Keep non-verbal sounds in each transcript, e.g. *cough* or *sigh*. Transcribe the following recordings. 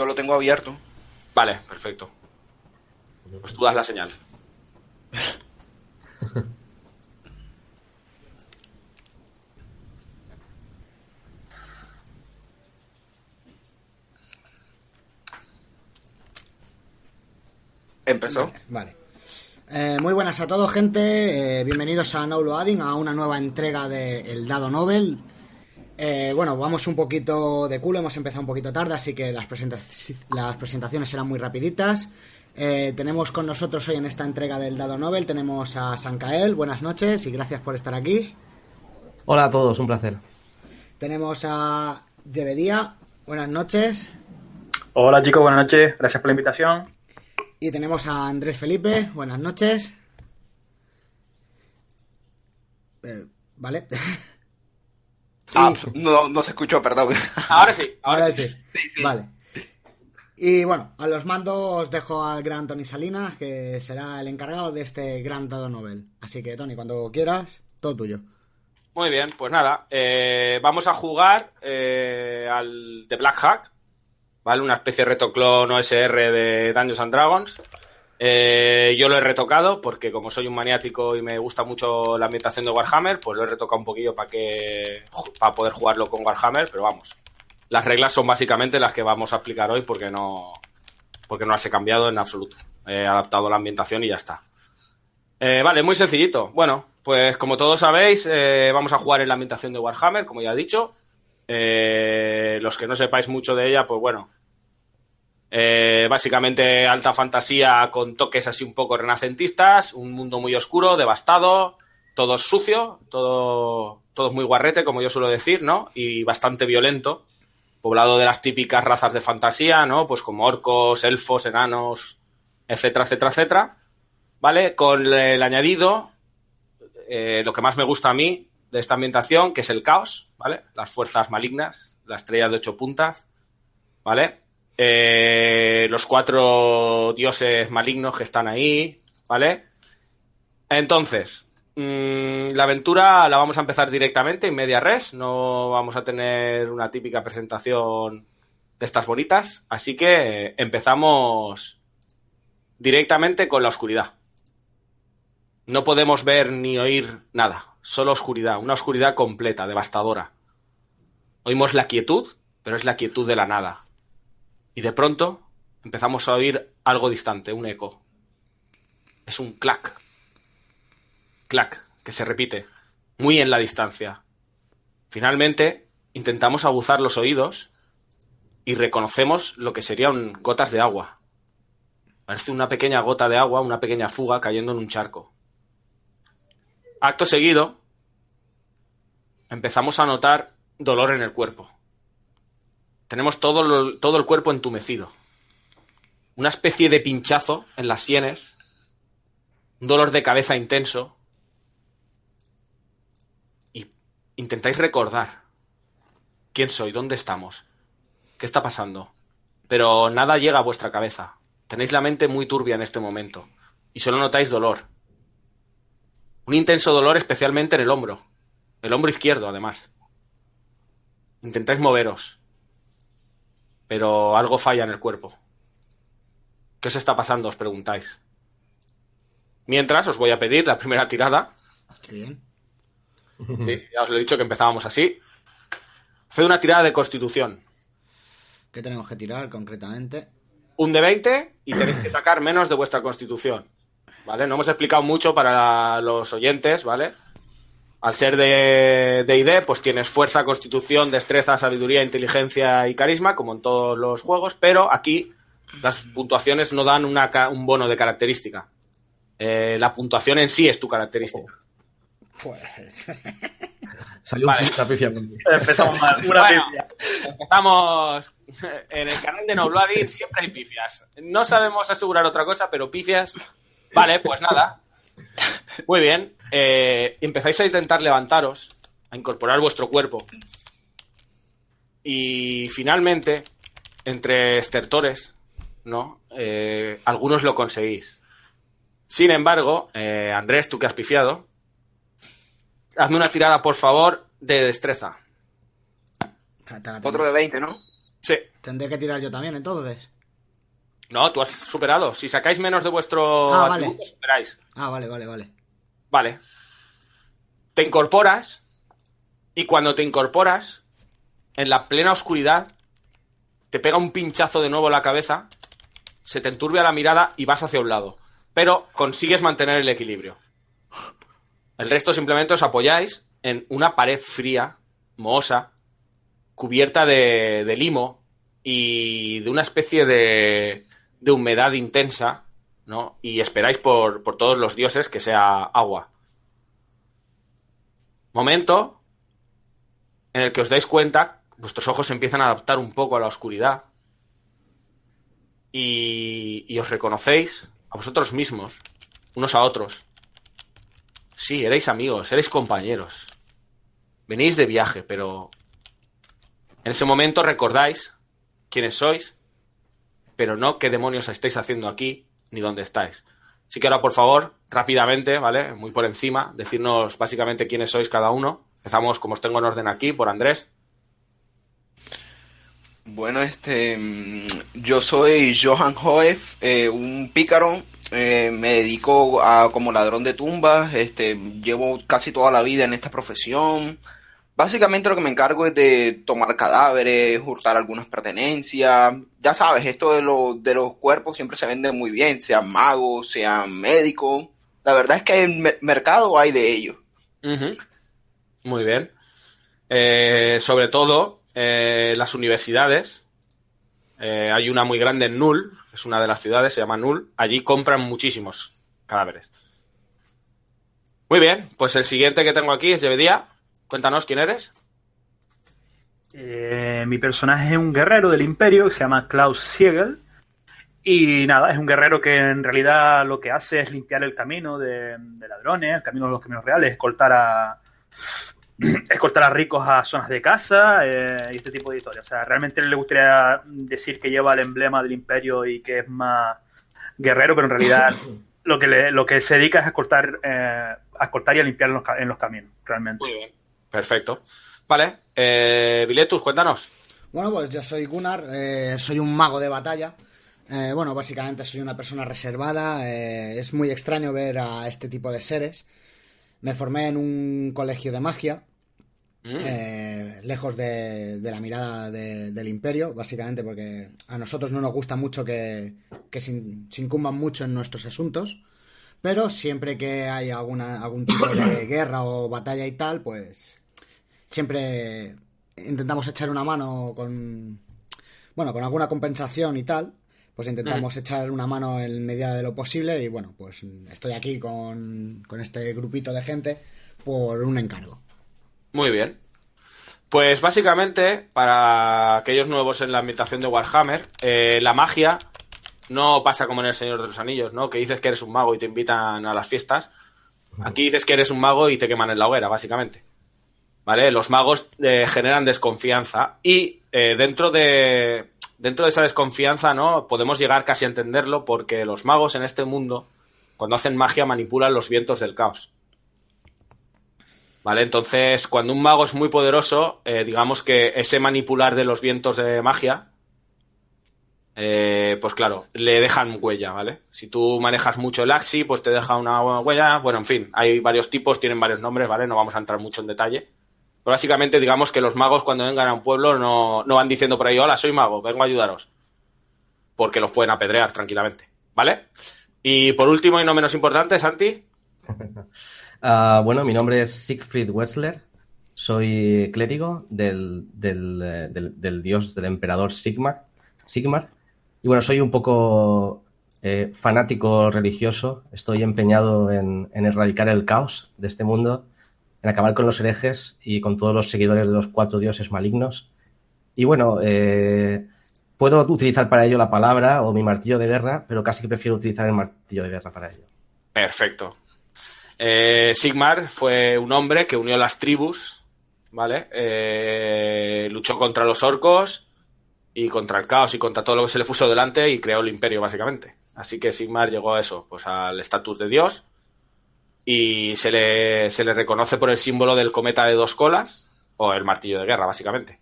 Yo lo tengo abierto. Vale, perfecto. Pues tú das la señal. Empezó. Vale. Eh, muy buenas a todos, gente. Eh, bienvenidos a No Loading, a una nueva entrega de El Dado Nobel. Eh, bueno, vamos un poquito de culo, hemos empezado un poquito tarde, así que las, presentac- las presentaciones serán muy rapiditas. Eh, tenemos con nosotros hoy en esta entrega del Dado Nobel, tenemos a Sancael, buenas noches y gracias por estar aquí. Hola a todos, un placer. Tenemos a Yevedía, buenas noches. Hola chicos, buenas noches. Gracias por la invitación. Y tenemos a Andrés Felipe, buenas noches. Eh, vale. *laughs* Ah, Y- no, no se escuchó, perdón. *laughs* Ahora sí, ahora, Ahora sí. sí. Vale. Y bueno, a los mandos os dejo al gran Tony Salinas, que será el encargado de este gran dado Nobel. Así que, Tony, cuando quieras, todo tuyo. Muy bien, pues nada. eh, vamos a jugar eh, al de Black Hack, ¿vale? Una especie de reto clon OSR de Dungeons and Dragons. Eh, yo lo he retocado porque como soy un maniático y me gusta mucho la ambientación de Warhammer, pues lo he retocado un poquillo para que para poder jugarlo con Warhammer, pero vamos. Las reglas son básicamente las que vamos a explicar hoy porque no porque no las he cambiado en absoluto. He adaptado la ambientación y ya está. Eh, vale, muy sencillito. Bueno, pues como todos sabéis, eh, vamos a jugar en la ambientación de Warhammer, como ya he dicho. Eh, los que no sepáis mucho de ella, pues bueno. Eh, básicamente alta fantasía con toques así un poco renacentistas, un mundo muy oscuro, devastado, todo sucio, todo, todo muy guarrete, como yo suelo decir, ¿no? Y bastante violento, poblado de las típicas razas de fantasía, ¿no? Pues como orcos, elfos, enanos, etcétera, etcétera, etcétera. ¿vale? Con el añadido, eh, lo que más me gusta a mí de esta ambientación, que es el caos, ¿vale? Las fuerzas malignas, la estrella de ocho puntas, ¿vale? Eh, los cuatro dioses malignos que están ahí, ¿vale? Entonces, mm, la aventura la vamos a empezar directamente en media res, no vamos a tener una típica presentación de estas bonitas, así que eh, empezamos directamente con la oscuridad. No podemos ver ni oír nada, solo oscuridad, una oscuridad completa, devastadora. Oímos la quietud, pero es la quietud de la nada. Y de pronto empezamos a oír algo distante, un eco. Es un clac. Clac, que se repite, muy en la distancia. Finalmente, intentamos aguzar los oídos y reconocemos lo que serían gotas de agua. Parece una pequeña gota de agua, una pequeña fuga cayendo en un charco. Acto seguido, empezamos a notar dolor en el cuerpo. Tenemos todo, lo- todo el cuerpo entumecido. Una especie de pinchazo en las sienes. Un dolor de cabeza intenso. Y intentáis recordar quién soy, dónde estamos, qué está pasando. Pero nada llega a vuestra cabeza. Tenéis la mente muy turbia en este momento. Y solo notáis dolor. Un intenso dolor especialmente en el hombro. El hombro izquierdo, además. Intentáis moveros. Pero algo falla en el cuerpo. ¿Qué os está pasando? Os preguntáis. Mientras os voy a pedir la primera tirada. Qué bien. Sí, ya os lo he dicho que empezábamos así. Haced una tirada de constitución. ¿Qué tenemos que tirar concretamente? un de 20 y tenéis que sacar menos de vuestra constitución. ¿Vale? No hemos explicado mucho para los oyentes, ¿vale? Al ser de de ID, pues tienes fuerza, constitución, destreza, sabiduría, inteligencia y carisma, como en todos los juegos, pero aquí las puntuaciones no dan una ca- un bono de característica. Eh, la puntuación en sí es tu característica. Pues, *laughs* Salió Vale. un pifia conmigo. Empezamos mal. Una Bueno, pifia. Empezamos en el canal de No Bloody, siempre hay pifias. No sabemos asegurar otra cosa, pero pifias. Vale, pues nada. Muy bien. Eh, empezáis a intentar levantaros, a incorporar vuestro cuerpo. Y finalmente, entre estertores, ¿no? Eh, algunos lo conseguís. Sin embargo, eh, Andrés, tú que has pifiado, hazme una tirada, por favor, de destreza. Otro de 20, ¿no? Sí. Tendré que tirar yo también, entonces. No, tú has superado. Si sacáis menos de vuestro Ah, vale. superáis. Ah, vale, vale, vale. Vale. Te incorporas y cuando te incorporas, en la plena oscuridad, te pega un pinchazo de nuevo en la cabeza, se te enturbia la mirada y vas hacia un lado. Pero consigues mantener el equilibrio. El resto simplemente os apoyáis en una pared fría, mohosa, cubierta de, de limo y de una especie de, de humedad intensa, Y esperáis por, por todos los dioses que sea agua. Momento en el que os dais cuenta, vuestros ojos empiezan a adaptar un poco a la oscuridad y, y os reconocéis a vosotros mismos, unos a otros. Sí, erais amigos, erais compañeros. Venís de viaje, pero en ese momento recordáis quiénes sois, pero no qué demonios estáis haciendo aquí ni dónde estáis. Así que ahora, por favor, rápidamente, ¿vale? Muy por encima, decirnos básicamente quiénes sois cada uno. Empezamos, como os tengo en orden aquí, por Andrés. Bueno, este, mm, yo soy Johan Hoef, eh, un pícaro. eh, me dedico a como ladrón de tumbas. Este, llevo casi toda la vida en esta profesión. Básicamente lo que me encargo es de tomar cadáveres, hurtar algunas pertenencias. Ya sabes, esto de, lo- de los cuerpos siempre se vende muy bien, sean magos, sean médicos. La verdad es que en mer- mercado hay de ellos. Muy bien. Eh, sobre todo, eh, las universidades. Eh, hay una muy grande en Null, es una de las ciudades, se llama Null. Allí compran muchísimos cadáveres. Muy bien, pues el siguiente que tengo aquí es Llevedía. Cuéntanos quién eres. Eh, mi personaje es un guerrero del imperio que se llama Klaus Siegel. Y nada, es un guerrero que en realidad lo que hace es limpiar el camino de, de ladrones, el camino de los caminos reales, escoltar a *clears throat* escoltar a ricos a zonas de casa eh, y este tipo de historias. O sea, realmente le gustaría decir que lleva el emblema del imperio y que es más guerrero, pero en realidad *coughs* lo que le- lo que se dedica es a escoltar, eh, a escoltar y a limpiar en los, en los caminos, realmente. Muy bien. Perfecto. Vale, eh, Viletus, cuéntanos. Bueno, pues yo soy Gunnar, eh, soy un mago de batalla. Eh, bueno, básicamente soy una persona reservada. eh, es muy extraño ver a este tipo de seres. Me formé en un colegio de magia, Mm, eh, lejos de, de la mirada de- del imperio, básicamente porque a nosotros no nos gusta mucho que, que se, se incumban mucho en nuestros asuntos. Pero siempre que hay alguna, algún tipo de *coughs* guerra o batalla y tal, pues siempre intentamos echar una mano con bueno con alguna compensación y tal pues intentamos echar una mano en medida de lo posible y bueno pues estoy aquí con, con este grupito de gente por un encargo Muy bien. Pues básicamente, para aquellos nuevos en la ambientación de Warhammer, eh, la magia no pasa como en El Señor de los Anillos, ¿no? Que dices que eres un mago y te invitan a las fiestas. Aquí dices que eres un mago y te queman en la hoguera, básicamente. Los magos eh, generan desconfianza y eh, dentro de dentro de esa desconfianza, ¿no? Podemos llegar casi a entenderlo porque los magos en este mundo, cuando hacen magia, manipulan los vientos del caos. ¿Vale? Entonces, cuando un mago es muy poderoso, eh, digamos que ese manipular de los vientos de magia, pues claro, le dejan huella, ¿vale? Si tú manejas mucho el Axi, pues te deja una huella. Bueno, en fin, hay varios tipos, tienen varios nombres, ¿vale? No vamos a entrar mucho en detalle. Pero básicamente, digamos que los magos cuando vengan a un pueblo no, no van diciendo por ahí, hola, soy mago, vengo a ayudaros. Porque los pueden apedrear tranquilamente, ¿vale? Y por último y no menos importante, Santi. *laughs* Ah, bueno, mi nombre es Siegfried Wessler. Soy clérigo del, del, eh, del- del dios del emperador Sigmar. Sigmar. Y bueno, soy un poco eh, fanático religioso. Estoy empeñado en, en erradicar el caos de este mundo, en acabar con los herejes y con todos los seguidores de los cuatro dioses malignos. Y bueno, eh, puedo utilizar para ello la palabra o mi martillo de guerra, pero casi que prefiero utilizar el martillo de guerra para ello. Perfecto. Eh, Sigmar fue un hombre que unió las tribus, ¿vale? Eh, luchó contra los orcos y contra el caos y contra todo lo que se le puso delante y creó el imperio, básicamente. Así que Sigmar llegó a eso, pues al estatus de dios y se le, se le reconoce por el símbolo del cometa de dos colas o el martillo de guerra, básicamente.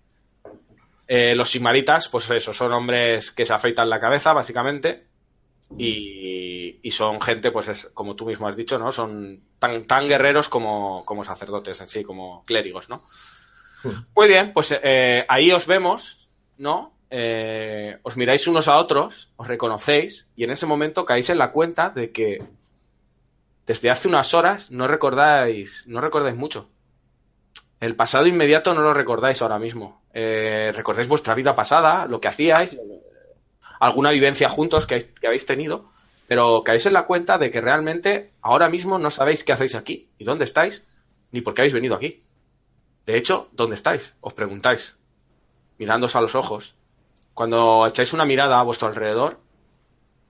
Eh, los Sigmaritas, pues eso, son hombres que se afeitan la cabeza, básicamente, y, y son gente, pues es, como tú mismo has dicho, ¿no? Son tan, tan guerreros como, como sacerdotes en sí, como clérigos, ¿no? Muy bien, pues eh, ahí os vemos, ¿no? Eh, os miráis unos a otros, os reconocéis, y en ese momento caéis en la cuenta de que desde hace unas horas no recordáis, no recordáis mucho. El pasado inmediato no lo recordáis ahora mismo. Eh, recordáis vuestra vida pasada, lo que hacíais, alguna vivencia juntos que, habéis tenido, pero caéis en la cuenta de que realmente ahora mismo no sabéis qué hacéis aquí, ni dónde estáis, ni por qué habéis venido aquí. De hecho, ¿dónde estáis? Os preguntáis, mirándos a los ojos. Cuando echáis una mirada a vuestro alrededor,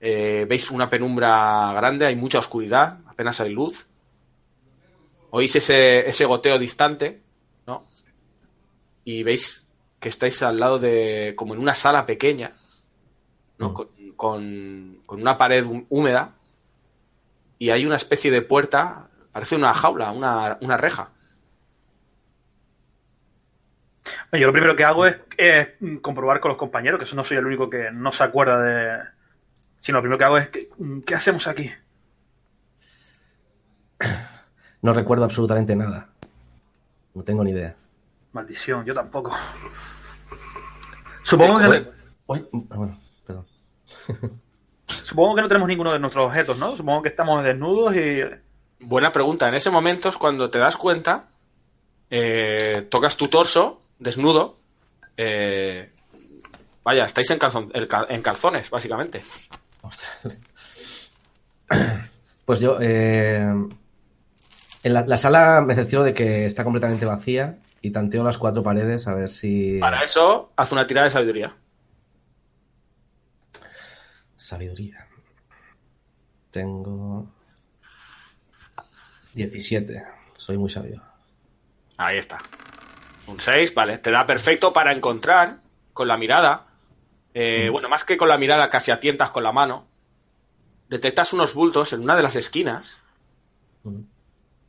eh, veis una penumbra grande, hay mucha oscuridad, apenas hay luz. Oís ese, ese goteo distante, ¿no? Y veis que estáis al lado de, como en una sala pequeña, ¿no? Con, con, con una pared hú- húmeda y hay una especie de puerta, parece una jaula, una, una reja. Yo lo primero que hago es, es comprobar con los compañeros, que eso no soy el único que no se acuerda de... Sino lo primero que hago es, ¿qué, qué hacemos aquí? No recuerdo absolutamente nada. No tengo ni idea. Maldición, yo tampoco. Supongo que, Uy, ah, bueno, perdón. *laughs* supongo que no tenemos ninguno de nuestros objetos, ¿no? Supongo que estamos desnudos y... Buena pregunta. En ese momento es cuando te das cuenta, eh, tocas tu torso, desnudo. eh, vaya, estáis calzon- en calzones, básicamente. *coughs* Pues yo, eh, en la, la sala me cercioro de que está completamente vacía y tanteo las cuatro paredes a ver si... Para eso, haz una tirada de sabiduría. Sabiduría. Tengo... 17. Soy muy sabio. Ahí está. Un 6, vale. Te da perfecto para encontrar con la mirada. Eh, Bueno, más que con la mirada, casi a tientas con la mano. Detectas unos bultos en una de las esquinas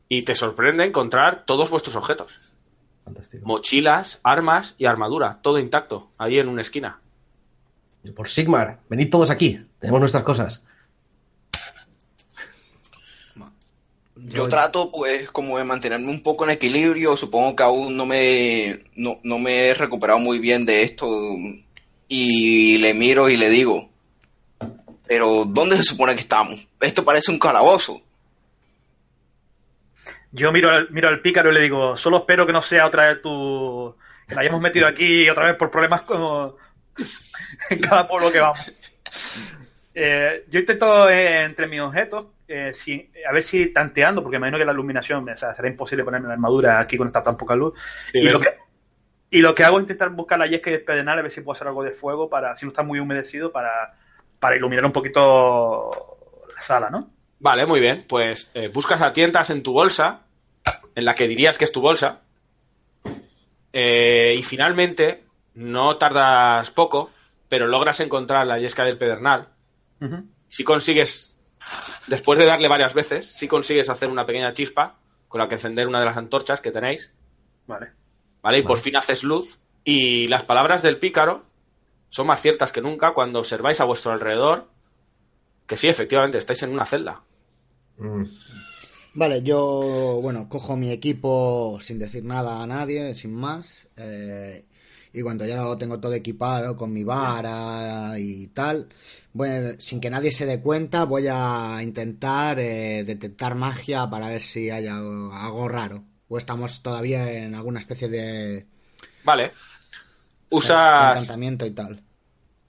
y te sorprende encontrar todos vuestros objetos. Fantástico. Mochilas, armas y armadura. Todo intacto, ahí en una esquina. Por Sigmar, venid todos aquí. Tenemos nuestras cosas. Yo trato, pues, como de mantenerme un poco en equilibrio. Supongo que aún no me, no, no me he recuperado muy bien de esto. Y le miro y le digo, pero ¿dónde se supone que estamos? Esto parece un calabozo. Yo miro al, miro al pícaro y le digo, solo espero que no sea otra vez tu... que la hayamos metido aquí otra vez por problemas como *laughs* en cada pueblo que vamos. Eh, yo intento eh, entre mis objetos, eh, si- a ver si tanteando, porque me imagino que la iluminación, o sea, será imposible ponerme la armadura aquí con esta tan poca luz. Sí, y, lo que, y lo que hago es intentar buscar la yesca y el pedernal a ver si puedo hacer algo de fuego para, si no está muy humedecido, para, para iluminar un poquito la sala, ¿no? Vale, muy bien. Pues eh, buscas a tientas en tu bolsa, en la que dirías que es tu bolsa. eh, y finalmente, no tardas poco, pero logras encontrar la yesca del pedernal. Si consigues, después de darle varias veces, si consigues hacer una pequeña chispa con la que encender una de las antorchas que tenéis, Vale. ¿Vale? Y por fin haces luz. Y las palabras del pícaro son más ciertas que nunca cuando observáis a vuestro alrededor que sí, efectivamente, estáis en una celda. Mm, Vale, yo, bueno, cojo mi equipo sin decir nada a nadie, sin más. eh, y cuando ya lo tengo todo equipado con mi vara y tal, bueno, sin que nadie se dé cuenta, voy a intentar eh, detectar magia para ver si hay algo, algo raro. O estamos todavía en alguna especie de Vale. Usas. encantamiento y tal.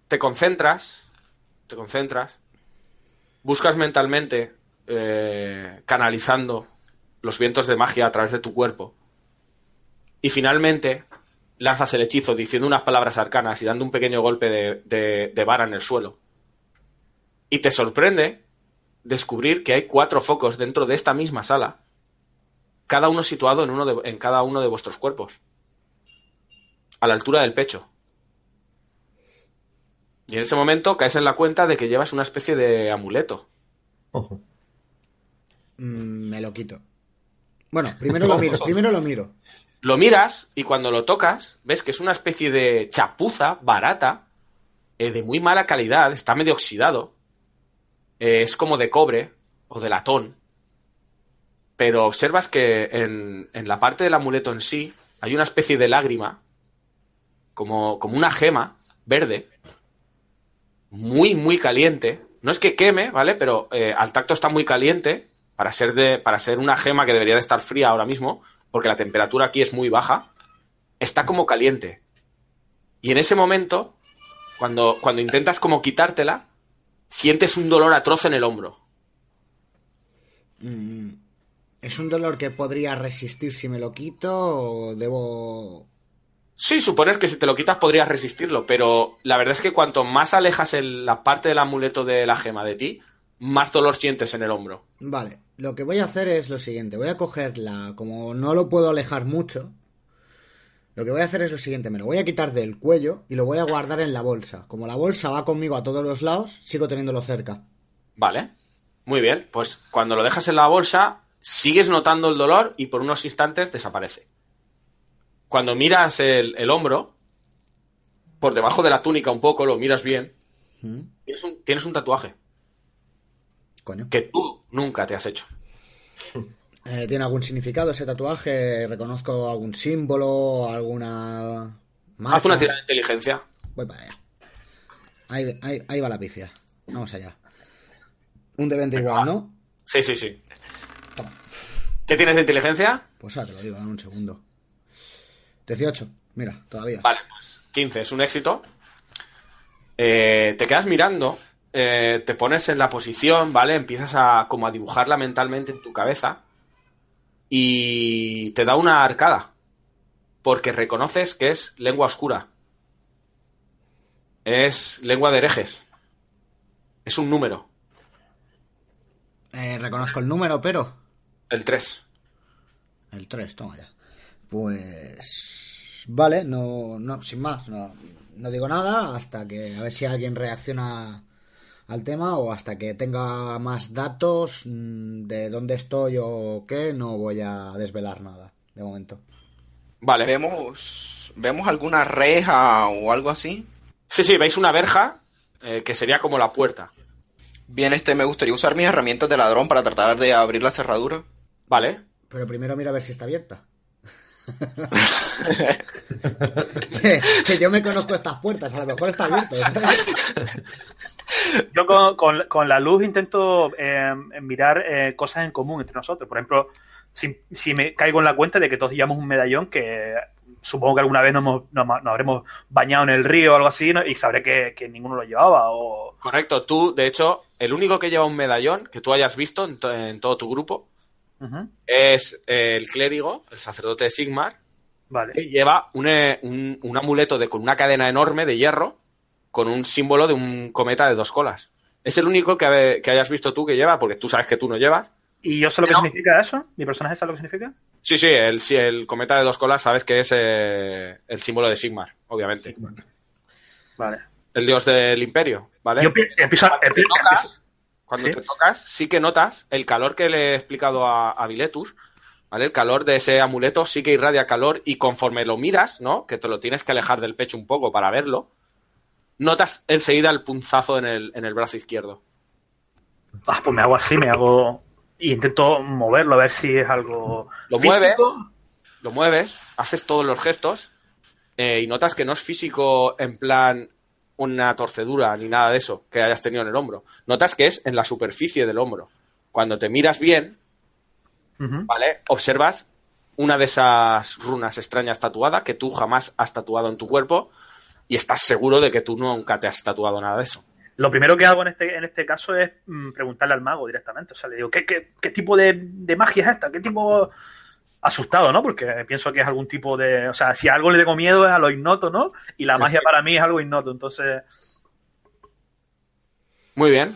Te concentras. Te concentras. Buscas mentalmente. eh, canalizando los vientos de magia a través de tu cuerpo. Y finalmente lanzas el hechizo diciendo unas palabras arcanas y dando un pequeño golpe de, de- de vara en el suelo. Y te sorprende descubrir que hay cuatro focos dentro de esta misma sala, cada uno situado en, uno de- en cada uno de vuestros cuerpos, a la altura del pecho. Y en ese momento caes en la cuenta de que llevas una especie de amuleto. ojo. Mm, me lo quito. Bueno, *laughs* primero lo miro, primero lo miro. Lo miras y cuando lo tocas, ves que es una especie de chapuza barata, eh, de muy mala calidad, está medio oxidado. Eh, es como de cobre o de latón. Pero observas que en, en la parte del amuleto en sí hay una especie de lágrima, como, como una gema verde, muy, muy caliente. No es que queme, ¿vale? Pero eh, al tacto está muy caliente para ser, de, para ser una gema que debería de estar fría ahora mismo, porque la temperatura aquí es muy baja. Está como caliente. Y en ese momento, cuando, cuando intentas como quitártela, sientes un dolor atroz en el hombro. Mm, ¿Es un dolor que podría resistir si me lo quito o debo... Sí, supones que si te lo quitas podrías resistirlo, pero la verdad es que cuanto más alejas el- la parte del amuleto de la gema de ti, más dolor sientes en el hombro. Vale, lo que voy a hacer es lo siguiente. Voy a cogerla, como no lo puedo alejar mucho, lo que voy a hacer es lo siguiente. Me lo voy a quitar del cuello y lo voy a guardar en la bolsa. Como la bolsa va conmigo a todos los lados, sigo teniéndolo cerca. Vale, muy bien. Pues cuando lo dejas en la bolsa, sigues notando el dolor y por unos instantes desaparece. Cuando miras el, el hombro, por debajo de la túnica un poco, lo miras bien, ¿Mm? tienes un, tienes un tatuaje Coño. que tú nunca te has hecho. *laughs* Eh, ¿Tiene algún significado ese tatuaje? ¿Reconozco algún símbolo? ¿Alguna marca? Haz una tirada de inteligencia. Voy para allá. Ahí, ahí- ahí va la pifia. Vamos allá. Un de 20 igual, ¿no? Sí, sí, sí. ¿Qué tienes de inteligencia? Pues ahora te lo digo, dame un segundo. 18. Mira, todavía. Vale, pues 15 es un éxito. Eh, te quedas mirando, eh, te pones en la posición, ¿vale? Empiezas a como a dibujarla mentalmente en tu cabeza y te da una arcada porque reconoces que es lengua oscura. Es lengua de herejes. Es un número, Eh, reconozco el número, pero... el 3. El 3, toma ya. Pues... Vale, no, no, sin más, no, no digo nada hasta que a ver si alguien reacciona al tema o hasta que tenga más datos mm, de dónde estoy o qué, no voy a desvelar nada de momento. Vale. ¿Vemos, ¿Vemos alguna reja o algo así? Sí, sí, veis una verja eh, que sería como la puerta. Bien, este, me gustaría usar mis herramientas de ladrón para tratar de abrir la cerradura. Vale. Pero primero mira a ver si está abierta. *laughs* que yo me conozco estas puertas, a lo mejor está abierto. ¿sabes? Yo con, con- con la luz intento eh, mirar eh, cosas en común entre nosotros. Por ejemplo, si, si me caigo en la cuenta de que todos llevamos un medallón que supongo que alguna vez nos, hemos- nos, nos habremos bañado en el río o algo así ¿no? y sabré que, que ninguno lo llevaba. O... Correcto, tú, de hecho, el único que lleva un medallón que tú hayas visto en, to- en todo tu grupo Es eh, el clérigo, el sacerdote de Sigmar, que lleva un, eh, un- un amuleto de, con una cadena enorme de hierro con un símbolo de un cometa de dos colas. Es el único que, que hayas visto tú que lleva, porque tú sabes que tú no llevas. ¿Y yo sé lo que No. significa eso? ¿Mi personaje sabe lo que significa? Sí, sí, el, sí, el cometa de dos colas sabes que es eh, el símbolo de Sigmar, obviamente. Vale. El dios del imperio, ¿vale? Yo pi- empiezo a... empiezo- tocas, cuando Sí. te tocas, sí que notas el calor que le he explicado a, a Viletus, ¿vale? El calor de ese amuleto sí que irradia calor y conforme lo miras, ¿no? Que te lo tienes que alejar del pecho un poco para verlo, notas enseguida el punzazo en el, en el brazo izquierdo. Ah, pues me hago así, me hago... Y intento moverlo a ver si es algo... Lo físico. mueves, lo mueves, haces todos los gestos eh, y notas que no es físico en plan una torcedura ni nada de eso que hayas tenido en el hombro. Notas que es en la superficie del hombro. Cuando te miras bien. ¿vale? Observas una de esas runas extrañas tatuada que tú jamás has tatuado en tu cuerpo y estás seguro de que tú nunca te has tatuado nada de eso. Lo primero que hago en este, en este caso es mm, preguntarle al mago directamente. O sea, le digo, ¿qué, qué, qué tipo de, de magia es esta? ¿Qué tipo...? Asustado, ¿no? Porque pienso que es algún tipo de... O sea, si a algo le tengo miedo es a lo ignoto, ¿no? Y la magia para mí es algo ignoto. Entonces, Muy bien,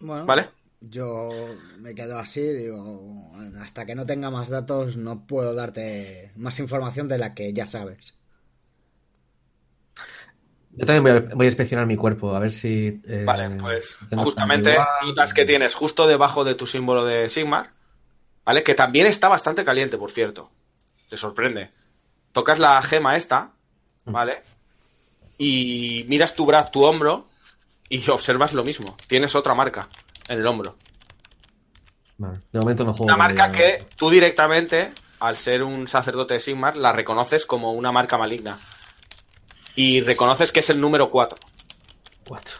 Bueno, ¿vale? yo me quedo así, digo, hasta que no tenga más datos no puedo darte más información de la que ya sabes. Yo también voy a, voy a inspeccionar mi cuerpo, a ver si. eh, Vale, pues justamente notas que tienes justo debajo de tu símbolo de Sigmar, ¿vale? Que también está bastante caliente, por cierto. te sorprende. Tocas la gema esta, ¿vale? Y miras tu brazo, tu hombro, y observas lo mismo. Tienes otra marca en el hombro. Vale. De momento no juego. Una marca que tú directamente, al ser un sacerdote de Sigmar, la reconoces como una marca maligna. Y reconoces que es el número 4. Cuatro.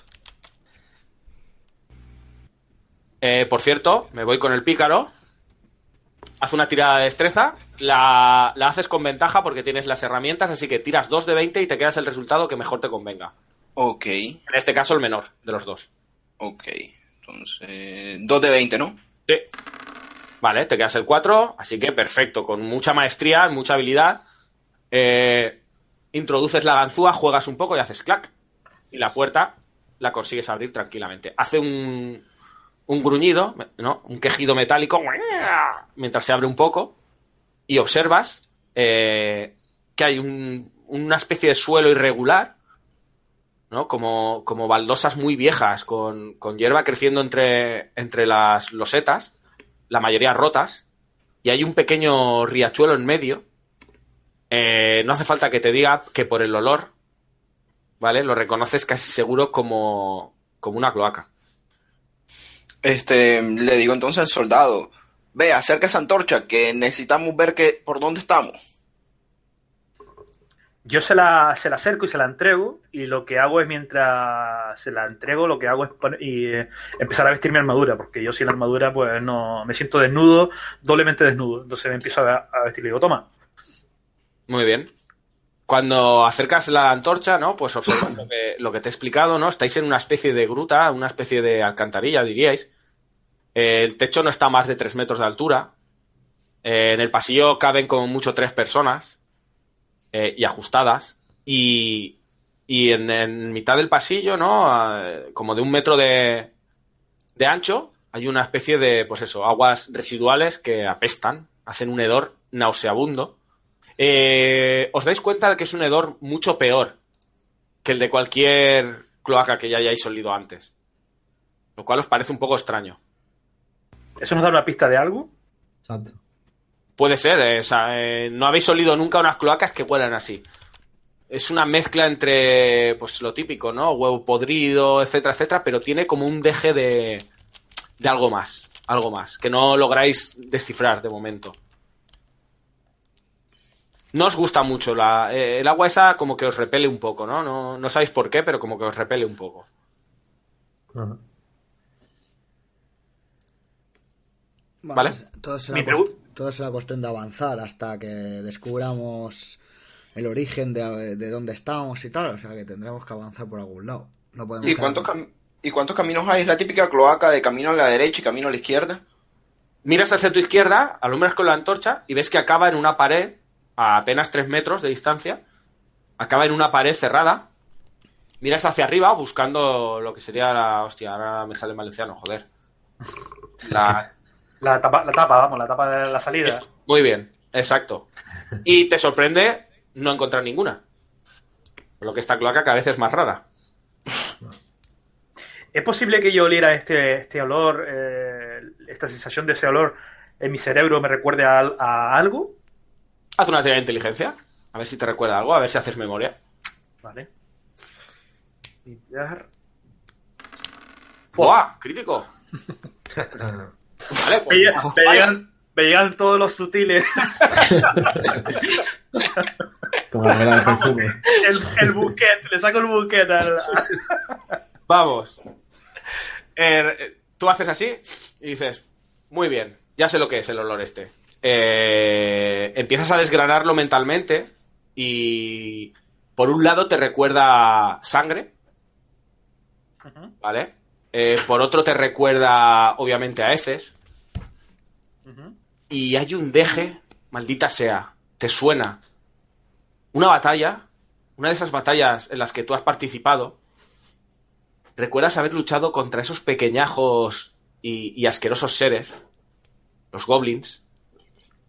Eh, por cierto, me voy con el pícaro. Haz una tirada de destreza. La, la haces con ventaja porque tienes las herramientas, así que tiras 2 de 20 y te quedas el resultado que mejor te convenga. Ok, En este caso, el menor de los dos. ok. Entonces, 2 de 20, ¿no? Sí. Vale, te quedas el 4, así que perfecto, con mucha maestría, mucha habilidad. Eh, introduces la ganzúa, juegas un poco y haces clac. Y la puerta la consigues abrir tranquilamente. Hace un, un gruñido, ¿no? Un quejido metálico mientras se abre un poco. Y observas eh, que hay un- una especie de suelo irregular ¿no? Como, como baldosas muy viejas, con, con hierba creciendo entre, entre las losetas, la mayoría rotas, y hay un pequeño riachuelo en medio. Eh, no hace falta que te diga que por el olor, ¿vale? Lo reconoces casi seguro como, como una cloaca. Este, le digo entonces al soldado, ve, acerca esa antorcha, que necesitamos ver que, por dónde estamos. Yo se la, se la acerco y se la entrego y lo que hago es mientras se la entrego, lo que hago es poner- y, eh, empezar a vestir mi armadura, porque yo sin la armadura pues no me siento desnudo, doblemente desnudo. Entonces me empiezo a, a vestir y digo, toma. Muy bien. Cuando acercas la antorcha, ¿no? Pues observas lo que, lo que te he explicado, ¿no? Estáis en una especie de gruta, una especie de alcantarilla, diríais. El techo no está a más de tres metros de altura. Eh, en el pasillo caben como mucho tres personas eh, y ajustadas. Y, en, mitad del pasillo, ¿no? Como de un metro de, de ancho, hay una especie de, pues eso, aguas residuales que apestan, hacen un hedor nauseabundo. Eh, os dais cuenta de que es un hedor mucho peor que el de cualquier cloaca que ya hayáis olido antes. Lo cual os parece un poco extraño. ¿Eso nos da una pista de algo? Exacto. Puede ser, eh, o sea, eh, no habéis olido nunca unas cloacas que huelan así. Es una mezcla entre, pues lo típico, ¿no? Huevo podrido, etcétera, etcétera, pero tiene como un deje de, de algo más, algo más, que no lográis descifrar de momento. No os gusta mucho la, eh, el agua esa como que os repele un poco, ¿no? ¿no? No sabéis por qué, pero como que os repele un poco. Ajá. Vale. Todo será, todo será cuestión de avanzar hasta que descubramos el origen de, de dónde estamos y tal. O sea que tendremos que avanzar por algún lado. No podemos ¿Y cuántos, cam- ¿Y cuántos caminos hay? Es la típica cloaca de camino a la derecha y camino a la izquierda. Miras hacia tu izquierda, alumbras con la antorcha y ves que acaba en una pared a apenas 3 metros de distancia. Acaba en una pared cerrada. Miras hacia arriba buscando lo que sería la... Hostia, ahora me sale en valenciano, joder. La... La tapa, la tapa, vamos, la tapa de la salida. Esto. Muy bien, exacto. Y te sorprende no encontrar ninguna. Por lo que esta cloaca cada vez es más rara. ¿Es posible que yo oliera este, este olor, eh, esta sensación de ese olor en mi cerebro me recuerde a, a algo? Haz una tirada de inteligencia. A ver si te recuerda algo, a ver si haces memoria. Vale. Limpiar. ¡Buah! Crítico. *laughs* Vale, Me, pues, llegan, me llegan- me llegan todos los sutiles. Como perfume. El, el buquet, le saco el buquet al. Vamos. Eh, tú haces así y dices, muy bien, ya sé lo que es el olor este. Eh, empiezas a desgranarlo mentalmente y por un lado te recuerda sangre, ¿vale? Eh, por otro te recuerda obviamente a heces y hay un deje, maldita sea, te suena una batalla, una de esas batallas en las que tú has participado, recuerdas haber luchado contra esos pequeñajos y, y asquerosos seres, los goblins,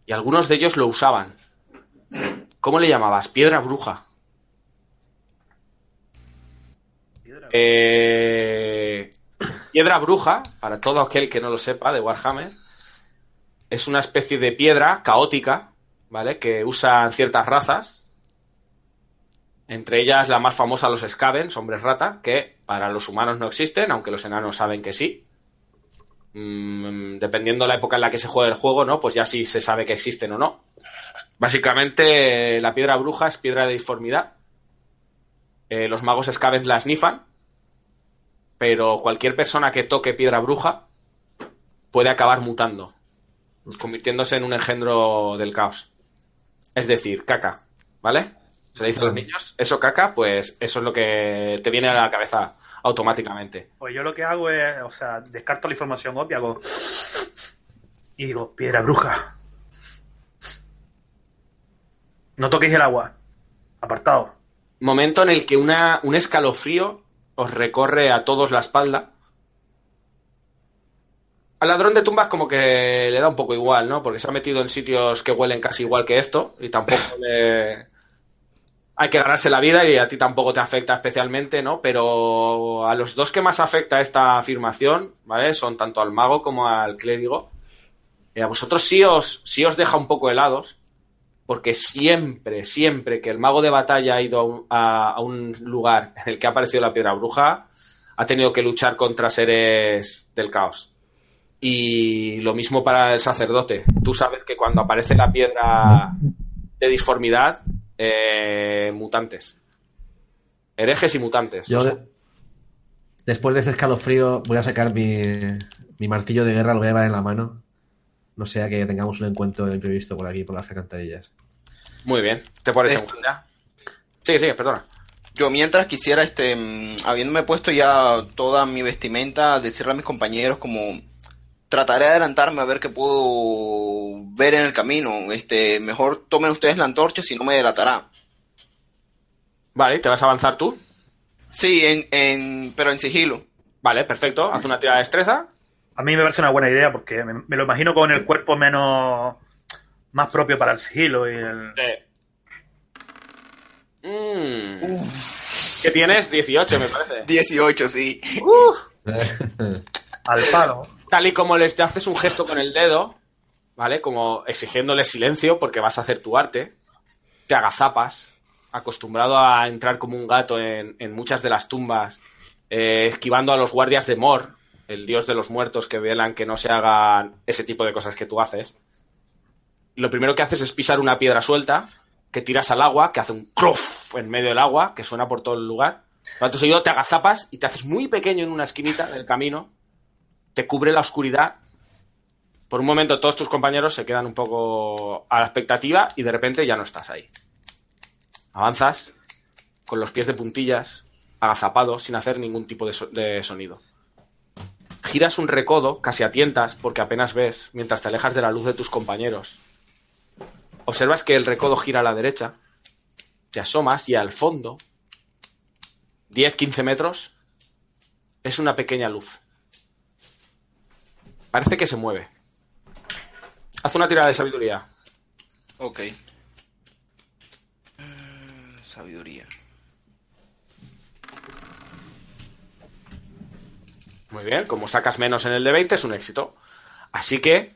y algunos de ellos lo usaban. ¿Cómo le llamabas? Piedra bruja. Piedra. Eh, piedra bruja, para todo aquel que no lo sepa, de Warhammer, es una especie de piedra caótica ¿vale? Que usan ciertas razas. Entre ellas la más famosa, los Scavens, hombres rata, que para los humanos no existen, aunque los enanos saben que sí. Mm, dependiendo de la época en la que se juegue el juego, ¿no? Pues ya sí se sabe que existen o no. Básicamente, la piedra bruja es piedra de disformidad. Eh, los magos Scavens la snifan. Pero cualquier persona que toque piedra bruja puede acabar mutando, convirtiéndose en un engendro del caos. Es decir, caca, ¿vale? Se le dice a los niños, eso caca, pues eso es lo que te viene a la cabeza automáticamente. Pues yo lo que hago es, o sea, descarto la información obvia, hago... Y digo, piedra bruja. No toquéis el agua. Apartado. Momento en el que una, un escalofrío os recorre a todos la espalda. Al ladrón de tumbas como que le da un poco igual, ¿no? Porque se ha metido en sitios que huelen casi igual que esto y tampoco *laughs* le... Hay que ganarse la vida y a ti tampoco te afecta especialmente, ¿no? Pero a los dos que más afecta esta afirmación, ¿vale? Son tanto al mago como al clérigo. Y a vosotros sí os, sí os deja un poco helados, porque siempre, siempre que el mago de batalla ha ido a, a un, lugar en el que ha aparecido la piedra bruja, ha tenido que luchar contra seres del caos. Y lo mismo para el sacerdote. Tú sabes que cuando aparece la piedra de disformidad, eh, mutantes. Herejes y mutantes. Yo, de, después de ese escalofrío, voy a sacar mi, mi martillo de guerra, lo voy a llevar en la mano no sea que tengamos un encuentro imprevisto por aquí, por las alcantarillas. Muy bien, te pones en cuenta. Sigue, sigue, perdona. Yo mientras quisiera, este, habiéndome puesto ya toda mi vestimenta, decirle a mis compañeros como trataré de adelantarme a ver qué puedo ver en el camino. Este, mejor tomen ustedes la antorcha si no me delatará. Vale, ¿te vas a avanzar tú? Sí, en, en, pero en sigilo. Vale, perfecto. Haz una tirada de destreza. A mí me parece una buena idea porque me, me, lo imagino con el cuerpo menos más propio para el sigilo y el. Sí. Mm. ¿Qué tienes? 18, me parece. 18, sí. Al palo. Tal y como les haces un gesto con el dedo, ¿vale? Como exigiéndole silencio porque vas a hacer tu arte, te agazapas, acostumbrado a entrar como un gato en, en muchas de las tumbas, eh, esquivando a los guardias de Mor, el dios de los muertos que velan que no se hagan ese tipo de cosas que tú haces. Lo primero que haces es pisar una piedra suelta, que tiras al agua, que hace un crof en medio del agua, que suena por todo el lugar. Cuando seguido te agazapas y te haces muy pequeño en una esquinita del camino, te cubre la oscuridad. Por un momento todos tus compañeros se quedan un poco a la expectativa y de repente ya no estás ahí. Avanzas con los pies de puntillas, agazapados, sin hacer ningún tipo de, de sonido giras un recodo, casi a tientas, porque apenas ves, mientras te alejas de la luz de tus compañeros. Observas que el recodo gira a la derecha, te asomas y al fondo, 10-15 metros, es una pequeña luz. Parece que se mueve. Haz una tirada de sabiduría. Ok. Sabiduría. Muy bien, como sacas menos en el de 20 es un éxito. Así que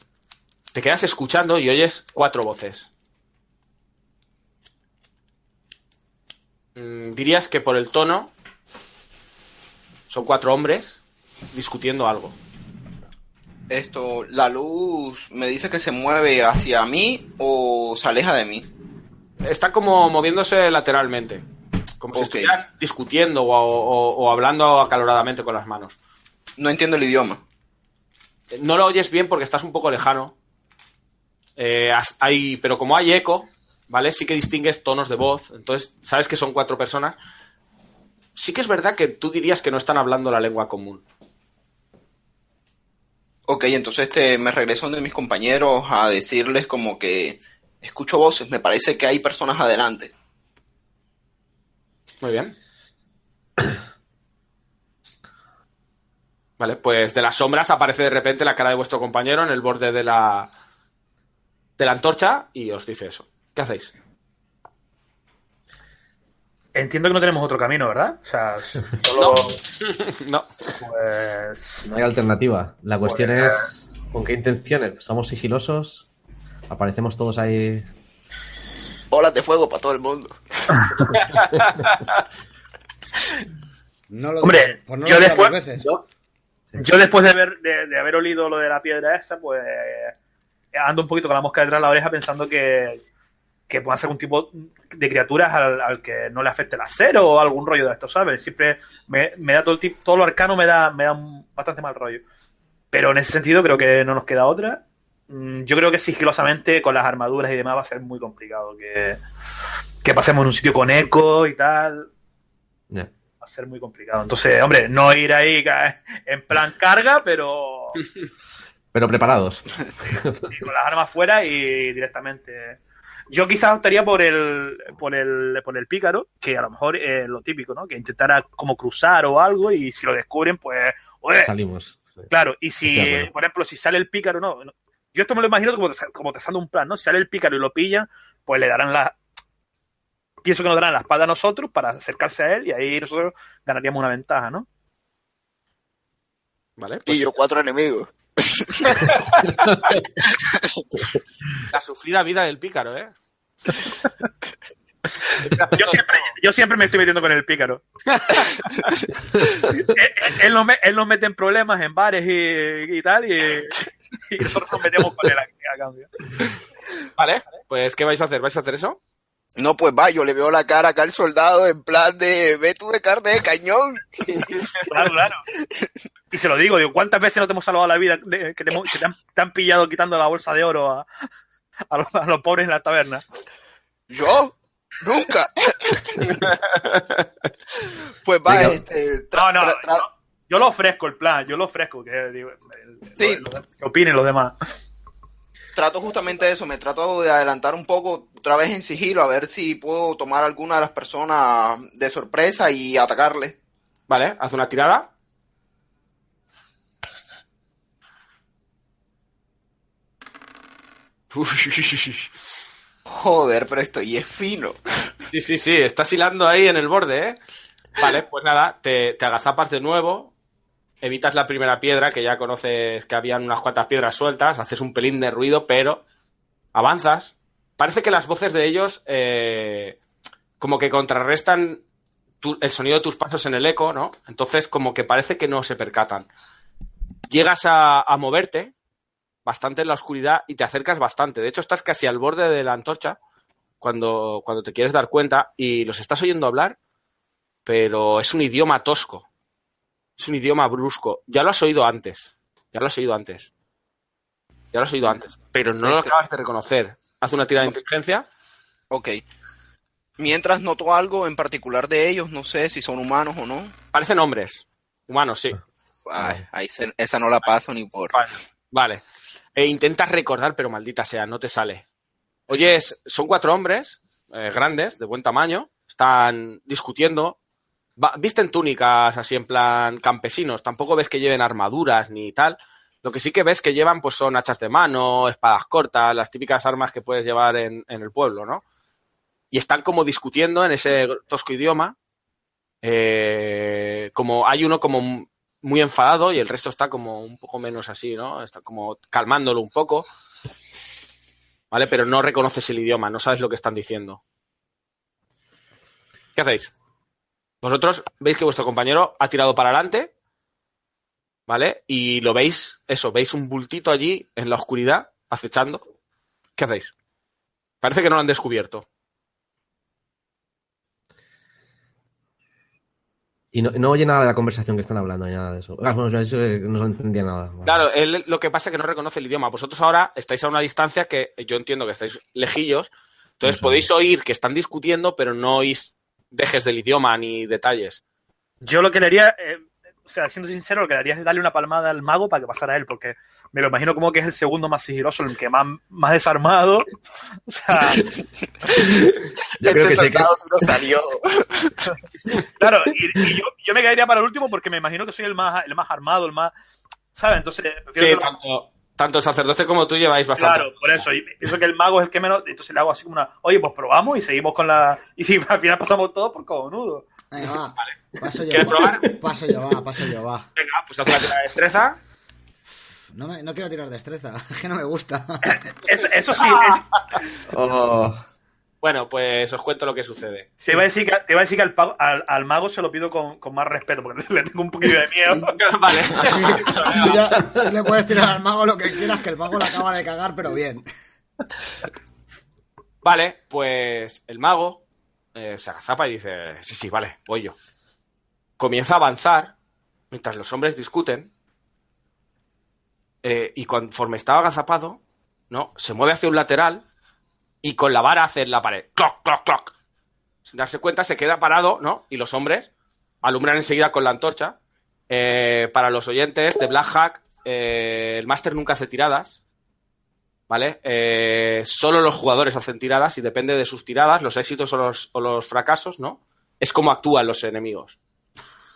te quedas escuchando y oyes cuatro voces. Mm, dirías que por el tono son cuatro hombres discutiendo algo. Esto, la luz me dice que se mueve hacia mí o se aleja de mí. Está como moviéndose lateralmente. Como okay. si estuvieran discutiendo o, o, o hablando acaloradamente con las manos. No entiendo el idioma. No lo oyes bien porque estás un poco lejano. Eh, hay, pero como hay eco, ¿vale? Sí que distingues tonos de voz. Entonces, sabes que son cuatro personas. Sí que es verdad que tú dirías que no están hablando la lengua común. Ok, entonces este, me regreso de mis compañeros a decirles como que escucho voces, me parece que hay personas adelante. Muy bien. Vale, pues de las sombras aparece de repente la cara de vuestro compañero en el borde de la de la antorcha y os dice eso. ¿Qué hacéis? Entiendo que no tenemos otro camino, ¿verdad? O sea, *laughs* solo... *laughs* no. Pues... No hay alternativa. La cuestión pues... es con qué intenciones. ¿Somos sigilosos? ¿Aparecemos todos ahí Olas de fuego para todo el mundo. *laughs* No lo Hombre, por no yo lo después- veces. Yo, yo después de haber, de, de haber olido lo de la piedra esa, pues eh, ando un poquito con la mosca detrás de la oreja pensando que, que puedan ser un tipo de criaturas al, al que no le afecte el acero o algún rollo de esto, ¿sabes? Siempre me, me da todo el tip- todo lo arcano me da, me da bastante mal rollo. Pero en ese sentido creo que no nos queda otra. Mm, Yo creo que sigilosamente con las armaduras y demás va a ser muy complicado que, que pasemos en un sitio con eco y tal Ya. va a ser muy complicado. Entonces, hombre, no ir ahí en plan carga, pero *laughs* Pero preparados. *laughs* y con las armas fuera y directamente. Yo quizás optaría por el, por el, por el pícaro, que a lo mejor es lo típico, ¿no? Que intentara como cruzar o algo y si lo descubren, pues, oye, Salimos. sí. claro. Y si, por ejemplo, si sale el pícaro, no, no. yo esto me lo imagino como, como trazando un plan, ¿no? Si sale el pícaro y lo pillan, pues le darán la, pienso que nos darán la espalda a nosotros para acercarse a él y ahí nosotros ganaríamos una ventaja, ¿no? ¿Vale? Pues Y yo cuatro enemigos. La ssufrida vida del pícaro, ¿eh? Yo siempre, yo siempre me estoy metiendo con el pícaro. él, él nos, me- él nos mete en problemas en bares y, y tal, y, y nosotros nos metemos con él a, a cambio. Vale, pues ¿qué vais a hacer? ¿Vais a hacer eso? No, pues va, yo le veo la cara acá al soldado en plan de, ve tú de carne de cañón. Claro, claro. Y se lo digo, digo, ¿cuántas veces no te hemos salvado la vida de- que, te, hemos- que te han, te han pillado quitando la bolsa de oro a, a los, a los pobres en la taberna? ¿Yo? Nunca. *laughs* pues va, Venga. este, tra- No, no, tra- tra- yo, yo lo ofrezco el plan, yo lo ofrezco, que, digo, Sí. lo- lo- que opinen los demás. Trato justamente de eso, me trato de adelantar un poco otra vez en sigilo a ver si puedo tomar alguna de las personas de sorpresa y atacarle. Vale, haz una tirada. *laughs* Joder, pero esto y es fino. Sí, sí, sí, estás hilando ahí en el borde, ¿eh? Vale, pues nada, te, te agazapas de nuevo, evitas la primera piedra, que ya conoces que habían unas cuantas piedras sueltas, haces un pelín de ruido, pero avanzas. Parece que las voces de ellos eh, como que contrarrestan el sonido de tus pasos en el eco, ¿no? Entonces como que parece que no se percatan. Llegas a, a moverte bastante en la oscuridad y te acercas bastante. De hecho, estás casi al borde de la antorcha cuando, cuando te quieres dar cuenta y los estás oyendo hablar, pero es un idioma tosco. Es un idioma brusco. Ya lo has oído antes. Ya lo has oído antes. Ya lo has oído antes. Pero no lo acabas de reconocer. Haz una tirada de inteligencia. Ok. Mientras noto algo en particular de ellos, no sé si son humanos o no. Parecen hombres. Humanos, sí. Ay, ahí se- esa no la paso ni por. Vale. Vale. E intentas recordar, pero maldita sea, no te sale. Oyes, son cuatro hombres, eh, grandes, de buen tamaño, están discutiendo. Va- visten túnicas así en plan campesinos, tampoco ves que lleven armaduras ni tal. Lo que sí que ves que llevan pues son hachas de mano, espadas cortas, las típicas armas que puedes llevar en, en el pueblo, ¿no? Y están como discutiendo en ese tosco idioma. eh, como hay uno como muy enfadado y el resto está como un poco menos así, ¿no? Está como calmándolo un poco. ¿Vale? Pero no reconoces el idioma, no sabes lo que están diciendo. ¿Qué hacéis? Vosotros veis que vuestro compañero ha tirado para adelante, ¿vale? Y lo veis, eso, veis un bultito allí en la oscuridad, acechando. ¿Qué hacéis? Parece que no lo han descubierto. Y no, no oye nada de la conversación que están hablando ni nada de eso. Ah, bueno, eso, eh, no entendía nada. Vale. Claro, él lo que pasa es que no reconoce el idioma. Vosotros ahora estáis a una distancia que yo entiendo que estáis lejillos, entonces podéis oír que están discutiendo, pero no oís dejes del idioma ni detalles. Yo lo que le haría, eh, o sea, siendo sincero, lo que le haría es darle una palmada al mago para que pasara él, porque me lo imagino como que es el segundo más sigiloso, el que más, más desarmado. *laughs* O sea, Yo creo este que sí que... no salió. *laughs* claro, y, y yo, yo me quedaría para el último porque me imagino que soy el más, el más armado, el más. ¿Sabes? Entonces, Sí, tanto, tanto el sacerdote como tú lleváis bastante. Claro, por eso. Y pienso que el mago es el que menos. Entonces le hago así como una. Oye, pues probamos y seguimos con la. *laughs* Y si al final pasamos todo por cojonudo. Venga, va. *laughs* Paso yo, ¿Quieres va. probar? Paso yo, va, paso yo, va. Venga, pues haz una tirada de destreza. No, me, no quiero tirar destreza, *laughs* es que no me gusta. Eso, eso sí, es- Oh, Bueno, pues os cuento lo que sucede. Te iba a decir que, te iba a decir que al, pago- al- al mago se lo pido con, con más respeto, porque *laughs* le tengo un poquillo de miedo. *laughs* vale. Así, *laughs* tú ya tú le puedes tirar al mago lo que quieras, que el mago la acaba de cagar, pero bien. Vale, pues el mago eh, se agazapa y dice, sí, sí, vale, voy yo. Comienza a avanzar mientras los hombres discuten eh, y conforme estaba agazapado, ¿no? Se mueve hacia un lateral y con la vara hace en la pared. ¡Cloc, cloc, cloc! Sin darse cuenta se queda parado, ¿no? Y los hombres alumbran enseguida con la antorcha. Eh, para los oyentes de Black Hack, eh, el máster nunca hace tiradas, ¿vale? Eh, solo los jugadores hacen tiradas y depende de sus tiradas, los éxitos o los, o los fracasos, ¿no? Es como actúan los enemigos.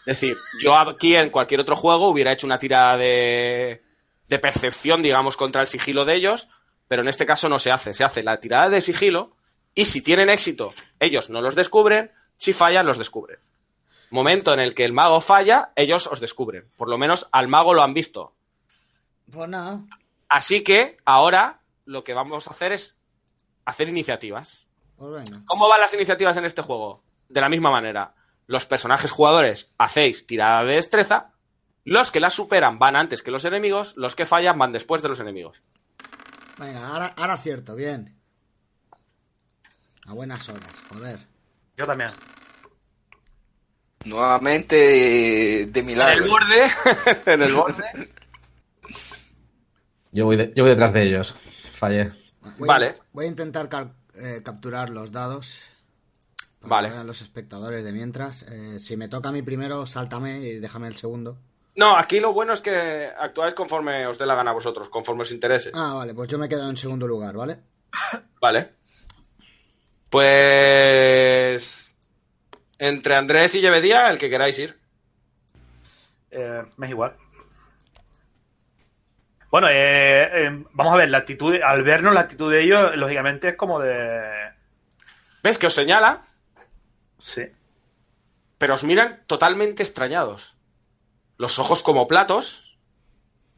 Es decir, yo aquí en cualquier otro juego hubiera hecho una tirada de, de percepción, digamos, contra el sigilo de ellos, pero en este caso no se hace. Se hace la tirada de sigilo y si tienen éxito, ellos no los descubren, si fallan, los descubren. Momento en el que el mago falla, ellos os descubren. Por lo menos al mago lo han visto. Pues nada. Así que ahora lo que vamos a hacer es hacer iniciativas. Pues. ¿Cómo van las iniciativas en este juego? De la misma manera. Los personajes jugadores hacéis tirada de destreza. Los que la superan van antes que los enemigos. Los que fallan van después de los enemigos. Venga, ahora, ahora cierto, bien. A buenas horas, joder. Yo también. Nuevamente de, de En el milagro. borde. *laughs* en el borde. Yo voy, de- yo voy detrás de ellos. Fallé. Voy Vale. A, voy a intentar cal- eh, capturar los dados. Para Vale. que vean los espectadores de mientras. Eh, si me toca a mí primero, sáltame y déjame el segundo. No, aquí lo bueno es que actuáis conforme os dé la gana a vosotros, conforme os interese. Ah, vale, pues yo me quedo en segundo lugar, ¿vale? *laughs* Vale. Pues. Entre Andrés y Llevedía, el que queráis ir. Eh, me es igual. Bueno, eh, eh, vamos a ver, la actitud, al vernos la actitud de ellos, lógicamente es como de... ¿Ves que os señala? Sí. pero os miran totalmente extrañados. Los ojos como platos,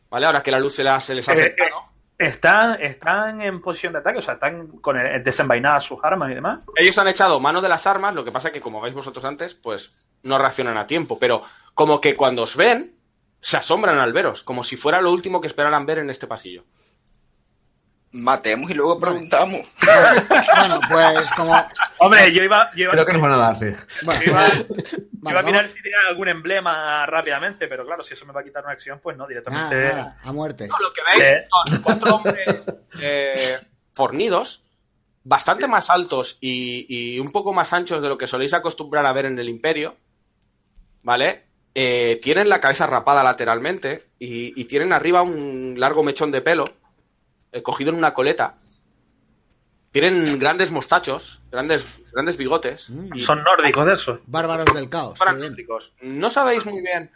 ¿vale? Ahora que la luz se, la- se les ha Eh, acercado. Están, están en posición de ataque, o sea, están con el- desenvainadas sus armas y demás. Ellos han echado mano de las armas, lo que pasa que, como veis vosotros antes, pues no reaccionan a tiempo, pero como que cuando os ven, se asombran al veros, como si fuera lo último que esperaran ver en este pasillo. Matemos y luego preguntamos. Bueno, pues como. Hombre, yo iba, yo iba, Creo que nos van a dar, sí. Bueno, yo iba- vale, yo iba a mirar si tenía algún emblema rápidamente, pero claro, si eso me va a quitar una acción, pues no, Nada, directamente... nada, a muerte. No, lo que veis Eh. son cuatro hombres eh, fornidos, bastante más altos y, y un poco más anchos de lo que soléis acostumbrar a ver en el Imperio, ¿vale? Eh, tienen la cabeza rapada lateralmente y, y tienen arriba un largo mechón de pelo eh, cogido en una coleta. Tienen grandes mostachos, grandes, grandes bigotes. Mm. y Son nórdicos de esos. Bárbaros del caos. nórdicos. No sabéis muy bien.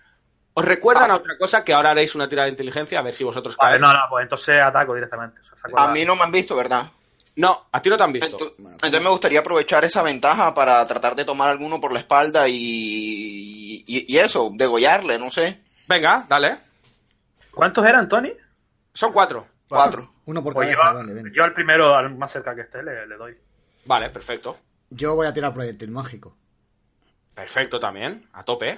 Os recuerdan a otra cosa que ahora haréis una tirada de inteligencia a ver si vosotros Vale, caéis. no, no, pues entonces ataco directamente. o sea, saco A mí no me han visto, ¿verdad? No, a ti no te han visto. Ento- Entonces me gustaría aprovechar esa ventaja para tratar de tomar alguno por la espalda y, y, y eso, degollarle, no sé. Venga, dale. ¿Cuántos eran, Tony? Son cuatro. Cuatro. Uno por Pues yo, cabeza, vale, ven. yo al primero, al más cerca que esté, le, le doy. Vale, perfecto. Yo voy a tirar proyectil mágico. Perfecto también, a tope.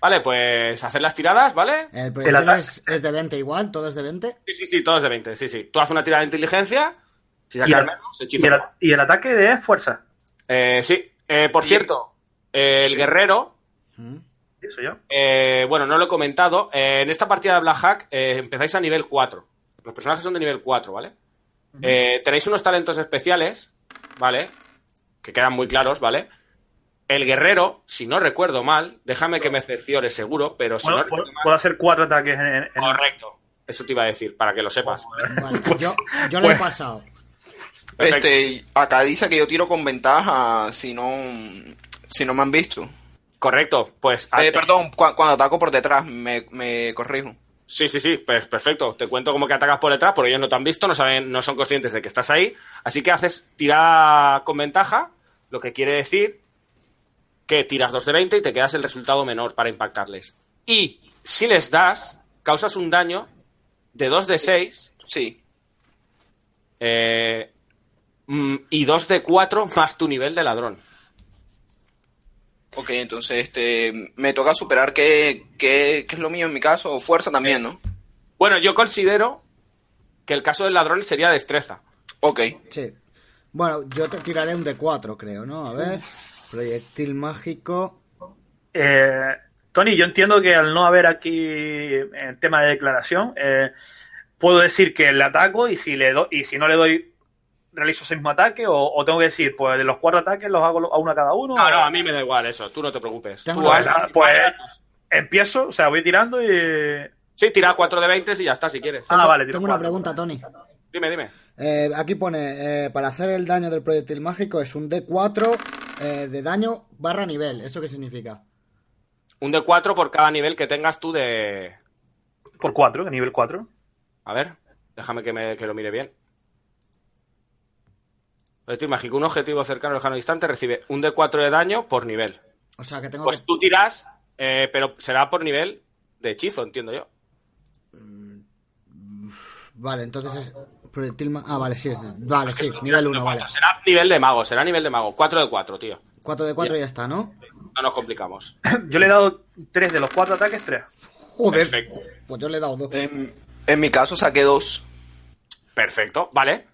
Vale, pues hacer las tiradas, ¿vale? El proyectil ataque. es, es de 20 igual, todo es de 20. Sí, sí, sí, todos de 20, sí, sí. Tú haces una tirada de inteligencia, si Y sacas el, menos, y, el, y el ataque de fuerza. Eh, sí, Eh, por cierto, eh, el Sí. guerrero, Mm. Sí, soy yo. eh, bueno, no lo he comentado, eh, en esta partida de Black Hack eh, empezáis a nivel 4. Los personajes son de nivel 4, ¿vale? Eh, tenéis unos talentos especiales, ¿vale? Que quedan muy claros, ¿vale? El guerrero, si no recuerdo mal, déjame que me cerciore seguro, pero si no ¿Puedo, recuerdo puedo- mal... puedo hacer cuatro ataques en, en- Correcto. Eso te iba a decir, para que lo sepas. Vale, Pues- *laughs* yo, yo le he pues- pasado. Perfecto. Este, acá dice que yo tiro con ventaja si no, si no me han visto. Correcto, pues... Eh, perdón, cu- cuando ataco por detrás, me, me corrijo. Sí, sí, sí, pues perfecto. Te cuento como que atacas por detrás, porque ellos no te han visto, no saben, no son conscientes de que estás ahí. Así que haces tirar con ventaja, lo que quiere decir que tiras 2 de 20 y te quedas el resultado menor para impactarles. Y si les das, causas un daño de 2 de 6 Sí. eh, mm, y 2 de 4 más tu nivel de ladrón. Ok, entonces este, me toca superar qué, qué, qué es lo mío en mi caso, o fuerza también, ¿no? Bueno, yo considero que el caso del ladrón sería destreza. Ok. Sí. Bueno, yo te tiraré un D4, creo, ¿no? A ver. Proyectil mágico. Eh, Tony, yo entiendo que al no haber aquí el tema de declaración, eh, puedo decir que le ataco y si le do- y si no le doy realizo ese mismo ataque o, o tengo que decir, pues de los cuatro ataques los hago a uno a cada uno. No, no, a mí me da igual eso, tú no te preocupes. Tú una- haz- pues empiezo, o sea, voy tirando y Sí, tira 4 de 20 y ya está, si quieres. Ah, vale, tiro Tengo una cuatro. pregunta, Tony. Dime, dime. Eh, aquí pone, eh, para hacer el daño del proyectil mágico es un D4 eh, de daño barra nivel. ¿Eso qué significa? Un de 4 por cada nivel que tengas tú de... por cuatro, que nivel 4. A ver, déjame que, me, que lo mire bien. Proyectil mágico. Un objetivo cercano, lejano, distante recibe un de 4 de daño por nivel. O sea, que tengo Pues que... tú tiras, eh, pero será por nivel de hechizo, entiendo yo. Vale, entonces es proyectil ma- Ah, vale, sí, es... Vale, sí, nivel 1, vale. Será nivel de mago, será nivel de mago. 4 de 4, tío. 4 de 4 y ya está, ¿no? No nos complicamos. *coughs* Yo le he dado tres de los cuatro ataques, tres. Joder, Perfecto. pues yo le he dado dos. En, en mi caso saqué dos. Perfecto, vale.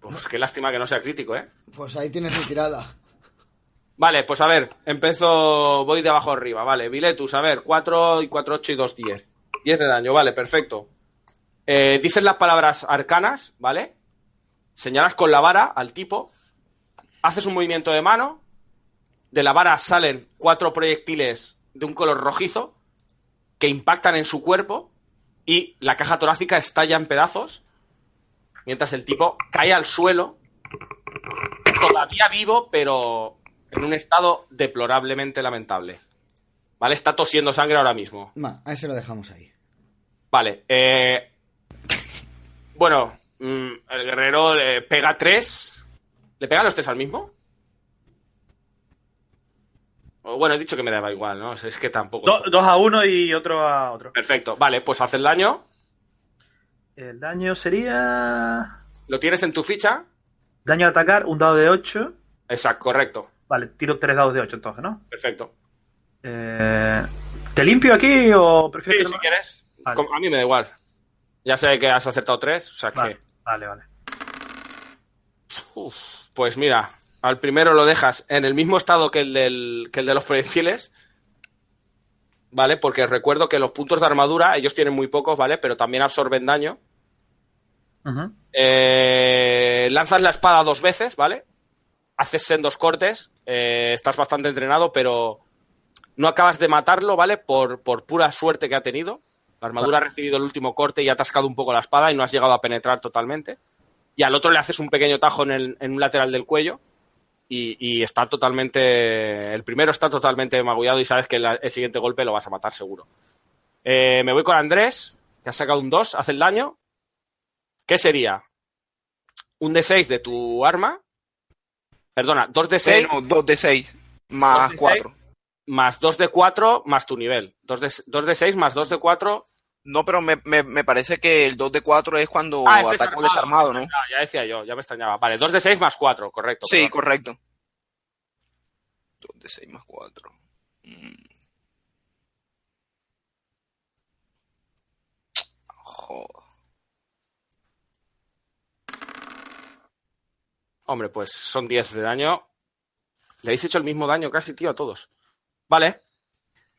Pues qué lástima que no sea crítico, ¿eh? Pues ahí tienes mi tirada. Vale, pues a ver, empiezo, voy de abajo arriba, vale. Viletus, a ver, 4 y 4, 8 y 2, 10. 10 de daño, vale, perfecto. Eh, dices las palabras arcanas, ¿vale? Señalas con la vara al tipo, haces un movimiento de mano, de la vara salen cuatro proyectiles de un color rojizo que impactan en su cuerpo y la caja torácica estalla en pedazos mientras el tipo cae al suelo todavía vivo, pero en un estado deplorablemente lamentable. ¿Vale? Está tosiendo sangre ahora mismo. Va, a ese lo dejamos ahí. Vale. Eh... Bueno, mm, el guerrero le pega tres. ¿Le pega los tres al mismo? O, bueno, he dicho que me daba igual, ¿no? Es que tampoco. Do- dos a uno y otro a otro. Perfecto. Vale, pues hace el daño. El daño sería. Lo tienes en tu ficha. Daño de atacar, un dado de 8. Exacto, correcto. Vale, tiro tres dados de 8 entonces, ¿no? Perfecto. Eh, ¿Te limpio aquí o Sí, prefieres si que no? quieres. Vale. A mí me da igual. Ya sé que has acertado tres, o sea que. Vale, vale, vale. Uf, pues mira, al primero lo dejas en el mismo estado que el, del, que el de los proyectiles, ¿vale? Porque recuerdo que los puntos de armadura, ellos tienen muy pocos, ¿vale? Pero también absorben daño. Eh, lanzas la espada dos veces, ¿vale? Haces sendos cortes, eh, estás bastante entrenado, pero no acabas de matarlo, ¿vale? Por, por pura suerte que ha tenido. La armadura ha recibido el último corte y ha atascado un poco la espada y no has llegado a penetrar totalmente. Y al otro le haces un pequeño tajo en, el- en un lateral del cuello y, y está totalmente... El primero está totalmente magullado y sabes que la- el siguiente golpe lo vas a matar seguro. Eh, me voy con Andrés, que ha sacado un 2, hace el daño. ¿Qué sería? Un D6 de tu arma. Perdona, 2 de 6 Bueno, dos de seis. Más Dos de cuatro. más 2 de 4 más tu nivel. 2 de, 2 de 6 más 2 de 4. No, pero me, me, me parece que el 2 de 4 es cuando Ah, ataco desarmado, ¿no? Ah, ya decía yo, ya me extrañaba. Vale, 2 de 6 más 4, correcto. Sí, perdón. correcto. 2 de 6 más 4. Joder. Hombre, pues son 10 de daño. Le habéis hecho el mismo daño casi, tío, a todos. Vale.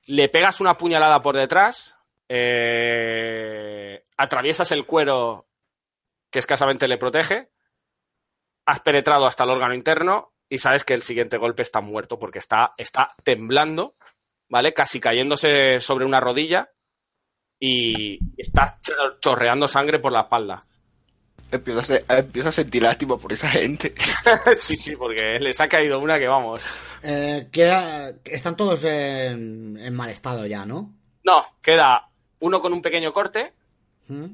Le pegas una puñalada por detrás. eh, atraviesas el cuero que escasamente le protege. Has penetrado hasta el órgano interno y sabes que el siguiente golpe está muerto porque está, está temblando, ¿vale? Casi cayéndose sobre una rodilla y está chor- chorreando sangre por la espalda. Empiezo a, se- empiezo a sentir lástima por esa gente. *laughs* sí, sí, porque les ha caído una que vamos. Eh, queda- Están todos en, en mal estado ya, ¿no? No, queda uno con un pequeño corte ¿Mm?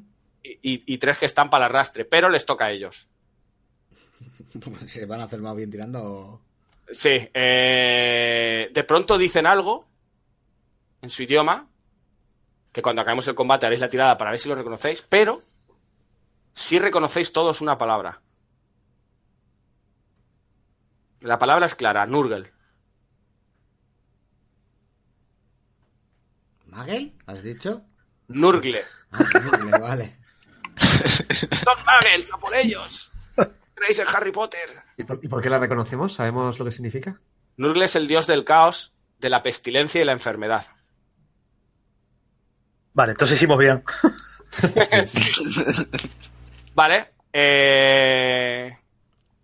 y, y- y tres que están para el arrastre, pero les toca a ellos. *laughs* ¿Se van a hacer más bien tirando? o- Sí, eh, de pronto dicen algo en su idioma, que cuando acabemos el combate haréis la tirada para ver si lo reconocéis, pero sí reconocéis todos una palabra. La palabra es clara, Nurgle. ¿Magel? ¿Has dicho? Nurgle. Ah, Nurgle, vale. *laughs* ¡Son Muggles, a por ellos! ¿Creéis en Harry Potter? ¿Y por, y por qué la reconocemos? ¿Sabemos lo que significa? Nurgle es el dios del caos, de la pestilencia y la enfermedad. Vale, entonces hicimos bien. *laughs* *laughs* Vale. eh,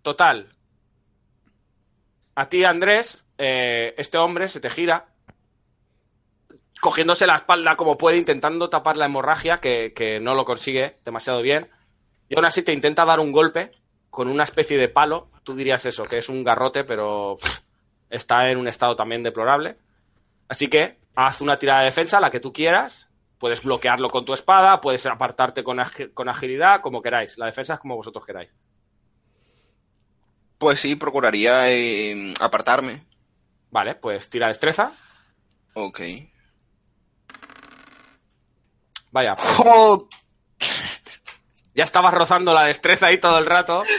Total. A ti, Andrés, eh, este hombre se te gira, cogiéndose la espalda como puede, intentando tapar la hemorragia, que, que no lo consigue demasiado bien. Y aún así te intenta dar un golpe con una especie de palo. Tú dirías eso, que es un garrote, pero está en un estado también deplorable. Así que haz una tirada de defensa, la que tú quieras. Puedes bloquearlo con tu espada, puedes apartarte con, con agilidad, como queráis. La defensa es como vosotros queráis. Pues sí, procuraría eh, apartarme. Vale, pues tira destreza. Ok. Vaya, pues ¡Jo! ya estabas rozando la destreza ahí todo el rato. *laughs*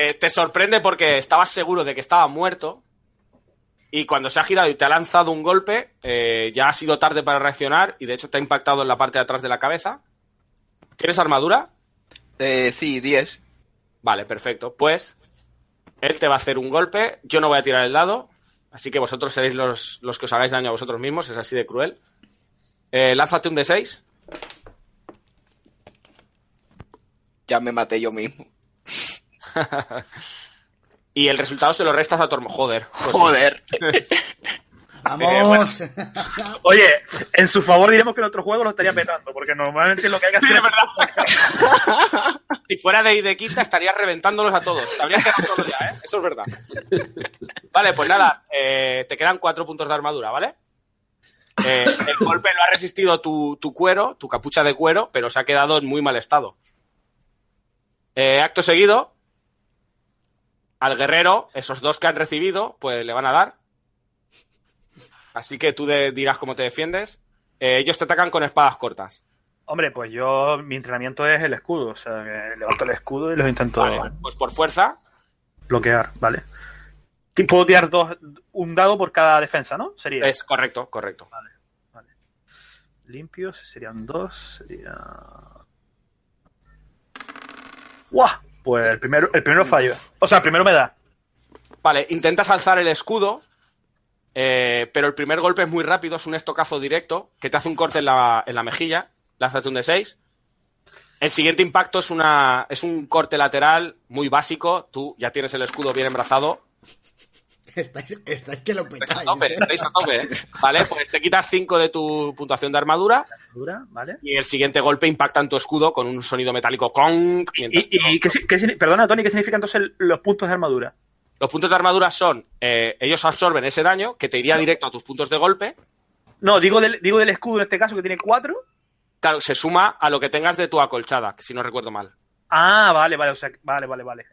Eh, te sorprende porque estabas seguro de que estaba muerto. Y cuando se ha girado y te ha lanzado un golpe, eh, ya ha sido tarde para reaccionar y de hecho te ha impactado en la parte de atrás de la cabeza. ¿Tienes armadura? Eh, sí, 10. Vale, perfecto. Pues él te va a hacer un golpe. Yo no voy a tirar el dado. Así que vosotros seréis los, los que os hagáis daño a vosotros mismos. Es así de cruel. Eh, lánzate un D6. Ya me maté yo mismo. *laughs* Y el resultado se lo restas a tu hermano. Joder. pues. Joder. *laughs* ¡Vamos! *laughs* Oye, en su favor diremos que en otro juego lo estaría petando, porque normalmente lo que hay que hacer *laughs* Si fuera de, de quinta estarías reventándolos a todos. Te habrías quedado solo ya, ¿eh? Eso es verdad. Vale, pues nada, eh, te quedan cuatro puntos de armadura, ¿vale? Eh, el golpe lo ha resistido tu, tu cuero, tu capucha de cuero, pero se ha quedado en muy mal estado. Eh, acto seguido, al guerrero, esos dos que han recibido, pues le van a dar. Así que tú de- dirás cómo te defiendes. Eh, ellos te atacan con espadas cortas. Hombre, pues yo, mi entrenamiento es el escudo, o sea, que levanto el escudo y los intento Vale, pues por fuerza, bloquear, ¿vale? Puedo tirar dos, un dado por cada defensa, ¿no? Sería es correcto, correcto. limpios, serían dos, sería... ¡Guau! Pues el primero, el primero fallo. O sea, el primero me da. Vale, intentas alzar el escudo, eh, pero el primer golpe es muy rápido, es un estocazo directo que te hace un corte en la, en la mejilla, lánzate un de 6. El siguiente impacto es, una, es un corte lateral muy básico, tú ya tienes el escudo bien embrazado. Estáis, estáis que lo Estáis a petáis, tope, ¿eh? estáis a tope, ¿eh? Vale, pues te quitas 5 de tu puntuación de armadura Dura, ¿vale? y el siguiente golpe impacta en tu escudo con un sonido metálico clonk. Y, y ¿qué, qué perdona, Tony, ¿qué significan entonces el- los puntos de armadura? Los puntos de armadura son, eh, ellos absorben ese daño que te iría directo a tus puntos de golpe No, digo del, digo del escudo en este caso que tiene cuatro. Claro, se suma a lo que tengas de tu acolchada, si no recuerdo mal. Ah, vale, vale, o sea, vale, vale, vale.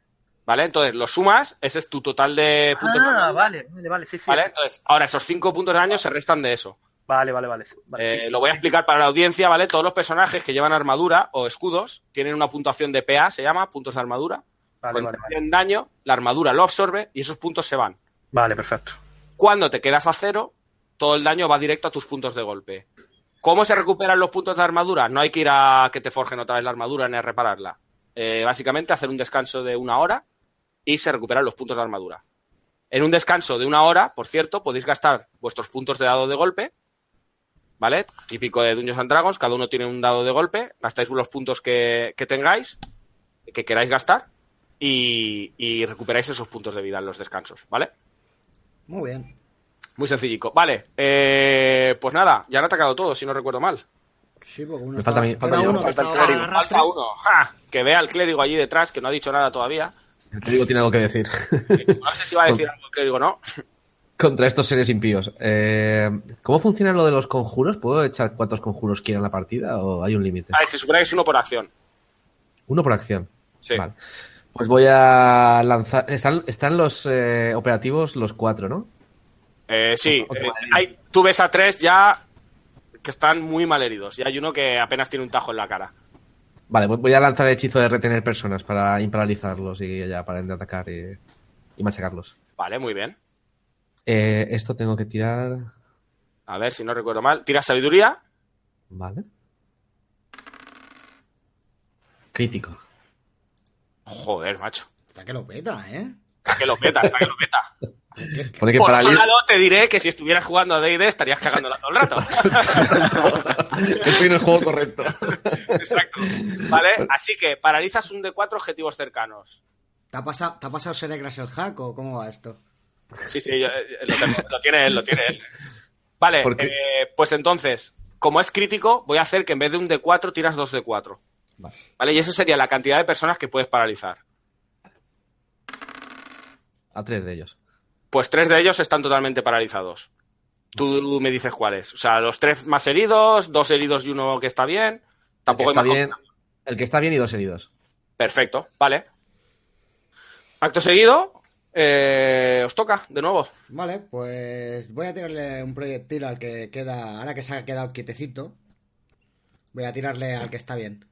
¿Vale? Entonces, lo sumas, ese es tu total de puntos. de Ah, armadura, vale, vale, vale, sí, sí. ¿Vale? Entonces, ahora esos 5 puntos de daño se restan de eso. Vale, vale, vale. vale, Eh, sí. lo voy a explicar para la audiencia, ¿vale? Todos los personajes que llevan armadura o escudos tienen una puntuación de PA, se llama, puntos de armadura. Vale, Cuando vale, daño, la armadura lo absorbe y esos puntos se van. Vale, perfecto. Cuando te quedas a cero, todo el daño va directo a tus puntos de golpe. ¿Cómo se recuperan los puntos de armadura? No hay que ir a que te forjen otra vez la armadura ni a repararla. Eh, básicamente hacer un descanso de una hora y se recuperan los puntos de armadura. En un descanso de una hora, por cierto, podéis gastar vuestros puntos de dado de golpe, ¿vale? Típico de Dungeons and Dragons, cada uno tiene un dado de golpe, gastáis los puntos que, que tengáis, que queráis gastar, y, y recuperáis esos puntos de vida en los descansos, ¿vale? Muy bien. Muy sencillico. Vale, eh, pues nada, ya han atacado todos, si no recuerdo mal. Sí, porque uno Me falta uno el clérigo. Falta uno. ¡Ja! Que vea al clérigo allí detrás, que no ha dicho nada todavía. El clérigo tiene algo que decir No sé si va a decir algo el clérigo no. contra estos seres impíos. Eh, ¿Cómo funciona lo de los conjuros? ¿Puedo echar cuántos conjuros quiera en la partida o hay un límite? A ver, se supone que es uno por acción. Uno por acción. Sí. Vale. Pues voy a lanzar. Están, están los eh, operativos, los cuatro, ¿no? Eh, sí, eh, hay, tú ves a tres ya que están muy mal heridos. Y hay uno que apenas tiene un tajo en la cara. Vale, voy- a lanzar el hechizo de retener personas para imparalizarlos y ya paren de atacar. y- y machacarlos. Vale, muy bien. Eh, esto tengo que tirar. A ver si no recuerdo mal. Tira sabiduría. Vale. Crítico. Joder, macho. Está que lo peta, ¿eh? Está que lo peta, está que lo peta. *laughs* Pone que Por para otro lado, te diré que si estuvieras jugando a D&D estarías cagándola todo el rato. *laughs* Estoy en el juego correcto. Exacto. Vale, así que paralizas un de cuatro objetivos cercanos. ¿Te ha pasado, ¿te ha pasado Seregras el hack o cómo va esto? Sí, sí, yo- eh, lo, tengo, lo tiene él, lo tiene él. Vale, Porque- eh, pues entonces, como es crítico, voy a hacer que en vez de un de 4 tiras dos de 4. Vale. Vale, y esa sería la cantidad de personas que puedes paralizar. A tres de ellos. Pues tres de ellos están totalmente paralizados. Tú me dices cuáles. O sea, los tres más heridos, dos heridos y uno que está bien. El que, Tampoco está hay más bien, el que está bien y dos heridos. Perfecto, vale. Acto seguido, eh, os toca de nuevo. Vale, pues voy a tirarle un proyectil al que queda. Ahora que se ha quedado quietecito, voy a tirarle al que está bien.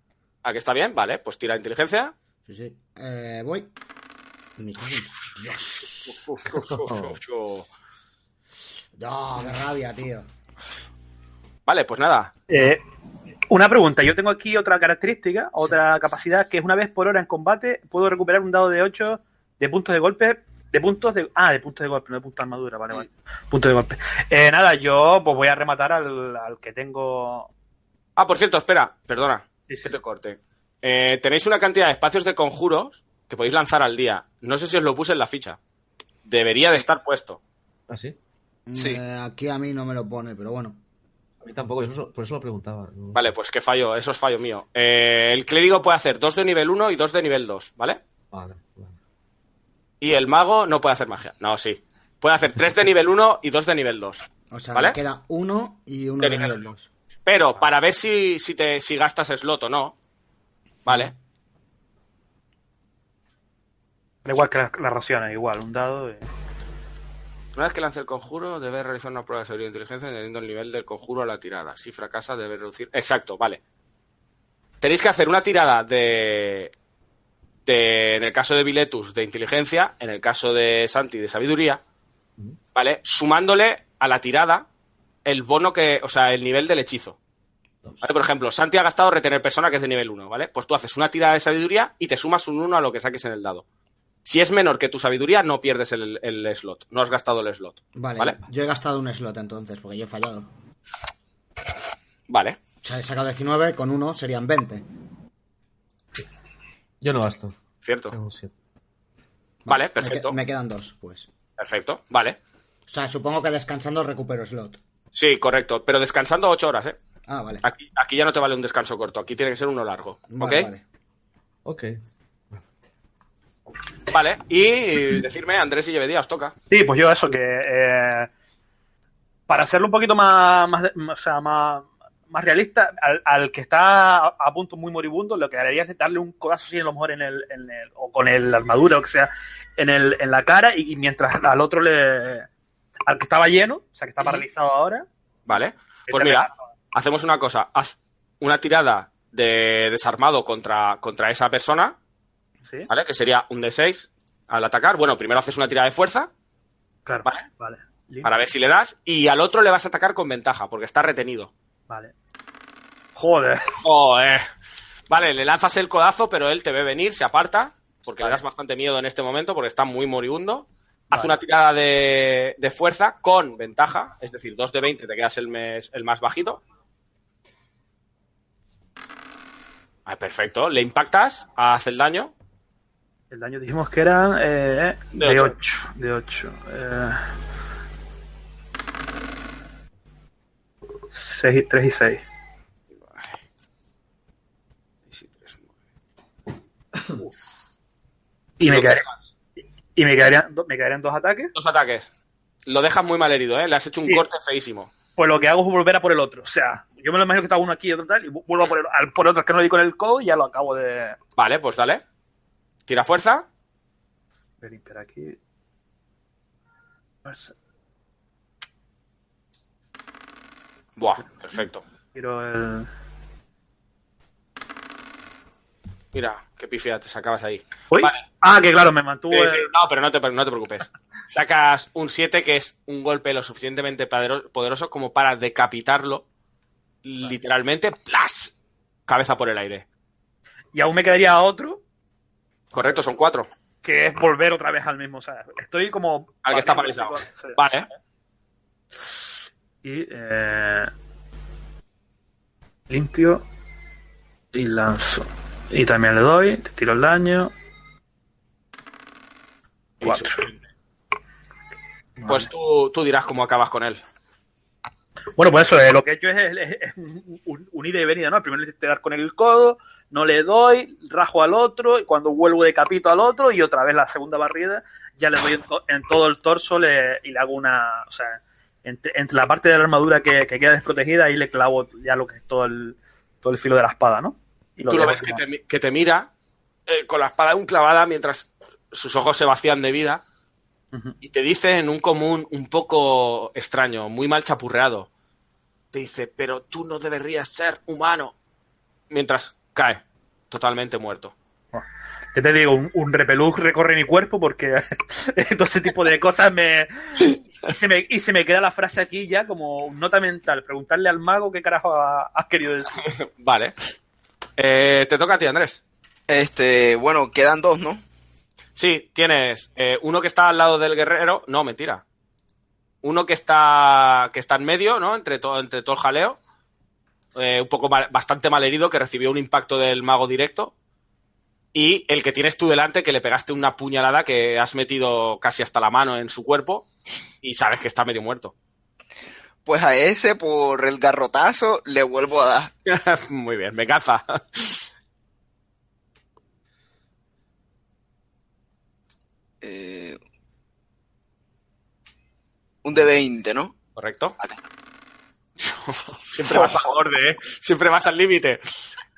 ¿A que está bien? Vale, pues tira inteligencia. Sí, sí. Eh, voy. Me cago en- Dios. *laughs* No, qué rabia, tío. Vale, pues nada. Eh, una pregunta, yo tengo aquí otra característica, otra capacidad, que es una vez por hora en combate puedo recuperar un dado de 8 de puntos de golpe, de puntos de... Ah, de puntos de golpe, no de puntos de armadura, vale, vale. Puntos de golpe. Eh, nada, yo pues voy a rematar al, al que tengo... Ah, por cierto, espera, perdona, Sí, sí. que te corte. Eh, tenéis una cantidad de espacios de conjuros que podéis lanzar al día. No sé si os lo puse en la ficha. Debería de estar puesto. ¿Ah, sí? Sí. Eh, aquí a mí no me lo pone, pero bueno. A mí tampoco, eso- por eso lo preguntaba. Vale, pues qué fallo, eso es fallo mío. Eh, el clérigo puede hacer dos de nivel 1 y dos de nivel 2, ¿vale? Vale, vale. Y el mago no puede hacer magia. No, sí. Puede hacer tres de nivel 1 y dos de nivel 2. O sea, ¿Vale? me queda uno y uno De de nivel nivel 2. Pero para ver si, si, te, si gastas slot o no, ¿vale? Da igual que las la raciones, igual, un dado... Una vez que lance el conjuro, debe realizar una prueba de seguridad e inteligencia añadiendo el nivel del conjuro a la tirada. Si fracasa, debe reducir. Exacto, vale. Tenéis que hacer una tirada de. de en el caso de Viletus, de inteligencia. En el caso de Santi, de sabiduría. ¿Vale? Sumándole a la tirada el bono que. O sea, el nivel del hechizo. ¿Vale? Por ejemplo, Santi ha gastado retener persona, que es de nivel 1, ¿vale? Pues tú haces una tirada de sabiduría y te sumas un 1 a lo que saques en el dado. Si es menor que tu sabiduría, no pierdes el, el slot. No has gastado el slot. Vale, ¿Vale? yo he gastado un slot entonces, porque yo he fallado. Vale. O sea, he sacado 19, con uno serían 20. Yo no gasto. Cierto. Vale, Me que- perfecto. Me, quedan dos, pues. Perfecto. Vale. O sea, supongo que descansando recupero slot. Sí, correcto. Pero descansando ocho horas, ¿eh? Ah, vale. Aquí, aquí ya no te vale un descanso corto. Aquí tiene que ser uno largo. Vale, ¿Ok? vale. Ok. Vale. Y decirme, Andrés y Llevedía, os toca. Sí, pues yo eso, que eh, para hacerlo un poquito más, más, o sea, más, más realista, al, al que está a, punto muy moribundo, lo que haría es darle un codazo así, a lo mejor en el, en el- o con el, la armadura, o que sea, en, el, en la cara, y, y mientras al otro le, al que estaba lleno, o sea, que está paralizado ahora, Vale. Pues mira, hacemos una cosa. Haz una tirada de desarmado contra, contra esa persona, sí, ¿vale? Que sería un D6 al atacar. Bueno, primero haces una tirada de fuerza claro, Vale. vale, para ver si le das. Y al otro le vas a atacar con ventaja, porque está retenido. vale. Joder, Joder. Vale, le lanzas el codazo, pero él te ve venir, se aparta, porque Vale. le das bastante miedo en este momento, porque está muy moribundo. Haz Vale. una tirada de, de fuerza con ventaja, es decir, 2 de 20 te quedas el, mes- el más bajito. Ah, perfecto. Le impactas, hace el daño. El daño dijimos que eran eh, De de ocho. 8, de 8. Eh, 6, 3 y 6. Y me, quedarían, y me quedarían, me quedarían dos ataques. Dos ataques. Lo dejas muy mal herido, ¿eh? Le has hecho un Sí. corte feísimo. Pues lo que hago es volver a por el otro. O sea, yo me lo imagino que está uno aquí y otro tal, y vu- vuelvo a por, el, al, por otro que no le di con el codo y ya lo acabo de. Vale, pues dale. Tira fuerza. de limpiar aquí. Pues, Buah, perfecto. Tiro el. Mira, qué pifia te sacabas ahí. Vale. Ah, que claro, me. Sí, sí, No, pero no te, no te preocupes. *laughs* Sacas un 7 que es un golpe lo suficientemente poderoso como para decapitarlo literalmente, ¡plas! Cabeza por el aire. Y aún me quedaría otro, Correcto, son cuatro. que es volver otra vez al mismo. O sea, estoy como. Al que está paralizado. Sí. Vale. Y. Eh, limpio. Y lanzo. Y también le doy, te tiro el daño. Cuatro. Pues tú, tú dirás cómo acabas con él. Bueno, pues eso, eh, lo que he hecho es, es- es un, un- ida y venida, ¿no? Primero le intenté dar con el codo, no le doy, rajo al otro, y cuando vuelvo decapito al otro, y otra vez la segunda barrida, ya le doy en, to- en todo el torso le- y le hago una. O sea, entre, entre la parte de la armadura que, que queda desprotegida, ahí le clavo ya lo que es todo el, todo el filo de la espada, ¿no? Y Tú lo ves que te, mi- que te mira eh, con la espada aún clavada mientras sus ojos se vacían de vida y te dice en un común un poco extraño, muy mal chapurreado. Te dice, pero tú no deberías ser humano. Mientras cae, totalmente muerto. ¿Qué te digo? Un, un repelús recorre mi cuerpo porque *laughs* todo ese tipo de cosas me y, se me... y se me queda la frase aquí ya como nota mental. Preguntarle al mago qué carajo ha- has querido decir. *laughs* Vale. Eh, te toca a ti, Andrés. Este, bueno, quedan dos, ¿no? Sí, tienes eh, uno que está al lado del guerrero. No, mentira. Uno que está que está en medio, ¿no? Entre todo, entre todo el jaleo. Eh, un poco mal- bastante mal herido, que recibió un impacto del mago directo. Y el que tienes tú delante, que le pegaste una puñalada que has metido casi hasta la mano en su cuerpo y sabes que está medio muerto. Pues a ese, por el garrotazo, le vuelvo a dar. *laughs* Muy bien, venganza. Eh, un de 20, ¿no? ¿Correcto? Siempre vas al borde, ¿eh? Siempre vas al límite.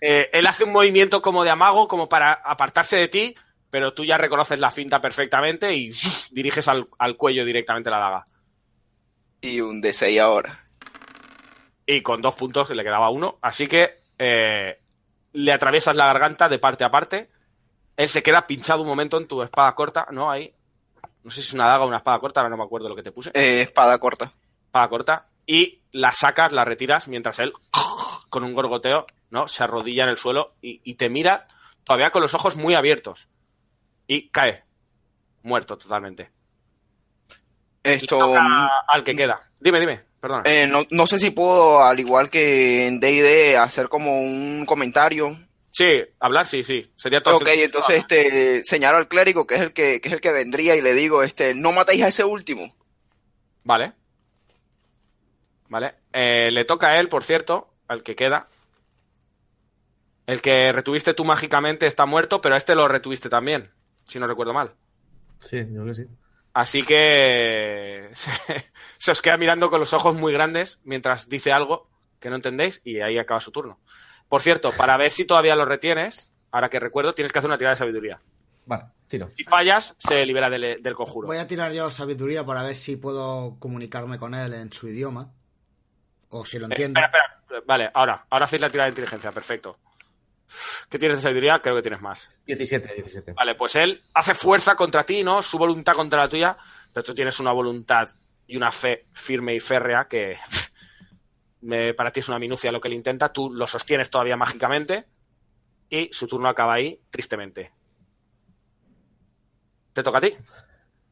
Eh, él hace un movimiento como de amago, como para apartarse de ti, pero tú ya reconoces la finta perfectamente y diriges al, al cuello directamente la daga. Y un de 6 ahora. Y con dos puntos le quedaba uno. Así que eh, le atraviesas la garganta de parte a parte. Él se queda pinchado un momento en tu espada corta, ¿no? Ahí. No sé si es una daga o una espada corta, ahora no me acuerdo lo que te puse. Eh, espada corta. espada corta, y la sacas, la retiras, mientras él, con un gorgoteo, ¿no? Se arrodilla en el suelo y, y te mira todavía con los ojos muy abiertos. Y cae. Muerto totalmente. Esto. toca al que queda. Dime, dime, perdona. eh, no, no sé si puedo, al igual que en DD, hacer como un comentario. Sí, hablar, sí, sí. Sería todo. Ok, entonces este, señalo al clérigo, que es el que, que es el que vendría, y le digo, este, no matéis a ese último. Vale. Vale. Eh, le toca a él, por cierto, al que queda. El que retuviste tú mágicamente está muerto, pero a este lo retuviste también, si no recuerdo mal. Sí, yo creo que sí. Así que *laughs* se, se os queda mirando con los ojos muy grandes mientras dice algo que no entendéis y ahí acaba su turno. Por cierto, para ver si todavía lo retienes, ahora que recuerdo, tienes que hacer una tirada de sabiduría. Vale, tiro. Si fallas, se libera del, del conjuro. Voy a tirar yo sabiduría para ver si puedo comunicarme con él en su idioma. O si lo Eh, entiendo. espera, espera. Vale, ahora, ahora hacéis la tirada de inteligencia, perfecto. ¿Qué tienes de sabiduría? Creo que tienes más. 17, 17. Vale, pues él hace fuerza contra ti, ¿no? Su voluntad contra la tuya, pero tú tienes una voluntad y una fe firme y férrea que me, para ti es una minucia lo que él intenta. Tú lo sostienes todavía mágicamente y su turno acaba ahí, tristemente. ¿Te toca a ti?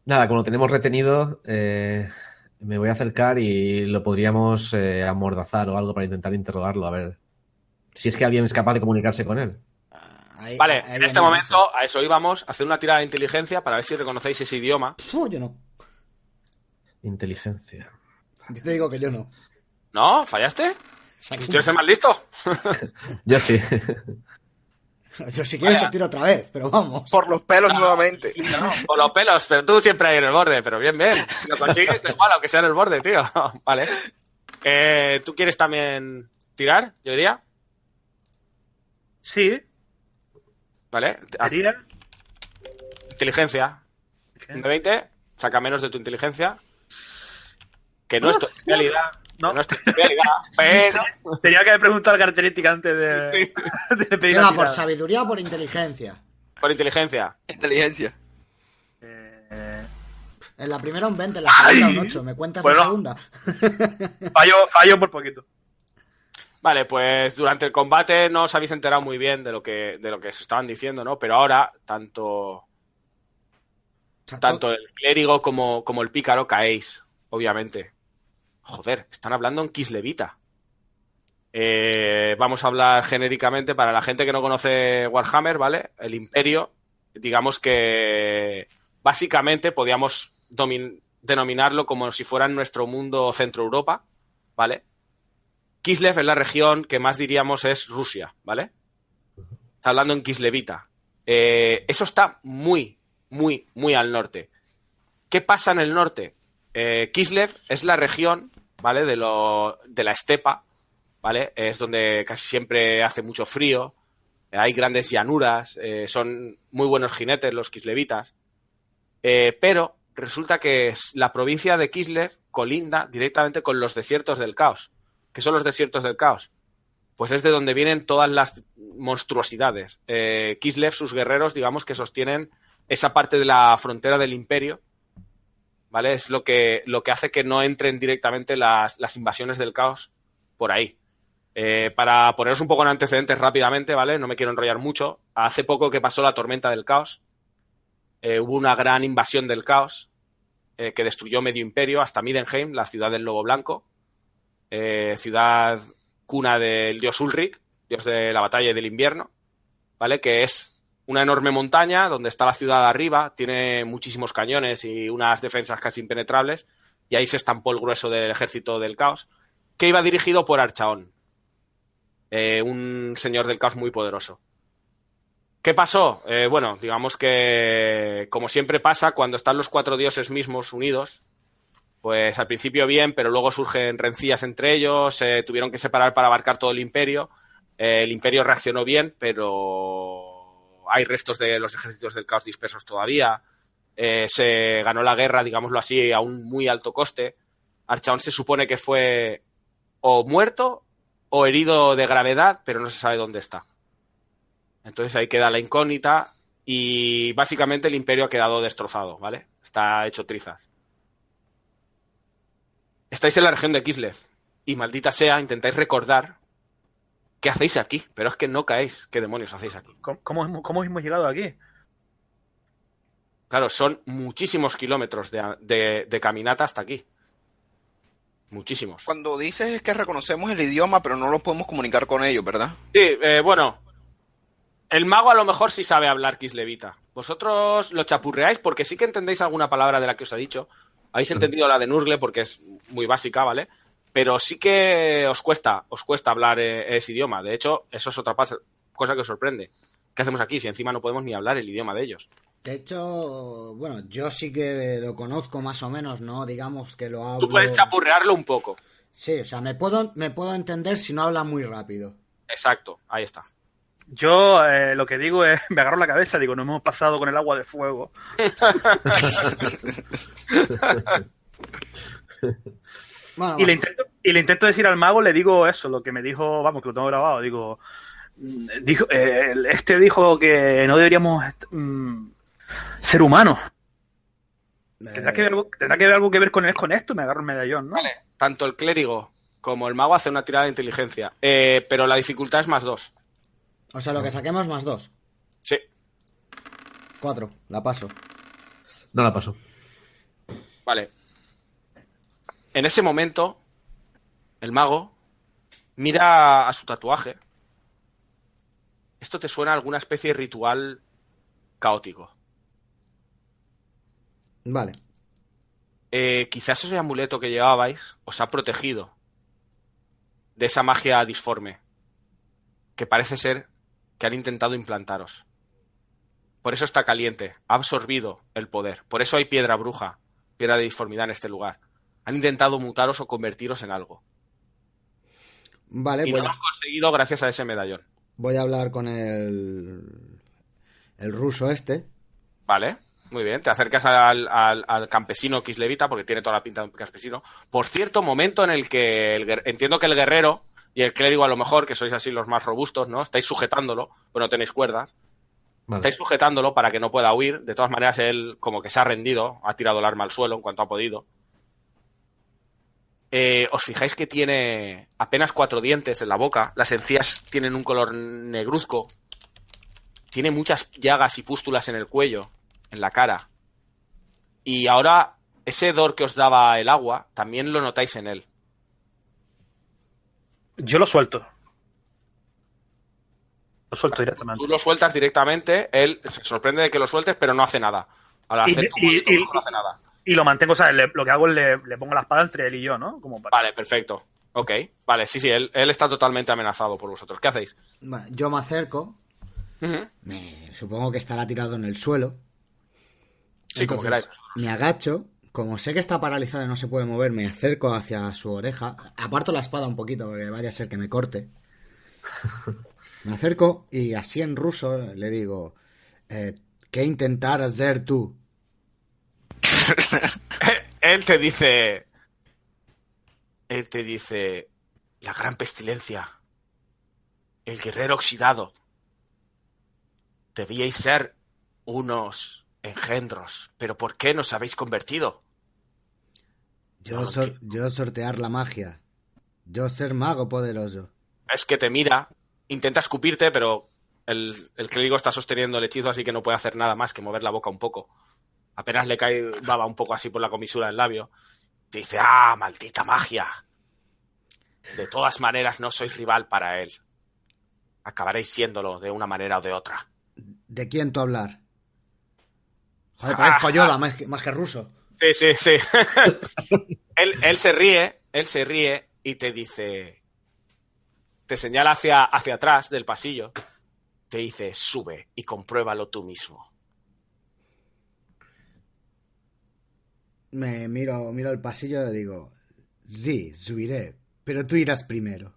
Nada, como lo tenemos retenido, eh, me voy a acercar y lo podríamos eh, amordazar o algo para intentar interrogarlo, a ver si es que alguien es capaz de comunicarse con él. Ahí- Vale, ahí en este momento, a eso íbamos, hacer una tirada de inteligencia para ver si reconocéis ese idioma. yo no. Inteligencia. Yo te digo que yo no. ¿No? ¿Fallaste? ¿Quieres ser más listo? *laughs* Yo sí. *laughs* Yo si quieres Vaya. te tiro otra vez, pero vamos. Por los pelos nuevamente. *laughs* Con los pelos, pero tú siempre ahí en el borde, pero bien, bien. Si lo consigues, da igual, aunque sea en el borde, tío. Vale. Eh, ¿Tú quieres también tirar, yo diría? Sí, ¿Vale? Ah, tira. Inteligencia. De 20, saca menos de tu inteligencia. Que no es tu realidad. No, No estoy en belga, pero... *laughs* tenía que haber preguntado la característica antes de, *laughs* de pedir Venga, por sabiduría o por inteligencia. Por inteligencia. Inteligencia. Eh, En la primera un 20, en la segunda Ay. un 8. ¿Me cuentas Bueno. la segunda? *laughs* fallo, fallo por poquito. Vale, pues durante el combate no os habéis enterado muy bien de lo que, de lo que se estaban diciendo, ¿no? Pero ahora, tanto, tanto el clérigo como, como el pícaro caéis, obviamente. Joder, están hablando en Kislevita. Eh, vamos a hablar genéricamente para la gente que no conoce Warhammer, ¿vale? El imperio, digamos que básicamente podíamos denominarlo como si fuera nuestro mundo Centro Europa, ¿vale? Kislev es la región que más diríamos es Rusia, ¿vale? Está hablando en Kislevita. Eh, eso está muy, muy, muy al norte. ¿Qué pasa en el norte? Eh, Kislev es la región, ¿vale? De, lo, de la estepa, ¿vale? Es donde casi siempre hace mucho frío, eh, hay grandes llanuras, eh, son muy buenos jinetes los kislevitas, pero resulta que la provincia de Kislev colinda directamente con los desiertos del caos. ¿Qué son los desiertos del caos? Pues es de donde vienen todas las monstruosidades. Kislev, sus guerreros, digamos que sostienen esa parte de la frontera del imperio, ¿vale? Es lo que, lo que hace que no entren directamente las, las invasiones del caos por ahí. Eh, para poneros un poco en antecedentes rápidamente, ¿vale? No me quiero enrollar mucho. Hace poco que pasó la tormenta del caos, eh, hubo una gran invasión del caos eh, que destruyó medio imperio hasta Midenheim, la ciudad del Lobo Blanco, ciudad cuna del dios Ulrich, dios de la batalla y del invierno, ¿vale? Que es una enorme montaña donde está la ciudad arriba, tiene muchísimos cañones y unas defensas casi impenetrables, y ahí se estampó el grueso del ejército del caos, que iba dirigido por Archaón, eh, un señor del caos muy poderoso. ¿Qué pasó? Eh, bueno, digamos que, como siempre pasa, cuando están los cuatro dioses mismos unidos, pues al principio bien, pero luego surgen rencillas entre ellos, se tuvieron que separar para abarcar todo el imperio. Eh, el imperio reaccionó bien, pero hay restos de los ejércitos del caos dispersos todavía. Eh, se ganó la guerra, digámoslo así, a un muy alto coste. Archaón se supone que fue o muerto o herido de gravedad, pero no se sabe dónde está. Entonces ahí queda la incógnita y básicamente el imperio ha quedado destrozado, ¿vale? Está hecho trizas. Estáis en la región de Kislev y maldita sea, intentáis recordar qué hacéis aquí, pero es que no caéis. ¿Qué demonios hacéis aquí? ¿Cómo, cómo hemos- cómo hemos llegado aquí? Claro, son muchísimos kilómetros de, de- de caminata hasta aquí. Muchísimos. Cuando dices es que reconocemos el idioma, pero no lo podemos comunicar con ellos, ¿verdad? Sí, eh, bueno. El mago a lo mejor sí sabe hablar kislevita. Vosotros lo chapurreáis porque sí que entendéis alguna palabra de la que os he dicho. Habéis entendido la de Nurgle porque es muy básica, ¿vale? Pero sí que os cuesta, os cuesta hablar eh, ese idioma. De hecho, eso es otra cosa que os sorprende. ¿Qué hacemos aquí si encima no podemos ni hablar el idioma de ellos? De hecho, bueno, yo sí que lo conozco más o menos, ¿no? Digamos que lo hablo. Tú puedes chapurrearlo un poco. Sí, o sea, me puedo, me puedo entender si no habla muy rápido. Exacto, ahí está. Yo eh, lo que digo es, *laughs* me agarro la cabeza, digo, nos hemos pasado con el agua de fuego. *laughs* *laughs* Bueno, Y le, intento, y le intento decir al mago, le digo eso, lo que me dijo, vamos, que lo tengo grabado, digo, mm, dijo, eh, este dijo que no deberíamos mm, ser humanos. ¿Tendrá Eh, que, ver, algo- tendrá que ver algo que ver con, con esto? Me agarro el medallón, ¿no? Vale. Tanto el clérigo como el mago hacen una tirada de inteligencia. Eh, pero la dificultad es más dos. o sea, lo que saquemos más dos. Sí. Cuatro, la paso. No la paso. Vale. En ese momento, el mago mira a su tatuaje. Esto te suena a alguna especie de ritual caótico. Vale. Eh, quizás ese amuleto que llevabais os ha protegido de esa magia disforme que parece ser que han intentado implantaros. Por eso está caliente, ha absorbido el poder. Por eso hay piedra bruja, piedra de disformidad en este lugar. Han intentado mutaros o convertiros en algo. Vale, Y no lo han conseguido gracias a ese medallón. voy a hablar con el. El ruso este. ¿Vale? muy bien. Te acercas al, al- al campesino Kislevita, porque tiene toda la pinta de un campesino. Por cierto, momento en el que el entiendo que el guerrero y el clérigo, a lo mejor, que sois así los más robustos, ¿no? Estáis sujetándolo, pero no tenéis cuerdas. Vale. Estáis sujetándolo para que no pueda huir. De todas maneras, él como que se ha rendido, ha tirado el arma al suelo en cuanto ha podido. Eh, os fijáis que tiene apenas cuatro dientes en la boca, las encías tienen un color negruzco, tiene muchas llagas y pústulas en el cuello, en la cara. Y ahora ese hedor que os daba el agua, también lo notáis en él. Yo lo suelto. Lo suelto directamente. Tú lo sueltas directamente, él se sorprende de que lo sueltes, pero no hace nada. Al Y- y- y- no hace nada. Y lo mantengo, o sea, le- lo que hago es le, le pongo la espada entre él y yo, ¿no? Como para... Vale, perfecto. Ok, vale, sí, sí, él, él está totalmente amenazado por vosotros. ¿Qué hacéis? Bueno, Yo me acerco, me, supongo que estará tirado en el suelo. Sí, como Entonces, queráis. Me agacho, como sé que está paralizada y no se puede mover, me acerco hacia su oreja, aparto la espada un poquito porque vaya a ser que me corte. Me acerco y así en ruso le digo, eh, ¿qué intentar hacer tú? *laughs* Él te dice. Él te dice. La gran pestilencia. El guerrero oxidado. Debíais ser unos engendros. Pero ¿por qué nos habéis convertido? Yo, sor- yo sortear la magia. Yo ser mago poderoso. Es que te mira, intenta escupirte, pero el, el clérigo está sosteniendo el hechizo, así que no puede hacer nada más que mover la boca un poco. Apenas le cae baba un poco así por la comisura del labio. Te dice, ah, maldita magia. De todas maneras, no sois rival para él. Acabaréis siéndolo de una manera o de otra. ¿De quién tú hablar? Joder, *laughs* parezco Yoda más que, más que ruso. Sí, sí, sí. *laughs* él, él se ríe, él se ríe y te dice, te señala hacia, hacia atrás del pasillo, te dice, sube y compruébalo tú mismo. Me miro, miro el pasillo y digo, sí, subiré, pero tú irás primero.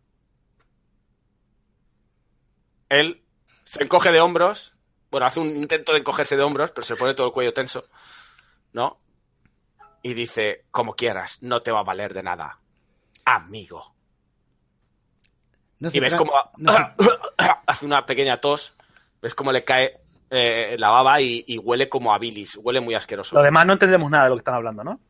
Él se encoge de hombros, bueno, hace un intento de encogerse de hombros, pero se pone todo el cuello tenso, ¿no? Y dice, como quieras, no te va a valer de nada, amigo. No Y ves tra- como no se- *coughs* hace una pequeña tos, ves como le cae eh, la baba y, y huele como a bilis, huele muy asqueroso. Lo demás no entendemos nada de lo que están hablando, ¿no?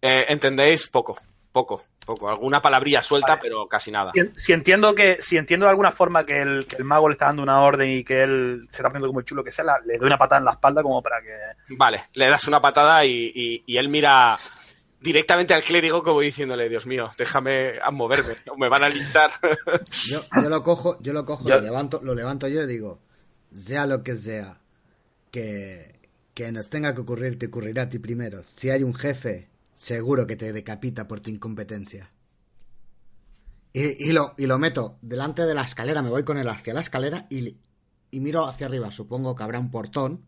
Eh, ¿Entendéis? Poco, poco, poco. Alguna palabrilla suelta, Vale. pero casi nada. Si, si entiendo que si entiendo de alguna forma que el, que el mago le está dando una orden y que él se está poniendo como el chulo que sea, la- le doy una patada en la espalda como para que... Vale, le das una patada y, y- y él mira directamente al clérigo como diciéndole, Dios mío, déjame a moverme, o me van a linchar. Yo, yo lo cojo, yo lo cojo, Yo- lo levanto, lo levanto yo y digo, sea lo que sea, que, que nos tenga que ocurrir, te ocurrirá a ti primero. Si hay un jefe, seguro que te decapita por tu incompetencia. Y, y lo, y lo meto delante de la escalera, me voy con él hacia la escalera y, y miro hacia arriba. Supongo que habrá un portón,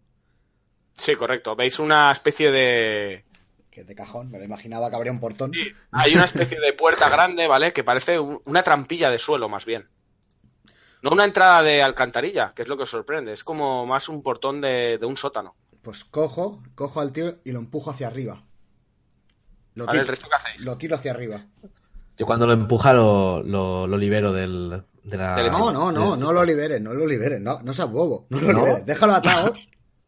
sí, correcto. Veis una especie de... que de cajón, me lo imaginaba que habría un portón. Hay una especie de puerta grande, ¿vale? Que parece un- una trampilla de suelo, más bien. No una entrada de alcantarilla, que es lo que os sorprende. Es como más un portón de, de un sótano. Pues cojo, cojo al tío y lo empujo hacia arriba. Lo ¿Vale? tiro, ¿El resto qué hacéis? lo tiro hacia arriba. Yo cuando lo empuja lo, lo, lo libero del, de la... No, no, no, no lo liberes, no lo liberes, no, no seas bobo, no lo ¿No? liberes, déjalo atado.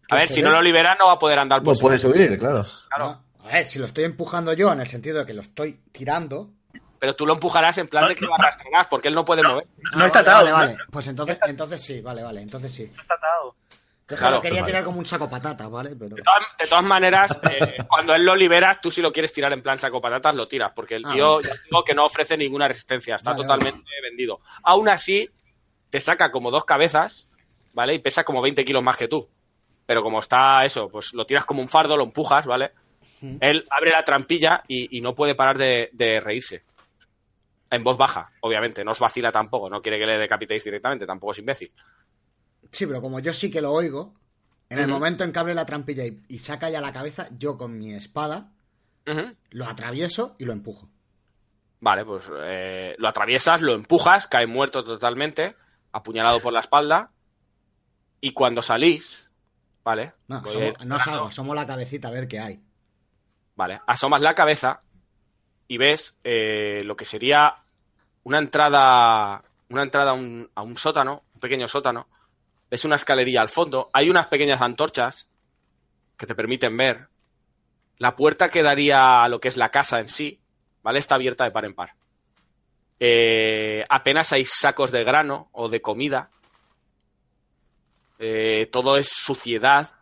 A ver, que si no lo libera no va a poder andar por No puede subir, claro. Claro. No, a ver, si lo estoy empujando yo en el sentido de que lo estoy tirando. Pero tú lo empujarás en plan de que lo arrastrarás, porque él no puede mover. No está vale, atado, Vale, ¿no? vale. Pues entonces, entonces sí, vale, vale, entonces sí. Está atado. Déjalo, Claro, quería vale. tirar como un saco patata, ¿vale? Pero. De todas, de todas maneras, eh, cuando él lo liberas, tú si lo quieres tirar en plan saco patatas, lo tiras, porque el Ah, tío, ya digo que no ofrece ninguna resistencia, está Vale, totalmente vendido. Aún así, te saca como dos cabezas, ¿vale? Y pesa como 20 kilos más que tú. Pero como está eso, pues lo tiras como un fardo, lo empujas, ¿vale? Él abre la trampilla y, y no puede parar de, de reírse. En voz baja, obviamente, no os vacila tampoco, no quiere que le decapitéis directamente, tampoco es imbécil. Sí, pero como yo sí que lo oigo, en el momento en que abre la trampilla y, y saca ya la cabeza, yo con mi espada lo atravieso y lo empujo. Vale, pues eh, lo atraviesas, lo empujas, cae muerto totalmente, apuñalado por la espalda. Y cuando salís, ¿vale? No, somos, no salgo, somos la cabecita a ver qué hay. Vale, asomas la cabeza y ves eh, lo que sería una entrada, una entrada a un, a un sótano, un pequeño sótano. Ves una escalerilla al fondo. Hay unas pequeñas antorchas que te permiten ver. La puerta que daría a lo que es la casa en sí, ¿vale? Está abierta de par en par. Eh, apenas hay sacos de grano o de comida. Eh, todo es suciedad,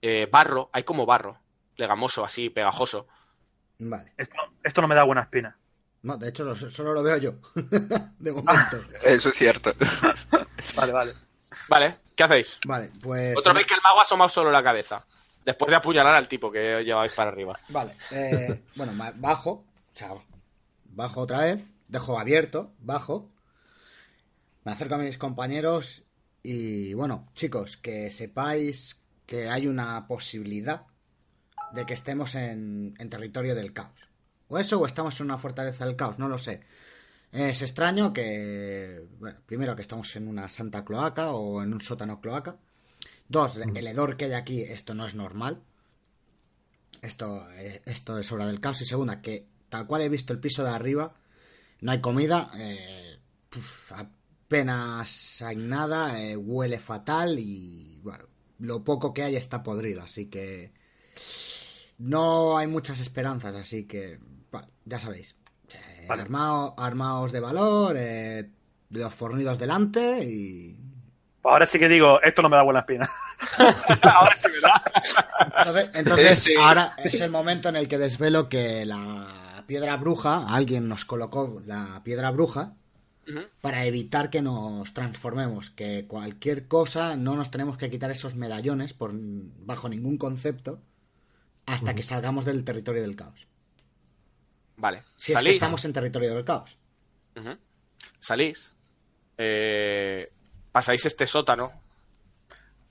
eh, barro, hay como barro, legamoso, así, pegajoso. Vale. Esto, esto no me da buena espina. No, de hecho, lo- solo lo veo yo. *laughs* de momento. Eso es cierto. *laughs* Vale, vale. Vale, ¿qué hacéis? Vale, pues. Otra vez que el mago ha asomado solo la cabeza. Después de apuñalar al tipo que llevabais para arriba. Vale, eh, *laughs* bueno, bajo, o sea, bajo otra vez, dejo abierto, bajo, me acerco a mis compañeros y bueno, chicos, que sepáis que hay una posibilidad de que estemos en, en territorio del caos. O eso, o estamos en una fortaleza del caos, no lo sé. Es extraño que, bueno, primero que estamos en una santa cloaca o en un sótano cloaca. Dos, el hedor que hay aquí, esto no es normal. Esto, eh, esto es obra del caos. Y segunda, que tal cual he visto el piso de arriba, no hay comida, eh, puf, apenas hay nada, eh, huele fatal y bueno, lo poco que hay está podrido, así que no hay muchas esperanzas, así que bueno, ya sabéis. Eh, Vale. armao- armaos de valor, eh, los fornidos delante y... Ahora sí que digo, esto no me da buena espina. *laughs* Ahora sí me da. Entonces, entonces Sí. ahora es el momento en el que desvelo que la piedra bruja, alguien nos colocó la piedra bruja para evitar que nos transformemos, que cualquier cosa no nos tenemos que quitar esos medallones por bajo ningún concepto hasta que salgamos del territorio del caos. Vale, Si es que salís. estamos en territorio del caos. Salís. eh, pasáis este sótano.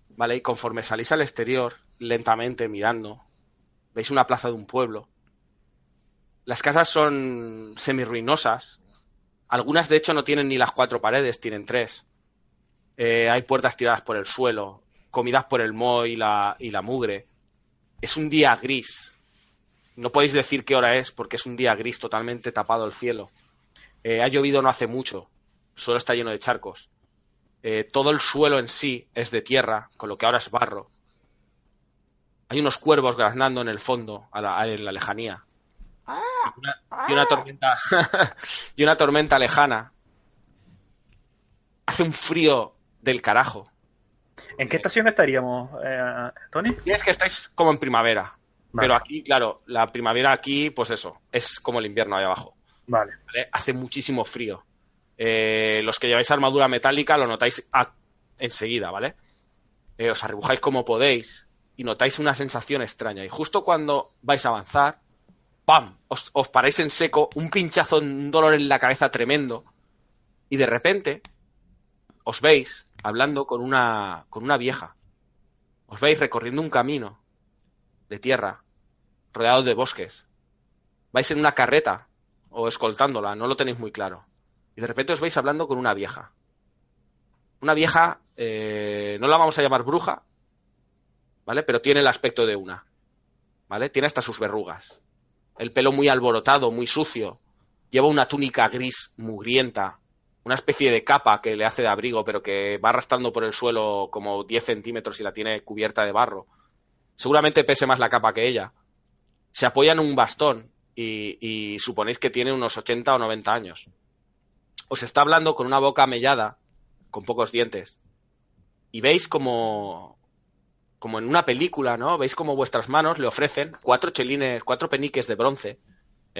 ¿Vale? Y conforme salís al exterior, lentamente mirando, veis una plaza de un pueblo. Las casas son semirruinosas. Algunas, de hecho, no tienen ni las cuatro paredes, tienen tres. Eh, hay puertas tiradas por el suelo, comidas por el moho y la, y la mugre. Es un día gris. No podéis decir qué hora es porque es un día gris totalmente tapado el cielo. Eh, ha llovido no hace mucho. El suelo está lleno de charcos. Eh, todo el suelo en sí es de tierra, con lo que ahora es barro. Hay unos cuervos graznando en el fondo, a la- en la lejanía. Y una, y una tormenta. *laughs* y una tormenta lejana. Hace un frío del carajo. ¿En qué estación estaríamos, eh, Tony? Es que estáis como en primavera. Vale. Pero aquí, claro, la primavera aquí, pues eso, es como el invierno ahí abajo. Vale. ¿vale? Hace muchísimo frío. Eh, los que lleváis armadura metálica lo notáis a- enseguida, ¿vale? Eh, os arrebujáis como podéis y notáis una sensación extraña. Y justo cuando vais a avanzar, ¡pam! Os, os paráis en seco, un pinchazo, un dolor en la cabeza tremendo. Y de repente os veis hablando con una, con una vieja. Os veis recorriendo un camino de tierra, rodeado de bosques. Vais en una carreta o escoltándola, no lo tenéis muy claro. Y de repente os veis hablando con una vieja. Una vieja, eh, no la vamos a llamar bruja, ¿vale? Pero tiene el aspecto de una, ¿vale? Tiene hasta sus verrugas. El pelo muy alborotado, muy sucio. Lleva una túnica gris mugrienta, una especie de capa que le hace de abrigo, pero que va arrastrando por el suelo como 10 centímetros y la tiene cubierta de barro. Seguramente pese más la capa que ella. Se apoya en un bastón y, y suponéis que tiene unos 80 o 90 años. Os está hablando con una boca mellada, con pocos dientes. Y veis como, como en una película, ¿no? Veis como vuestras manos le ofrecen cuatro chelines, cuatro peniques de bronce,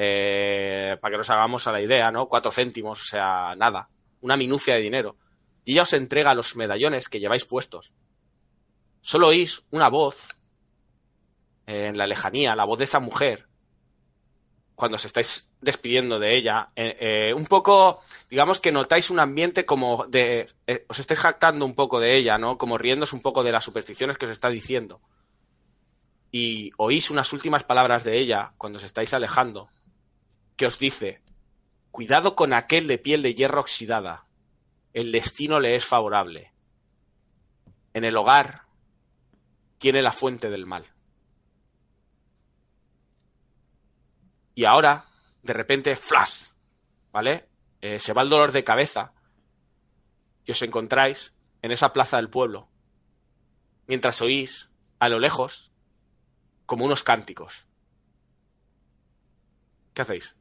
eh, para que nos hagamos a la idea, ¿no? Cuatro céntimos, o sea, nada. Una minucia de dinero. Y ella os entrega los medallones que lleváis puestos. Solo oís una voz en la lejanía, la voz de esa mujer, cuando os estáis despidiendo de ella, eh, eh, un poco, digamos que notáis un ambiente como de, eh, os estáis jactando un poco de ella, ¿no? Como riéndose un poco de las supersticiones que os está diciendo. Y oís unas últimas palabras de ella cuando os estáis alejando, que os dice, cuidado con aquel de piel de hierro oxidada, el destino le es favorable. En el hogar tiene la fuente del mal. Y ahora, de repente, flash, ¿vale? Eh, se va el dolor de cabeza y os encontráis en esa plaza del pueblo, mientras oís, a lo lejos, como unos cánticos. ¿Qué hacéis?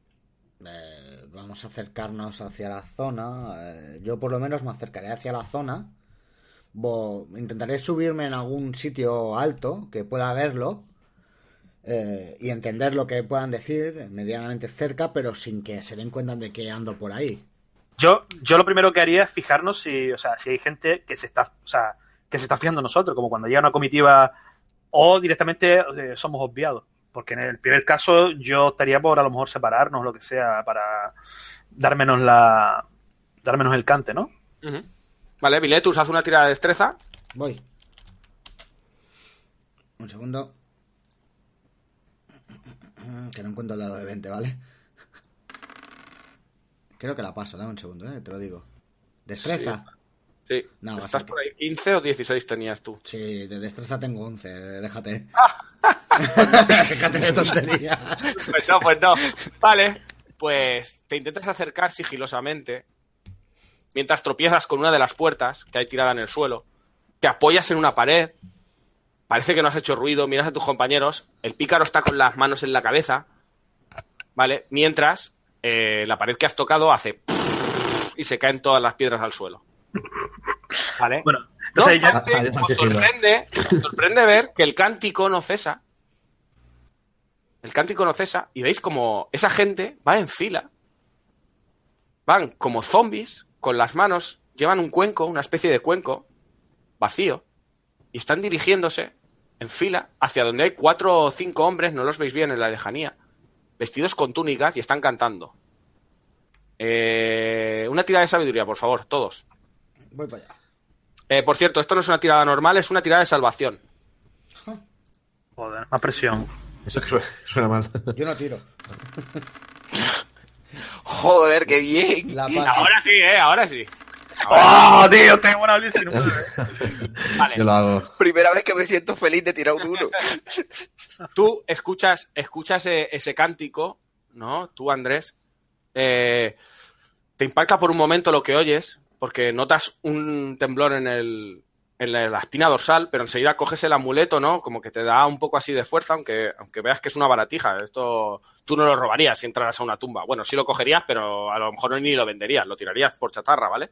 Eh, vamos a acercarnos hacia la zona. eh, yo por lo menos me acercaré hacia la zona. Intentaré subirme en algún sitio alto que pueda verlo eh, y entender lo que puedan decir medianamente cerca, pero sin que se den cuenta de que ando por ahí. Yo, yo lo primero que haría es fijarnos si, o sea, si hay gente que se está, o sea, que se está fiando en nosotros, como cuando llega una comitiva o directamente somos obviados. Porque en el primer caso yo estaría por a lo mejor separarnos, lo que sea, para dar menos la, dar menos el cante, ¿no? Vale, Biletus, haz una tirada de destreza. Voy. Un segundo. Que no encuentro el dado de 20, ¿vale? Creo que la paso, dame un segundo, ¿eh? Te lo digo. ¿Destreza? Sí. No, Estás por ahí. 15 o 16 tenías tú. Sí, de destreza tengo 11, déjate. *laughs* de tonterías. Pues no, pues no. Vale. Pues te intentas acercar sigilosamente. Mientras tropiezas con una de las puertas que hay tirada en el suelo. Te apoyas en una pared. Parece que no has hecho ruido. Miras a tus compañeros. El pícaro está con las manos en la cabeza. ¿Vale? Mientras eh, la pared que has tocado hace. Y se caen todas las piedras al suelo. ¿Vale? Bueno, No ya, sorprende, os sorprende ver que el cántico no cesa. El cántico no cesa y veis como esa gente va en fila. Van como zombies con las manos, llevan un cuenco, una especie de cuenco vacío y están dirigiéndose en fila hacia donde hay cuatro o cinco hombres, no los veis bien en la lejanía, vestidos con túnicas y están cantando. Eh, una tirada de sabiduría, por favor, todos. Voy para allá. Eh, por cierto, esto no es una tirada normal, es una tirada de salvación. joder, más presión. Eso que suena, *laughs* suena mal. Yo no tiro. *laughs* Joder, qué bien. Ahora sí, eh, ahora sí. ¡Oh, tío! Tengo una 19. *laughs* Vale. Yo lo hago. Primera vez que me siento feliz de tirar un uno. Tú escuchas, escuchas ese, ese cántico, ¿no? Tú, Andrés. eh, te impacta por un momento lo que oyes, porque notas un temblor en el en la, espina dorsal, pero enseguida coges el amuleto, ¿no? Como que te da un poco así de fuerza, aunque, aunque veas que es una baratija. Esto tú no lo robarías si entraras a una tumba. Bueno, sí lo cogerías, pero a lo mejor ni lo venderías, lo tirarías por chatarra, ¿vale?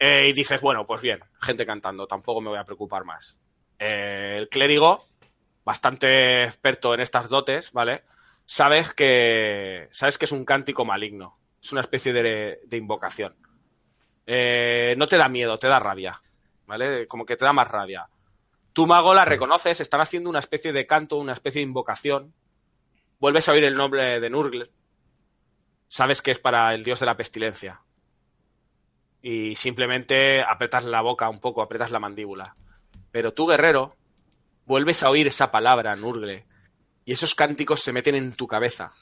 Eh, y dices, bueno, pues bien, gente cantando, tampoco me voy a preocupar más. Eh, el clérigo, bastante experto en estas dotes, ¿vale? Sabes que, sabes que es un cántico maligno, es una especie de, de invocación. Eh, no te da miedo, te da rabia, ¿vale? Como que te da más rabia. Tu mago la reconoces, están haciendo una especie de canto, una especie de invocación. Vuelves a oír el nombre de Nurgle. Sabes que es para el dios de la pestilencia. Y simplemente apretas la boca un poco, apretas la mandíbula. Pero tú, guerrero, vuelves a oír esa palabra, Nurgle, y esos cánticos se meten en tu cabeza.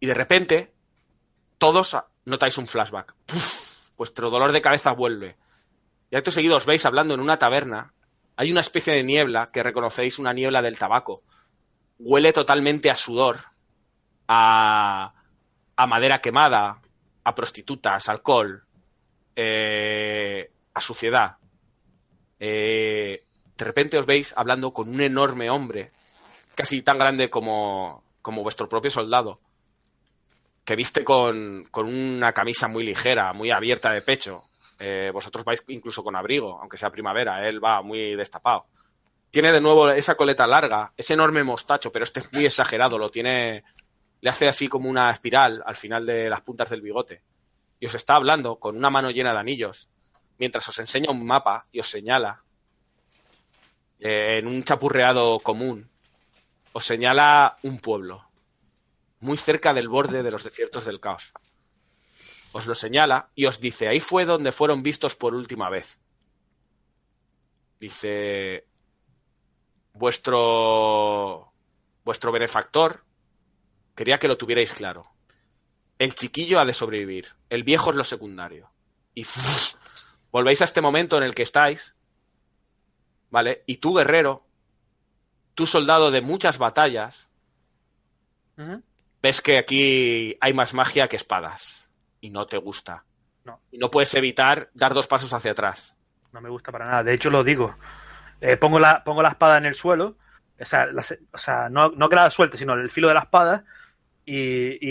Y de repente, todos notáis un flashback. Vuestro dolor de cabeza vuelve. Y acto seguido os veis hablando en una taberna. Hay una especie de niebla que reconocéis una niebla del tabaco. Huele totalmente a sudor, a, a madera quemada, a prostitutas, alcohol, eh, a suciedad. Eh, de repente os veis hablando con un enorme hombre, casi tan grande como, como vuestro propio soldado, que viste con, con una camisa muy ligera, muy abierta de pecho. Eh, vosotros vais incluso con abrigo, aunque sea primavera, él va muy destapado. Tiene de nuevo esa coleta larga, ese enorme mostacho, pero este es muy exagerado, lo tiene, le hace así como una espiral al final de las puntas del bigote. Y os está hablando con una mano llena de anillos, mientras os enseña un mapa y os señala eh, en un chapurreado común, os señala un pueblo, muy cerca del borde de los desiertos del caos. Os lo señala y os dice, ahí fue donde fueron vistos por última vez. Dice, vuestro, vuestro benefactor quería que lo tuvierais claro. El chiquillo ha de sobrevivir, el viejo es lo secundario. Y volvéis a este momento en el que estáis ¿vale? Y tú, guerrero, tú, soldado de muchas batallas, ves que aquí hay más magia que espadas. Y no te gusta. No. Y no puedes evitar dar dos pasos hacia atrás. No me gusta para nada. De hecho, lo digo. Eh, pongo, la, pongo la espada en el suelo. O sea, la o sea, no, no que la suelte, sino el filo de la espada. Y,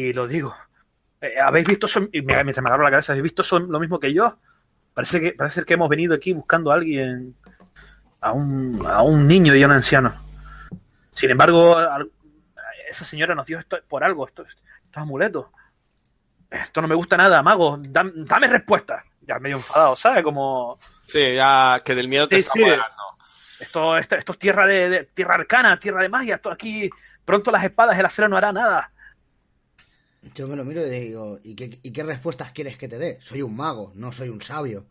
y lo digo. Eh, ¿Habéis visto eso? Y me- mientras me agarro la cabeza, ¿habéis visto eso lo mismo que yo? Parece que, parece que hemos venido aquí buscando a alguien. A un, a un niño y a un anciano. Sin embargo, esa señora nos dio esto por algo, esto, estos amuletos. Esto no me gusta nada, mago. Dam- Dame respuesta. Ya medio enfadado, ¿sabes? Como. Sí, ya que del miedo te Sí, está sí. Esto, esto, esto es tierra de, de- tierra arcana, tierra de magia. Esto aquí, pronto las espadas, el acero no hará nada. Yo me lo miro y digo, ¿y qué, ¿y qué respuestas quieres que te dé? Soy un mago, no soy un sabio.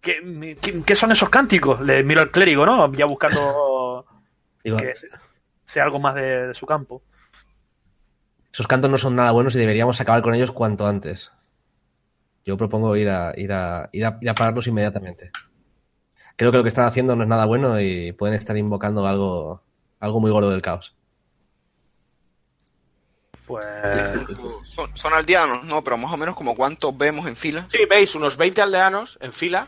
¿Qué, qué, qué son esos cánticos? Le miro al clérigo, ¿no? Ya buscando *laughs* Digo, que sea algo más de, de su campo. Esos cantos no son nada buenos y deberíamos acabar con ellos cuanto antes. Yo propongo ir a, ir a, ir a, ir a pararlos inmediatamente. Creo que lo que están haciendo no es nada bueno y pueden estar invocando algo, algo muy gordo del caos. Pues. Son, son aldeanos, no, pero más o menos como cuántos vemos en fila. Sí, veis unos 20 aldeanos en fila.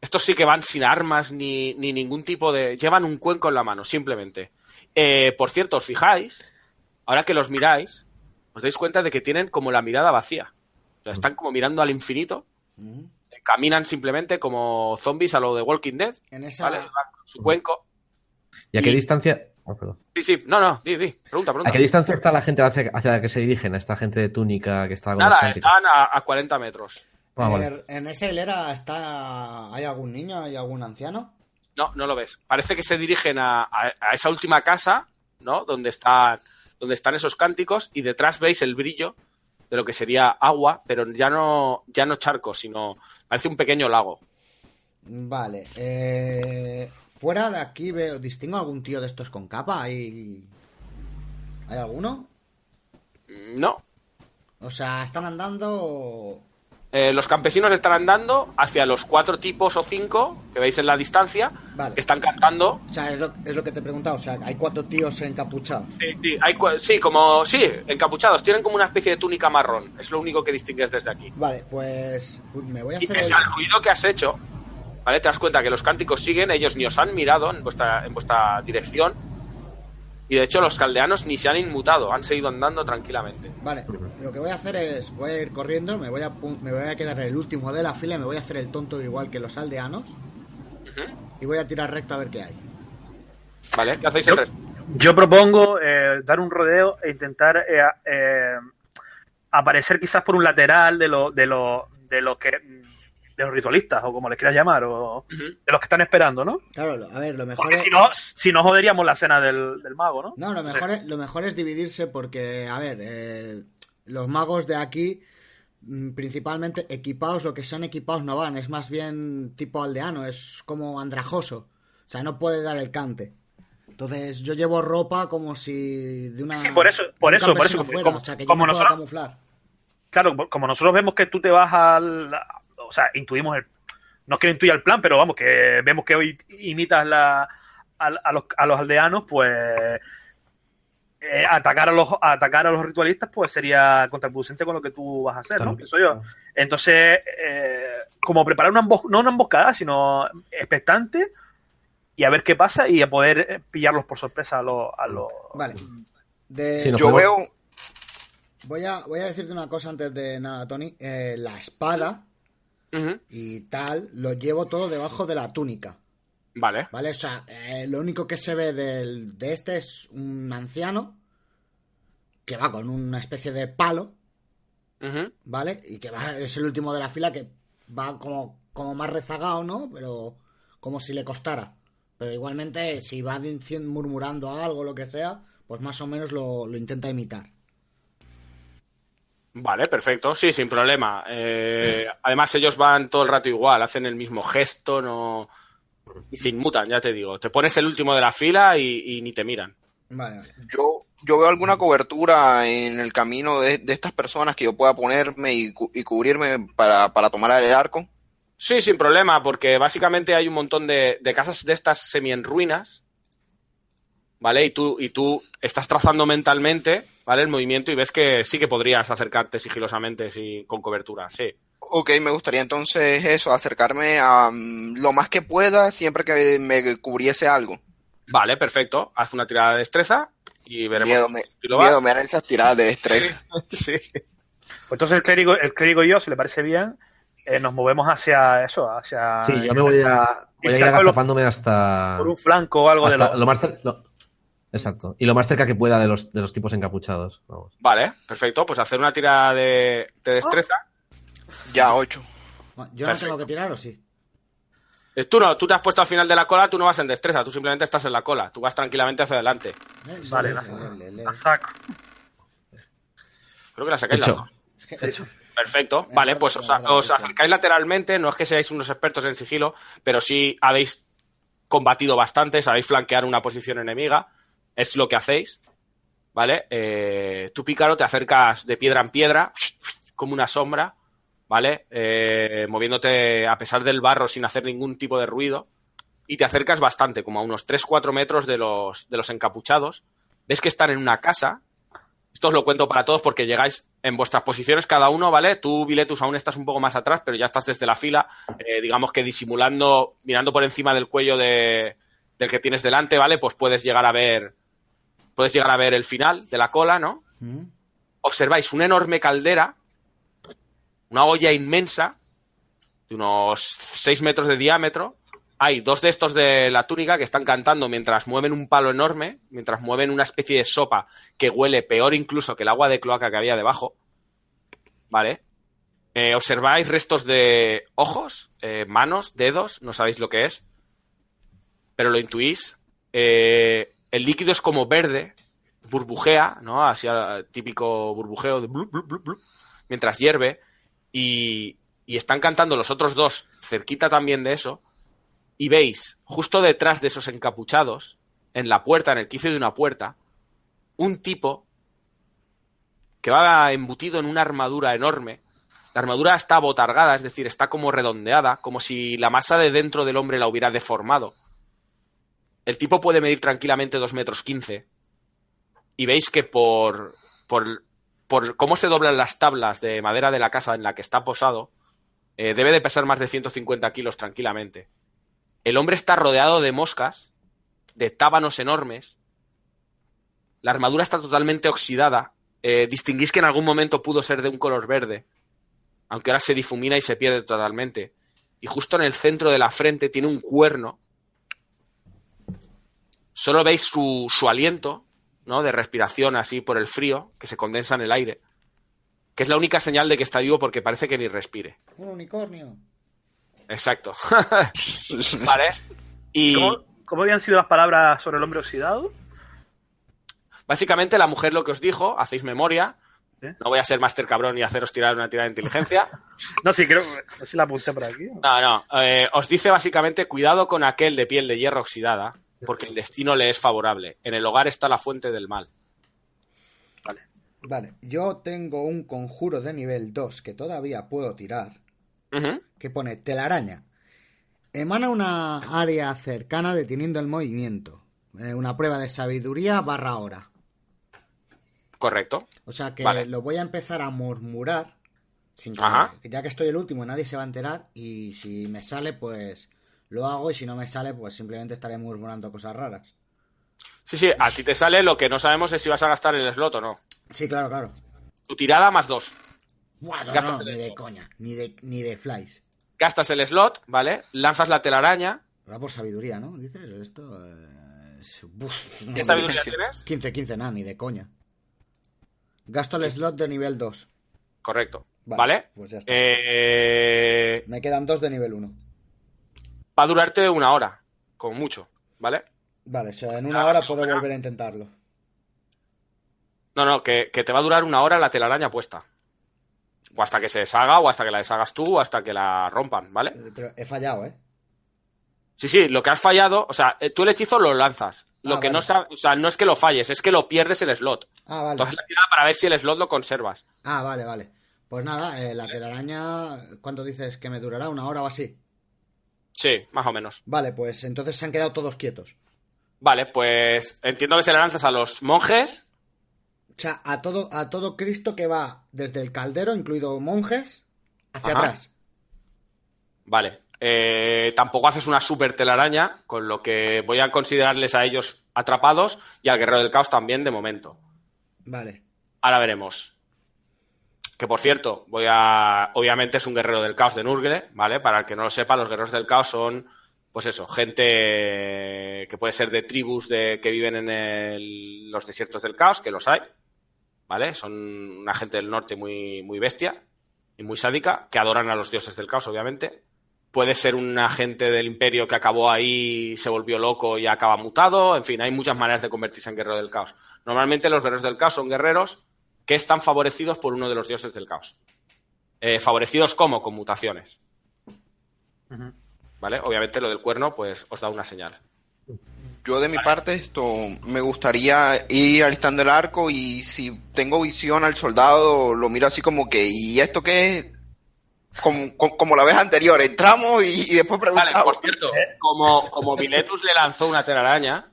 Estos sí que van sin armas ni, ni ningún tipo de... Llevan un cuenco en la mano, simplemente. Eh, por cierto, os fijáis, ahora que los miráis, os dais cuenta de que tienen como la mirada vacía. O sea, están como mirando al infinito. Mm. Caminan simplemente como zombies a lo de Walking Dead. En esa... ¿Vale? Su cuenco. ¿Y a qué Y- distancia? oh, perdón. Sí, sí. No, no, di, di. Pregunta, ¿A pregunta. qué distancia está la gente hacia, hacia la que se dirigen? A esta gente de túnica que está con Nada, están a, a 40 metros. Ah, vale. Er- En esa hilera está... ¿Hay algún niño? ¿Hay algún anciano? No, no lo ves. Parece que se dirigen a, a- a esa última casa, ¿no? Donde están, donde están esos cánticos y detrás veis el brillo de lo que sería agua, pero ya no, ya no charco, sino parece un pequeño lago. Vale. Eh... Fuera de aquí veo... ¿Distingo algún tío de estos con capa? ¿Hay... ¿Hay alguno? No. O sea, están andando... Eh, los campesinos están andando hacia los cuatro tipos o cinco que veis en la distancia, Vale. que están cantando. O sea, es lo, es lo que te he preguntado. O sea, hay cuatro tíos encapuchados. Sí, sí, hay sí, como, sí, encapuchados. Tienen como una especie de túnica marrón. Es lo único que distingues desde aquí. Vale, pues me voy a Y hacer... pese el- al ruido que has hecho, ¿vale? Te das cuenta que los cánticos siguen, ellos ni os han mirado en vuestra, en vuestra dirección. Y de hecho los caldeanos ni se han inmutado, han seguido andando tranquilamente. Vale, lo que voy a hacer es, voy a ir corriendo, me voy a, me voy a quedar el último de la fila y me voy a hacer el tonto igual que los aldeanos y voy a tirar recto a ver qué hay. ¿Vale? ¿Qué hacéis el resto? Yo propongo eh, dar un rodeo e intentar eh, eh, aparecer quizás por un lateral de lo, de lo, de los que de los ritualistas o como les quieras llamar o de los que están esperando, ¿no? Claro, a ver, lo mejor Porque es... si no, si no joderíamos la cena del, del mago, ¿no? No, lo mejor, es, lo mejor es dividirse porque, a ver, eh, los magos de aquí, mm, principalmente equipados, lo que son equipados no van, es más bien tipo aldeano, es como andrajoso. O sea, no puede dar el cante. Entonces yo llevo ropa como si de una... Sí, por eso- por eso, por eso, fuera, como- o sea, que yo como no puedo nosotros- camuflar. Claro, como nosotros vemos que tú te vas al. O sea, intuimos el. No es que intuya el plan, pero vamos, que vemos que hoy imitas la, a, a los, a los aldeanos, pues. eh, atacar a los atacar a los ritualistas pues sería contraproducente con lo que tú vas a hacer, Claro. ¿no? Pienso yo. Entonces, eh, como preparar una emboscada, no una emboscada, sino expectante y a ver qué pasa y a poder eh, pillarlos por sorpresa a los... A los... Vale. De- Sí, no- Yo veo, voy, a, voy a decirte una cosa antes de nada, Tony. Eh, la espada Y tal, lo llevo todo debajo de la túnica. Vale. ¿Vale? O sea, eh, lo único que se ve del, de este es un anciano que va con una especie de palo. ¿vale? Y que va, es el último de la fila que va como, como más rezagado, ¿no? Pero como si le costara. Pero igualmente, si va dicien- murmurando algo, lo que sea, pues más o menos lo, lo intenta imitar. Vale, perfecto. Sí, sin problema. Eh, además, ellos van todo el rato igual, hacen el mismo gesto, no. Y se inmutan, ya te digo. Te pones el último de la fila y, y ni te miran. Vale, yo, yo veo alguna cobertura en el camino de, de estas personas que yo pueda ponerme y, y cubrirme para, para tomar el arco. Sí, sin problema, porque básicamente hay un montón de, de casas de estas semi en ruinas, ¿vale? Y tú, y tú estás trazando mentalmente, ¿vale? El movimiento y ves que sí que podrías acercarte sigilosamente sí, con cobertura, sí. Ok, me gustaría entonces eso, acercarme a mm, lo más que pueda siempre que me cubriese algo. Vale, perfecto. Haz una tirada de destreza y veremos Miedo me, si lo va. miedo me dan esas tiradas de destreza. *laughs* Sí. Pues entonces el clérigo, el clérigo y yo, si le parece bien, eh, nos movemos hacia eso, hacia... Sí, yo me voy a, voy a ir agazapándome hasta, Por un flanco o algo de lo... lo más lo- Exacto. Y lo más cerca que pueda de los, de los tipos encapuchados. Vamos. Vale, perfecto. Pues hacer una tirada de, de destreza. Ya, ocho. Bueno, ¿Yo Perfecto. no tengo que tirar o sí? Eh, Tú no, tú te has puesto al final de la cola, tú no vas en destreza, tú simplemente estás en la cola, tú vas tranquilamente hacia adelante. Eh, Vale, le- la- le- le- le- La saco. Creo que la sacáis las Hecho. dos. *laughs* Es que- Perfecto, Eh, vale, pues os, os acercáis lateralmente, no es que seáis unos expertos en sigilo, pero sí habéis combatido bastante, sabéis flanquear una posición enemiga, es lo que hacéis, ¿vale? Eh, tú, Pícaro, te acercas de piedra en piedra, como una sombra, ¿vale? Eh, moviéndote a pesar del barro sin hacer ningún tipo de ruido, y te acercas bastante, como a unos 3-4 metros de los, de los encapuchados. Ves que están en una casa, esto os lo cuento para todos porque llegáis en vuestras posiciones cada uno, ¿vale? Tú, Viletus, aún estás un poco más atrás, pero ya estás desde la fila, eh, digamos que disimulando, mirando por encima del cuello de, del que tienes delante, ¿vale? Pues puedes llegar a ver, puedes llegar a ver el final de la cola, ¿no? ¿Mm? Observáis una enorme caldera, una olla inmensa, de unos 6 metros de diámetro. Hay dos de estos de la túnica que están cantando mientras mueven un palo enorme, mientras mueven una especie de sopa que huele peor incluso que el agua de cloaca que había debajo. ¿Vale? Eh, observáis restos de ojos, eh, manos, dedos, no sabéis lo que es, pero lo intuís. Eh, el líquido es como verde, burbujea, ¿no? Así ah, típico burbujeo de mientras hierve. Y, y están cantando los otros dos cerquita también de eso. Y veis, justo detrás de esos encapuchados, en la puerta, en el quicio de una puerta, un tipo que va embutido en una armadura enorme. La armadura está abotargada, es decir, está como redondeada, como si la masa de dentro del hombre la hubiera deformado. El tipo puede medir tranquilamente 2 metros 15. Y veis que por, por, por cómo se doblan las tablas de madera de la casa en la que está posado, eh, debe de pesar más de 150 kilos tranquilamente. El hombre está rodeado de moscas, de tábanos enormes. La armadura está totalmente oxidada. Eh, distinguís que en algún momento pudo ser de un color verde, aunque ahora se difumina y se pierde totalmente. Y justo en el centro de la frente tiene un cuerno. Solo veis su, su aliento, ¿no? De respiración así por el frío, que se condensa en el aire. Que es la única señal de que está vivo porque parece que ni respire. Un unicornio. Exacto. *laughs* vale. Y ¿Cómo, cómo habían sido las palabras sobre el hombre oxidado? básicamente la mujer lo que os dijo, hacéis memoria. ¿Sí? No voy a ser máster cabrón y haceros tirar una tirada de inteligencia. *laughs* No, sí, creo si la apunté por aquí. No, no. eh, os dice básicamente cuidado con aquel de piel de hierro oxidada, porque el destino le es favorable. En el hogar está la fuente del mal. Vale, yo tengo un conjuro de nivel 2 que todavía puedo tirar, que pone telaraña. Emana una área cercana deteniendo el movimiento. Eh, una prueba de sabiduría barra hora. Correcto. O sea que Vale. lo voy a empezar a murmurar. Sin que, Ajá. ya que estoy el último, nadie se va a enterar. Y si me sale, pues lo hago. Y si no me sale, pues simplemente estaré murmurando cosas raras. Sí, sí, a ti te sale, lo que no sabemos es si vas a gastar el slot o no. Sí, claro, claro. Tu tirada más dos. Buah, no, Gastas no, ni de slot. coña. Ni de, ni de flies. Gastas el slot, ¿vale? Lanzas la telaraña. Va por sabiduría, ¿no? Dices, esto eh, es... Uf, no, ¿Qué sabiduría tienes? 15, 15, nada, ni de coña. Gasto el slot de nivel 2. Correcto. Vale, ¿Vale? pues ya está. Eh, Me quedan dos de nivel 1. Va a durarte una hora, como mucho, ¿vale? Vale, o sea, en una hora puedo volver a intentarlo. No, no, que, que te va a durar una hora la telaraña puesta. O hasta que se deshaga, o hasta que la deshagas tú, o hasta que la rompan, ¿vale? Eh, Pero he fallado, ¿eh? Sí, sí, lo que has fallado, o sea, eh, tú el hechizo lo lanzas. Lo Ah, que vale. no sabes, o sea, no es que lo falles, es que lo pierdes el slot. Ah, vale. Entonces la tirada para ver si el slot lo conservas. Ah, vale, vale. Pues nada, eh, la telaraña, ¿cuánto dices que me durará? ¿Una hora o así? Sí, más o menos. Vale, pues entonces se han quedado todos quietos. Vale, pues entiendo que se le lanzas a los monjes. O sea, a todo, a todo Cristo que va desde el caldero, incluido monjes, hacia Ajá. atrás. Vale. Eh, tampoco haces una super telaraña, con lo que voy a considerarles a ellos atrapados y al guerrero del caos también de momento. Vale. Ahora veremos. Que por cierto, voy a. Obviamente es un guerrero del caos de Nurgle, ¿vale? Para el que no lo sepa, los guerreros del caos son, pues eso, gente que puede ser de tribus de, que viven en los desiertos del caos, que los hay, ¿vale? Son una gente del norte muy, muy bestia y muy sádica, que adoran a los dioses del caos, obviamente. Puede ser un agente del imperio que acabó ahí, se volvió loco y acaba mutado. En fin, hay muchas maneras de convertirse en guerrero del caos. Normalmente los guerreros del caos son guerreros que están favorecidos por uno de los dioses del caos. Eh, favorecidos como con mutaciones. ¿Vale? Obviamente lo del cuerno, pues os da una señal. Yo de mi parte esto me gustaría ir alistando el arco y si tengo visión al soldado lo miro así como que ¿y esto qué es? Como, como, como la vez anterior, entramos y, y después Vale, preguntamos. por cierto, como, como Miletus le lanzó una telaraña,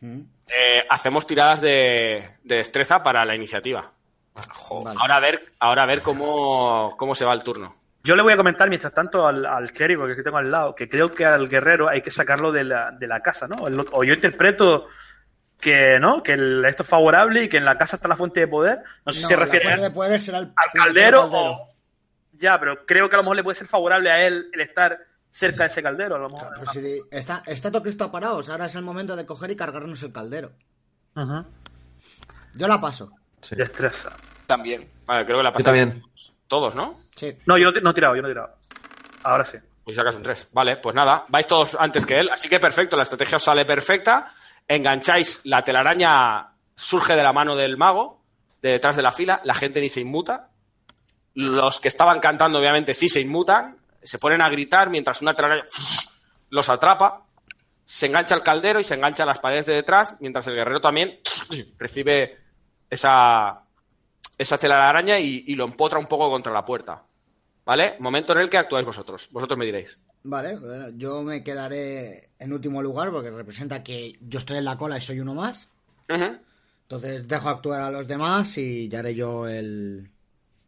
Mm, eh, hacemos tiradas de, de destreza para la iniciativa. Vale. Ahora a ver, ahora a ver cómo, cómo se va el turno. Yo le voy a comentar mientras tanto al, al clérigo que tengo al lado, que creo que al guerrero hay que sacarlo de la, de la casa, ¿no? El- o yo interpreto que, ¿no? Que el- esto es favorable y que en la casa está la fuente de poder. No sé si se la refiere fuente de poder será el al caldero o... Ya, pero creo que a lo mejor le puede ser favorable a él el estar cerca de ese caldero. A lo mejor. Claro, pues si está, está todo Cristo parados, ahora es el momento de coger y cargarnos el caldero. Yo la paso. Sí. Destreza. También. Vale, creo que la pasamos también. Todos, ¿no? Sí. No, yo no he tirado, yo no he tirado. Ahora sí. Pues sacas un 3. Vale, pues nada, vais todos antes que él, así que perfecto, la estrategia os sale perfecta. Engancháis, la telaraña surge de la mano del mago, de detrás de la fila, la gente ni se inmuta. Los que estaban cantando, obviamente, sí se inmutan, se ponen a gritar mientras una telaraña los atrapa, se engancha al caldero y se engancha a las paredes de detrás, mientras el guerrero también recibe esa, esa telaraña y, y lo empotra un poco contra la puerta. ¿Vale? Momento en el que actuáis vosotros. Vosotros me diréis. Vale, bueno, yo me quedaré en último lugar porque representa que yo estoy en la cola y soy uno más. Entonces dejo actuar a los demás y ya haré yo el,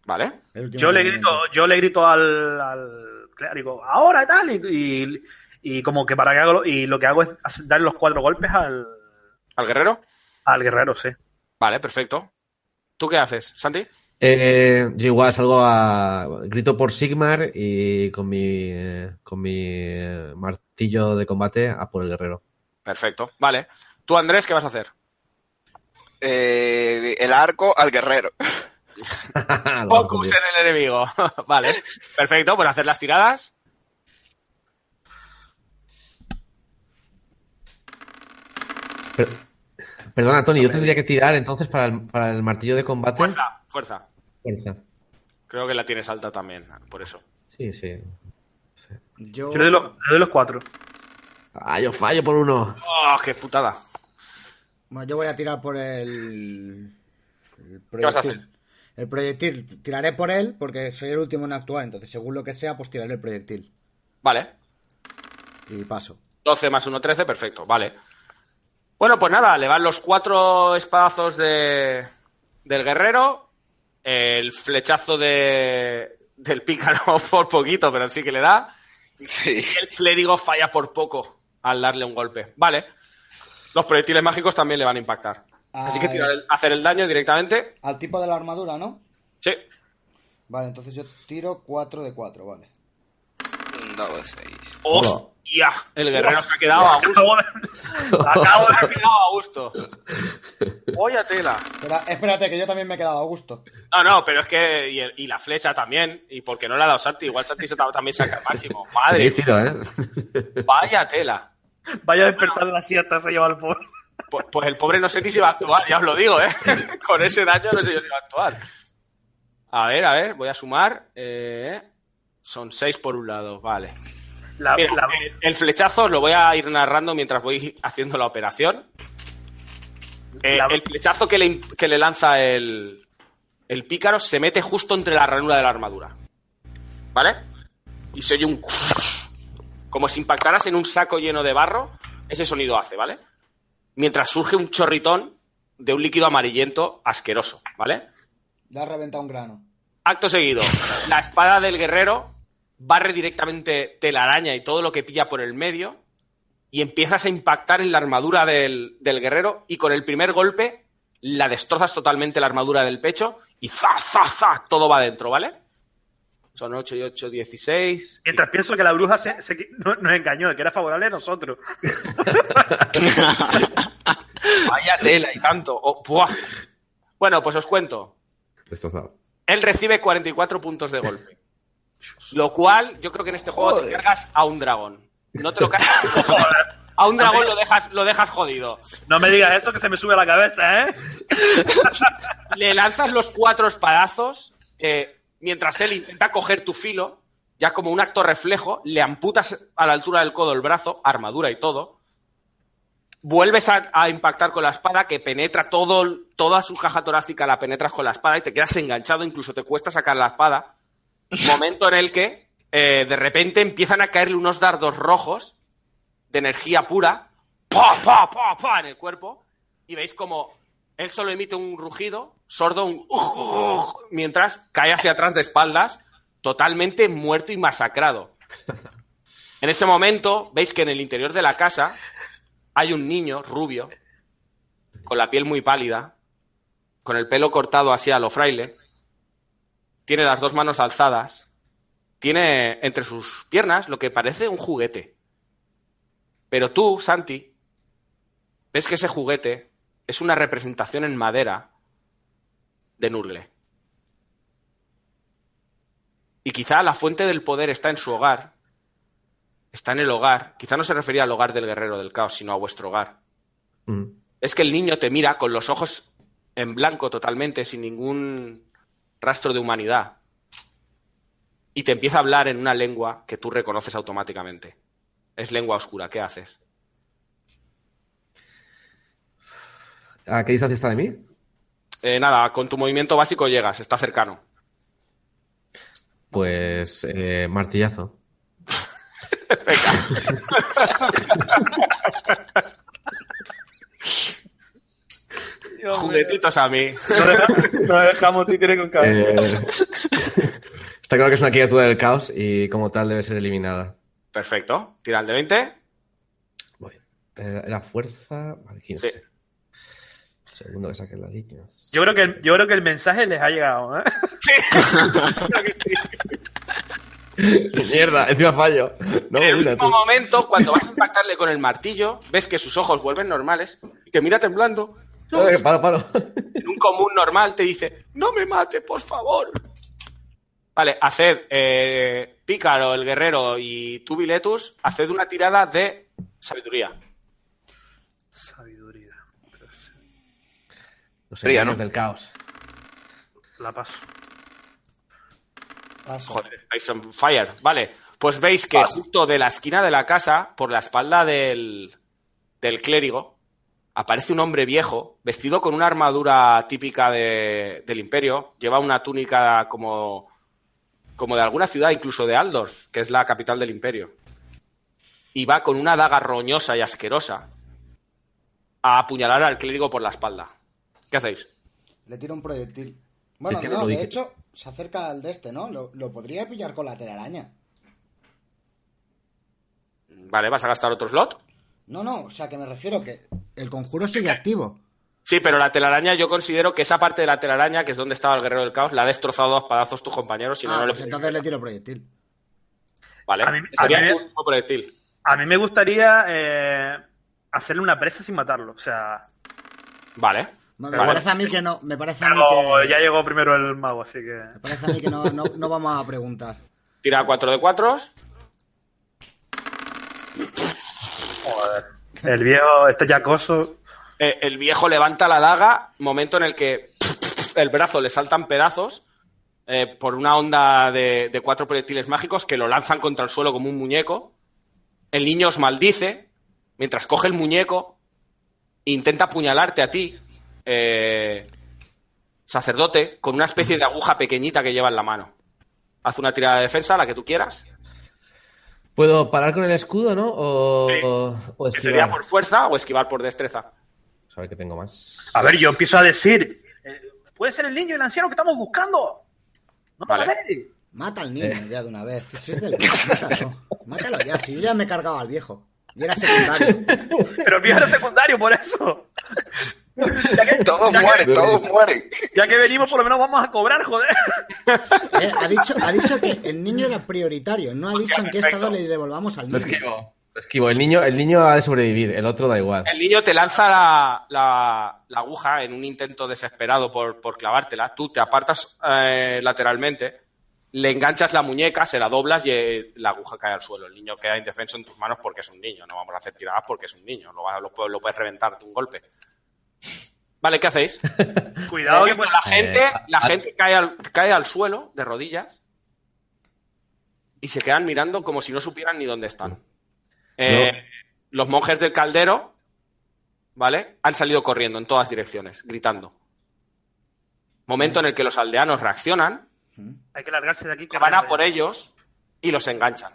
Vale. el. Yo le grito, yo le grito al, al clérigo, ahora y tal, y, y, y como que para que hago, lo- y lo que hago es darle los cuatro golpes al, ¿Al guerrero? al guerrero, sí. Vale, perfecto. ¿Tú qué haces, Santi? Eh, yo igual salgo a. Grito por Sigmar y con mi, eh, con mi eh, martillo de combate a por el guerrero. Perfecto. Vale. ¿Tú, Andrés, qué vas a hacer? Eh, el arco al guerrero. *laughs* *laughs* Focus en el enemigo. *laughs* vale. Perfecto, pues hacer las tiradas. Per- Perdona, Tony, yo tendría que tirar entonces para el, para el martillo de combate. Fuerza, fuerza. Fuerza. Creo que la tienes alta también, por eso. Sí, sí. Yo, Yo le doy los, le doy los cuatro. Ah, yo fallo por uno. ¡Oh, qué putada! bueno, yo voy a tirar por el. el ¿Qué vas a proyectil. El proyectil, tiraré por él porque soy el último en actuar, entonces según lo que sea, pues tiraré el proyectil. Vale. Y paso. 12 más 1, 13, perfecto, vale. Bueno, pues nada, le van los cuatro espadazos de, del guerrero, el flechazo de, del pícaro *laughs* por poquito, pero sí que le da, Sí. y el clérigo falla por poco al darle un golpe. Vale. Los proyectiles mágicos también le van a impactar. Así que tirar el- hacer el daño directamente. Al tipo de la armadura, ¿no? Sí. Vale, entonces yo tiro 4 de 4, vale. Un dado de 6. ¡Hostia! El guerrero se ha quedado a gusto. Acabo de- quedado a gusto. Vaya tela. Espera, espérate, que yo también me he quedado a gusto. No, no, pero es que. Y, el- y la flecha también. Y porque no le ha dado Santi. Igual Santi se ta- también saca el máximo. *laughs* Madre mía, tiro, ¿eh? vaya tela. Vaya a despertar de la siesta, se lleva el pobre. Pues, pues el pobre no sé ni si va a actuar, ya os lo digo, ¿eh? *laughs* Con ese daño no sé yo si va a actuar. A ver, a ver, voy a sumar. Eh, son seis por un lado, vale. La, Mira, la- el, el flechazo os lo voy a ir narrando mientras voy haciendo la operación. Eh, La- El flechazo que le, que le lanza el, el pícaro se mete justo entre la ranura de la armadura. ¿Vale? Y se oye un... *laughs* Como si impactaras en un saco lleno de barro, ese sonido hace, ¿vale? Mientras surge un chorritón de un líquido amarillento asqueroso, ¿vale? Le ha reventado un grano. Acto seguido, la espada del guerrero barre directamente telaraña y todo lo que pilla por el medio y empiezas a impactar en la armadura del, del guerrero y con el primer golpe la destrozas totalmente la armadura del pecho y ¡za, za, za! Todo va adentro, ¿vale? Son 8 y 8, 16. Mientras pienso que la bruja se, se- no- nos engañó, que era favorable a nosotros. *laughs* Vaya tela y tanto. Oh, ¡buah! Bueno, pues os cuento. Destrozado. Él recibe 44 puntos de golpe. *laughs* Lo cual, yo creo que en este juego te cargas a un dragón. No te lo cargas. *laughs* A un dragón lo dejas, lo dejas jodido. No me digas eso que se me sube a la cabeza, ¿eh? Le lanzas los cuatro espadazos. eh, mientras él intenta coger tu filo, ya como un acto reflejo, le amputas a la altura del codo el brazo, armadura y todo. Vuelves a, impactar con la espada, que penetra todo, toda su caja torácica, la penetras con la espada y te quedas enganchado, incluso te cuesta sacar la espada. Momento en el que eh, de repente empiezan a caerle unos dardos rojos de energía pura, ¡pa, pa, pa, pa! en el cuerpo, y veis como él solo emite un rugido, sordo, un mientras cae hacia atrás de espaldas, totalmente muerto y masacrado. En ese momento, veis que en el interior de la casa hay un niño rubio, con la piel muy pálida, con el pelo cortado hacia lo fraile, tiene las dos manos alzadas, tiene entre sus piernas lo que parece un juguete. Pero tú, Santi, ves que ese juguete es una representación en madera de Nurgle. Y quizá la fuente del poder está en su hogar, está en el hogar, quizá no se refería al hogar del guerrero del caos, sino a vuestro hogar. Mm. Es que el niño te mira con los ojos en blanco totalmente, sin ningún rastro de humanidad. Y te empieza a hablar en una lengua que tú reconoces automáticamente. Es lengua oscura, ¿qué haces? ¿A qué distancia está de mí? Eh, nada, con tu movimiento básico llegas, está cercano. Pues eh, martillazo. Juguetitos a mí. No dejamos, dejamos títere con cabeza. Eh, está claro que es una criatura del caos y como tal debe ser eliminada. Perfecto. Tira el de 20. Voy. Eh, Era fuerza. Vale, 15. Sí. Segundo que saque el ladillo. Yo creo que el, yo creo que el mensaje les ha llegado, ¿eh? *laughs* Creo que sí. Mierda, encima fallo. No, en el mira último tú. momento, cuando vas a impactarle con el martillo, ves que sus ojos vuelven normales y te mira temblando. No, Paro, paro. en un común normal te dice, no me mate, por favor. Vale, haced, eh, Pícaro, el guerrero y tú, Biletus, haced una tirada de sabiduría. Sabiduría. Los Fría, ¿no? del caos. La paso. Paso. Joder, estáis on fire. Vale, pues veis que justo de la esquina de la casa, por la espalda del, del clérigo, aparece un hombre viejo, vestido con una armadura típica de- del imperio. Lleva una túnica como, como de alguna ciudad, incluso de Aldorf, que es la capital del imperio. Y va con una daga roñosa y asquerosa a apuñalar al clérigo por la espalda. ¿Qué hacéis? Le tiro un proyectil. Bueno, que no, lo de dije. hecho, se acerca al de este, ¿no? Lo, lo podría pillar con la telaraña. Vale, ¿vas a gastar otro slot? No, no, o sea que me refiero que el conjuro sigue activo. Sí, pero la telaraña yo considero que esa parte de la telaraña, que es donde estaba el guerrero del caos, la ha destrozado a dos pedazos tus compañeros, si no, ah, no le pues entonces le tiro proyectil. Vale, A mí- sería a mí me- tu último proyectil. A mí me gustaría eh, hacerle una presa sin matarlo. O sea, Vale. Me, me Vale. parece a mí que no, me parece a mí que, ya llegó primero el mago, así que. me parece a mí que no, no, no vamos a preguntar. Tira 4 de 4. Joder. El viejo, este yacoso. Eh, el viejo levanta la daga, momento en el que el brazo le saltan pedazos eh, por una onda de, de cuatro proyectiles mágicos que lo lanzan contra el suelo como un muñeco. El niño os maldice mientras coge el muñeco e intenta apuñalarte a ti. Eh, sacerdote con una especie de aguja pequeñita que lleva en la mano. Haz una tirada de defensa, la que tú quieras. ¿Puedo parar con el escudo, no? O, Sí. o- o Que sería esquivar. por fuerza o esquivar por destreza. A ver qué tengo más. A ver, yo empiezo a decir, eh, puede ser el niño y el anciano que estamos buscando. No Vale. Mata al niño Eh. ya de una vez. Si es del mátalo. Mátalo ya, si yo ya me he cargado al viejo. Y era secundario. *laughs* Pero el viejo era secundario por eso. Ya que, Todos mueren, todos mueren. ya que venimos, por lo menos vamos a cobrar, joder. Eh, ha, dicho, ha dicho que el niño era prioritario. No ha dicho en qué perfecto. estado le devolvamos al Lo niño. esquivo. Lo esquivo. El niño, el niño ha de sobrevivir, el otro da igual. El niño te lanza la, la- la aguja en un intento desesperado por, por clavártela. Tú te apartas eh, lateralmente, le enganchas la muñeca, se la doblas y eh, la aguja cae al suelo. El niño queda indefenso en tus manos porque es un niño. No vamos a hacer tiradas porque es un niño. Lo, lo, puedes- lo puedes reventar de un golpe. Vale, ¿qué hacéis? *laughs* Cuidado que la gente, Eh, la gente cae, al, cae al suelo de rodillas y se quedan mirando como si no supieran ni dónde están. Eh, Los monjes del caldero, ¿vale? Han salido corriendo en todas direcciones, gritando. Momento en el que los aldeanos reaccionan, hay que largarse de aquí. que van a por ellos y los enganchan.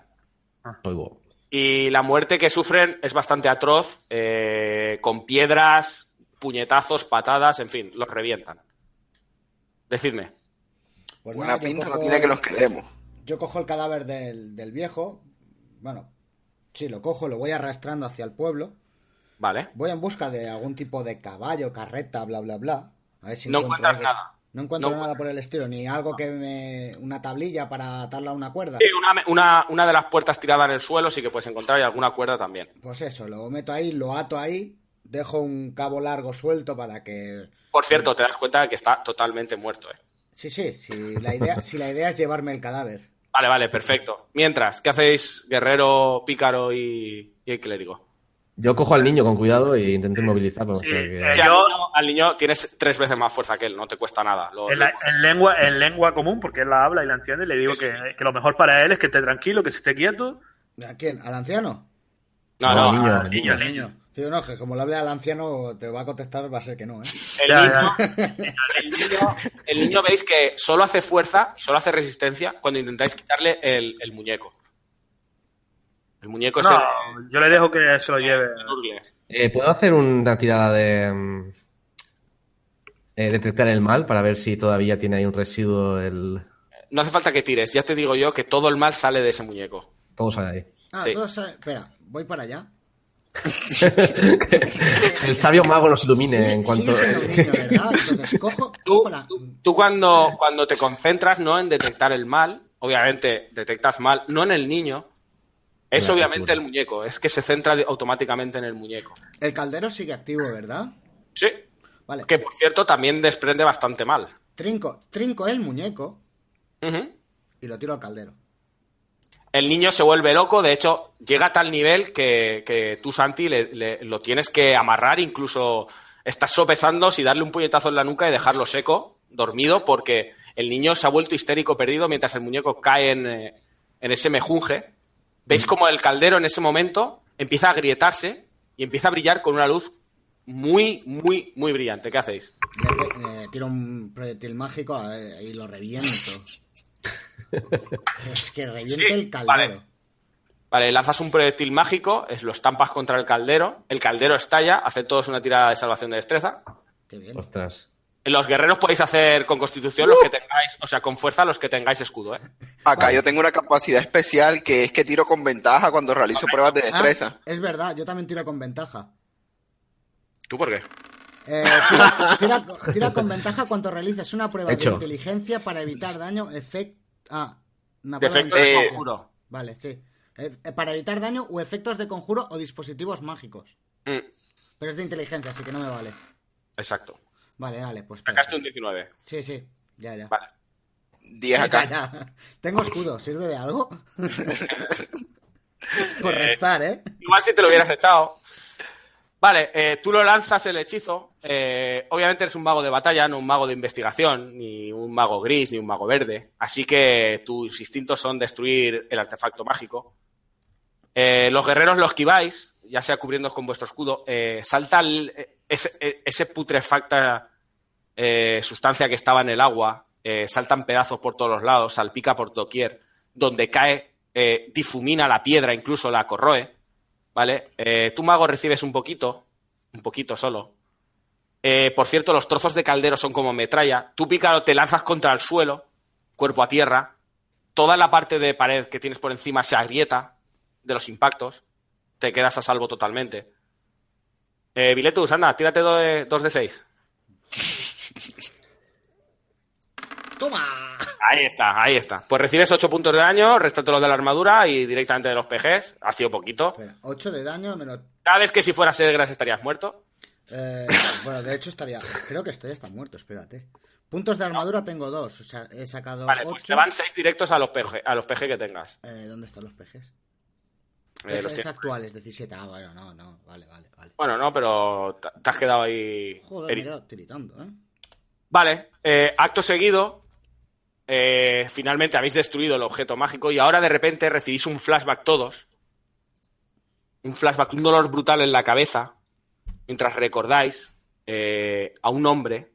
Oigo. Y la muerte que sufren es bastante atroz, eh, con piedras, puñetazos, patadas, en fin, los revientan. Decidme. Pues Buena nada, pinta no tiene que nos quedemos. Yo cojo el cadáver del, del viejo. Bueno, sí, lo cojo, lo voy arrastrando hacia el pueblo. Vale. Voy en busca de algún tipo de caballo, carreta, bla, bla, bla. A ver si No encuentro encuentras algo. nada. No encuentro No nada por el estilo, ni algo que me. una tablilla para atarla a una cuerda. Sí, una, una, una de las puertas tirada en el suelo sí que puedes encontrar y alguna cuerda también. Pues eso, lo meto ahí, lo ato ahí, dejo un cabo largo suelto para que. Por cierto, te das cuenta de que está totalmente muerto, ¿eh? Sí, sí, si la idea, *laughs* si la idea es llevarme el cadáver. Vale, vale, perfecto. Mientras, ¿qué hacéis guerrero, pícaro y, y el clérigo? Yo cojo al niño con cuidado e intento inmovilizarlo. o Sí, sea que- eh, yo- niño, al niño tienes tres veces más fuerza que él, no te cuesta nada. Lo- En, lo- la- en lengua, en lengua común, porque él la habla y la entiende, le digo que, que lo mejor para él es que esté tranquilo, que se esté quieto. ¿A quién? ¿Al anciano? No, No, no, al niño, al al niño, niño. Sí, no, que como le hable al anciano, te va a contestar, va a ser que no, ¿eh? El, Ya, niño, el niño- el niño veis que solo hace fuerza y solo hace resistencia cuando intentáis quitarle el, el muñeco. El muñeco es No, el, yo le dejo que se lo lleve. Eh, ¿Puedo hacer una tirada de mm, eh, detectar el mal para ver si todavía tiene ahí un residuo el No hace falta que tires, ya te digo yo que todo el mal sale de ese muñeco. todo sale ahí? Ah, Sí. todos saben- Espera, voy para allá. *laughs* El sabio mago nos ilumine en cuanto Tú, cojo la- tú cuando, cuando te concentras no en detectar el mal, obviamente detectas mal, no en el niño, es obviamente el muñeco, es que se centra automáticamente en el muñeco. El caldero sigue activo, ¿verdad? Sí, Vale. que por cierto también desprende bastante mal. Trinco, trinco el muñeco y lo tiro al caldero. El niño se vuelve loco, de hecho, llega a tal nivel que, que tú, Santi, le- le- lo tienes que amarrar, incluso estás sopesando si darle un puñetazo en la nuca y dejarlo seco, dormido, porque el niño se ha vuelto histérico perdido mientras el muñeco cae en, eh, en ese mejunje. ¿Veis como el caldero en ese momento empieza a agrietarse y empieza a brillar con una luz muy, muy, muy brillante? ¿Qué hacéis? Le, le tiro un proyectil mágico eh, y lo reviento. *laughs* es que reviento Sí, el caldero. vale. Vale, lanzas un proyectil mágico, es- lo estampas contra el caldero, el caldero estalla, haced todos una tirada de salvación de destreza. Qué bien. Ostras. Los guerreros podéis hacer con constitución los que tengáis, o sea, con fuerza los que tengáis escudo, ¿eh? Acá yo tengo una capacidad especial que es que tiro con ventaja cuando realizo pruebas de Ah, destreza. es verdad, yo también tiro con ventaja. ¿Tú por qué? Eh, tira, *laughs* tira- tira con ventaja cuando realices una prueba Hecho. de inteligencia para evitar daño, efecto... Ah, una De prueba efecto de conjuro. Vale, sí. Eh, eh, para evitar daño o efectos de conjuro o dispositivos mágicos. Mm, Pero es de inteligencia, así que no me vale. exacto. Vale, vale, pues... Sacaste un 19. Sí, sí, ya, ya. Vale. *laughs* 10 Ya, acá. ya. Tengo escudo, ¿sirve de algo? *laughs* Por restar, ¿eh? Igual si te lo hubieras echado. Vale, eh, tú lo lanzas el hechizo. eh, obviamente eres un mago de batalla, no un mago de investigación, ni un mago gris, ni un mago verde. Así que tus instintos son destruir el artefacto mágico. Eh, los guerreros lo esquiváis, ya sea cubriéndoos con vuestro escudo. eh, salta el- ese, ese putrefacta eh, sustancia que estaba en el agua, eh, saltan pedazos por todos los lados, salpica por doquier, donde cae, eh, difumina la piedra, incluso la corroe, ¿vale? Eh, tú, mago, recibes un poquito, un poquito solo. Eh, por cierto, los trozos de caldero son como metralla. Tú, pícaro, te lanzas contra el suelo, cuerpo a tierra. Toda la parte de pared que tienes por encima se agrieta de los impactos. Te quedas a salvo totalmente. Eh, Biletus, anda, tírate 2 eh, de 6. Ahí está, ahí está. Pues recibes 8 puntos de daño, restate los de la armadura y directamente de los PGs. Ha sido poquito. Espera, 8 de daño menos... Sabes que si fuera Segras estarías muerto. Eh, bueno, de hecho estaría... Creo que estoy está muerto, espérate. Puntos de armadura tengo dos, o sea, he sacado Vale, pues 8. te van 6 directos a los PG, a los PG que tengas. Eh, ¿Dónde están los pejes? Eh, los tienes. actuales, 17. Ah, bueno, no, no, vale, vale, vale. Bueno, no, pero te has quedado ahí. Joder, me he quedado tiritando, ¿eh? Vale, eh, acto seguido, eh, finalmente habéis destruido el objeto mágico y ahora de repente recibís un flashback todos. Un flashback, un dolor brutal en la cabeza, mientras recordáis eh, a un hombre.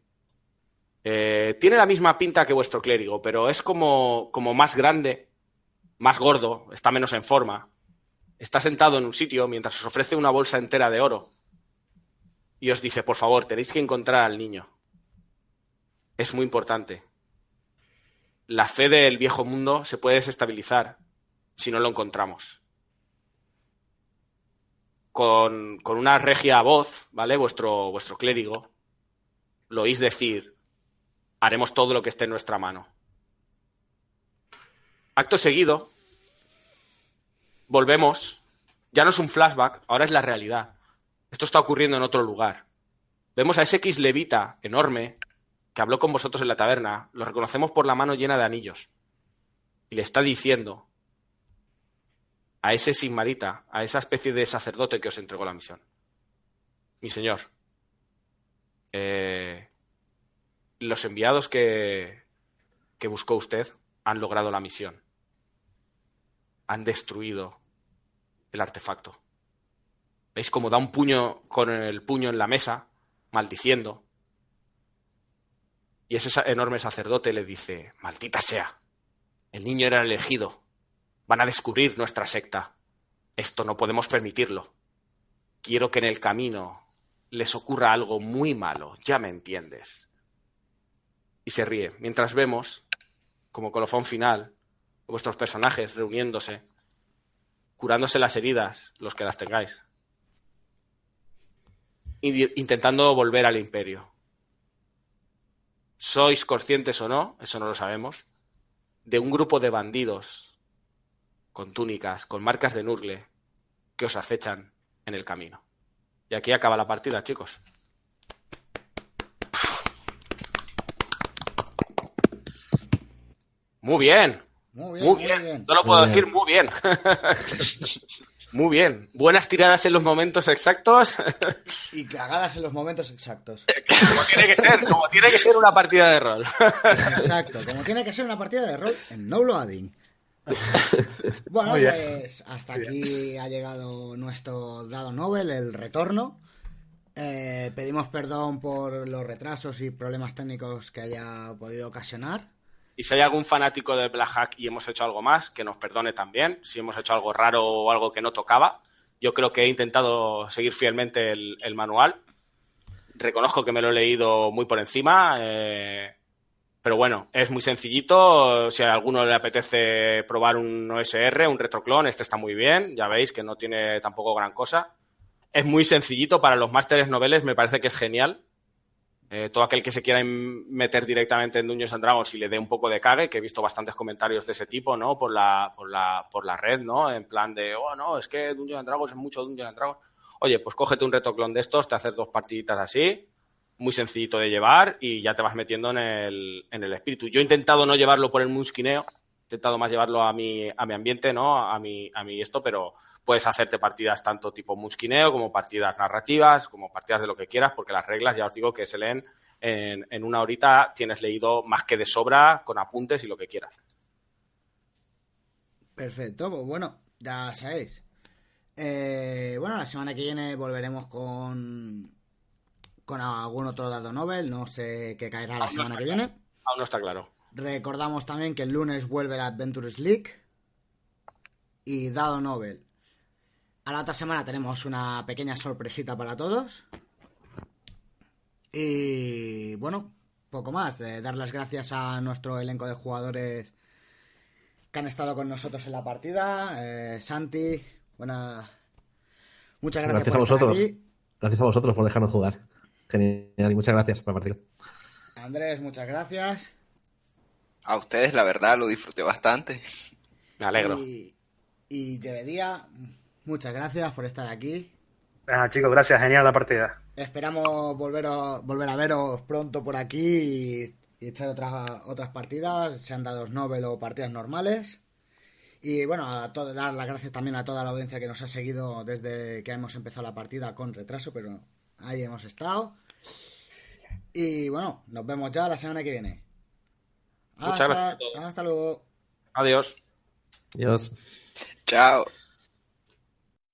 Eh, tiene la misma pinta que vuestro clérigo, pero es como, como más grande, más gordo, está menos en forma. Está sentado en un sitio mientras os ofrece una bolsa entera de oro. Y os dice, por favor, tenéis que encontrar al niño es muy importante. La fe del viejo mundo se puede desestabilizar si no lo encontramos. Con, con una regia voz, ¿vale? Vuestro, vuestro clérigo, lo oís decir, haremos todo lo que esté en nuestra mano. Acto seguido, volvemos, ya no es un flashback, ahora es la realidad. Esto está ocurriendo en otro lugar. Vemos a ese X levita enorme que habló con vosotros en la taberna, lo reconocemos por la mano llena de anillos. Y le está diciendo a ese sigmarita, a esa especie de sacerdote que os entregó la misión. Mi señor, eh, los enviados que, que buscó usted han logrado la misión. Han destruido el artefacto. ¿Veis cómo da un puño con el puño en la mesa, maldiciendo? Y ese enorme sacerdote le dice, maldita sea, el niño era el elegido, van a descubrir nuestra secta, esto no podemos permitirlo. Quiero que en el camino les ocurra algo muy malo, ya me entiendes. Y se ríe, mientras vemos, como colofón final, vuestros personajes reuniéndose, curándose las heridas, los que las tengáis, intentando volver al imperio sois conscientes o no, eso no lo sabemos, de un grupo de bandidos con túnicas, con marcas de Nurgle, que os acechan en el camino. Y aquí acaba la partida, chicos. Muy bien, Muy bien, muy muy bien. bien. No lo puedo Muy bien. decir muy bien. *laughs* muy bien. Buenas tiradas en los momentos exactos. *laughs* Y cagadas en los momentos exactos. como tiene que ser, como tiene que ser una partida de rol. Exacto, como tiene que ser una partida de rol en No Loading. *laughs* Bueno, Muy bien. pues hasta aquí ha llegado nuestro dado Nobel, el retorno. Eh, pedimos perdón por los retrasos y problemas técnicos que haya podido ocasionar. Y si hay algún fanático del Black Hack y hemos hecho algo más, que nos perdone también. Si hemos hecho algo raro o algo que no tocaba. Yo creo que he intentado seguir fielmente el, manual. Reconozco que me lo he leído muy por encima. eh, pero bueno, es muy sencillito. Si a alguno le apetece probar un OSR, un retroclon, este está muy bien. Ya veis que no tiene tampoco gran cosa. Es muy sencillito para los másteres noveles, me parece que es genial. Eh, todo aquel que se quiera meter directamente en Dungeons and Dragons y le dé un poco de cague, que he visto bastantes comentarios de ese tipo, ¿no? Por la, por la, por la red, ¿no? En plan de, oh, no, es que Dungeons and Dragons es mucho Dungeons and Dragons. Oye, pues cógete un retoclon de estos, te haces dos partiditas así, muy sencillito de llevar y ya te vas metiendo en el, en el espíritu. Yo he intentado no llevarlo por el musquineo, intentado más llevarlo a mi, a mi ambiente, ¿no? A mi, a mi esto, pero puedes hacerte partidas tanto tipo musquineo como partidas narrativas, como partidas de lo que quieras, porque las reglas, ya os digo, que se leen en, en una horita, tienes leído más que de sobra, con apuntes y lo que quieras. Perfecto, pues bueno, ya sabéis. Eh, bueno, la semana que viene volveremos con con algún otro dado Nobel, no sé qué caerá la Aún semana que claro. viene. Aún no está claro. Recordamos también que el lunes vuelve la Adventures League y dado Nobel. A la otra semana tenemos una pequeña sorpresita para todos. Y bueno, poco más. eh, dar las gracias a nuestro elenco de jugadores que han estado con nosotros en la partida. Eh, Santi, buena. Muchas gracias, Gracias a por estar aquí. Gracias a vosotros por dejarnos jugar. Genial, y muchas gracias por la partida. Andrés, muchas gracias. A ustedes, la verdad, lo disfruté bastante. Me alegro. Y, y Llevedía, muchas gracias por estar aquí. Venga, chicos, gracias. Genial la partida. Esperamos volver a, volver a veros pronto por aquí y, y echar otras, otras partidas, sean dados Nobel o partidas normales. Y bueno, a todo, dar las gracias también a toda la audiencia que nos ha seguido desde que hemos empezado la partida con retraso, pero ahí hemos estado. Y bueno, nos vemos ya la semana que viene. Muchas Hasta- gracias a todos. Hasta luego. Adiós. Adiós. Chao.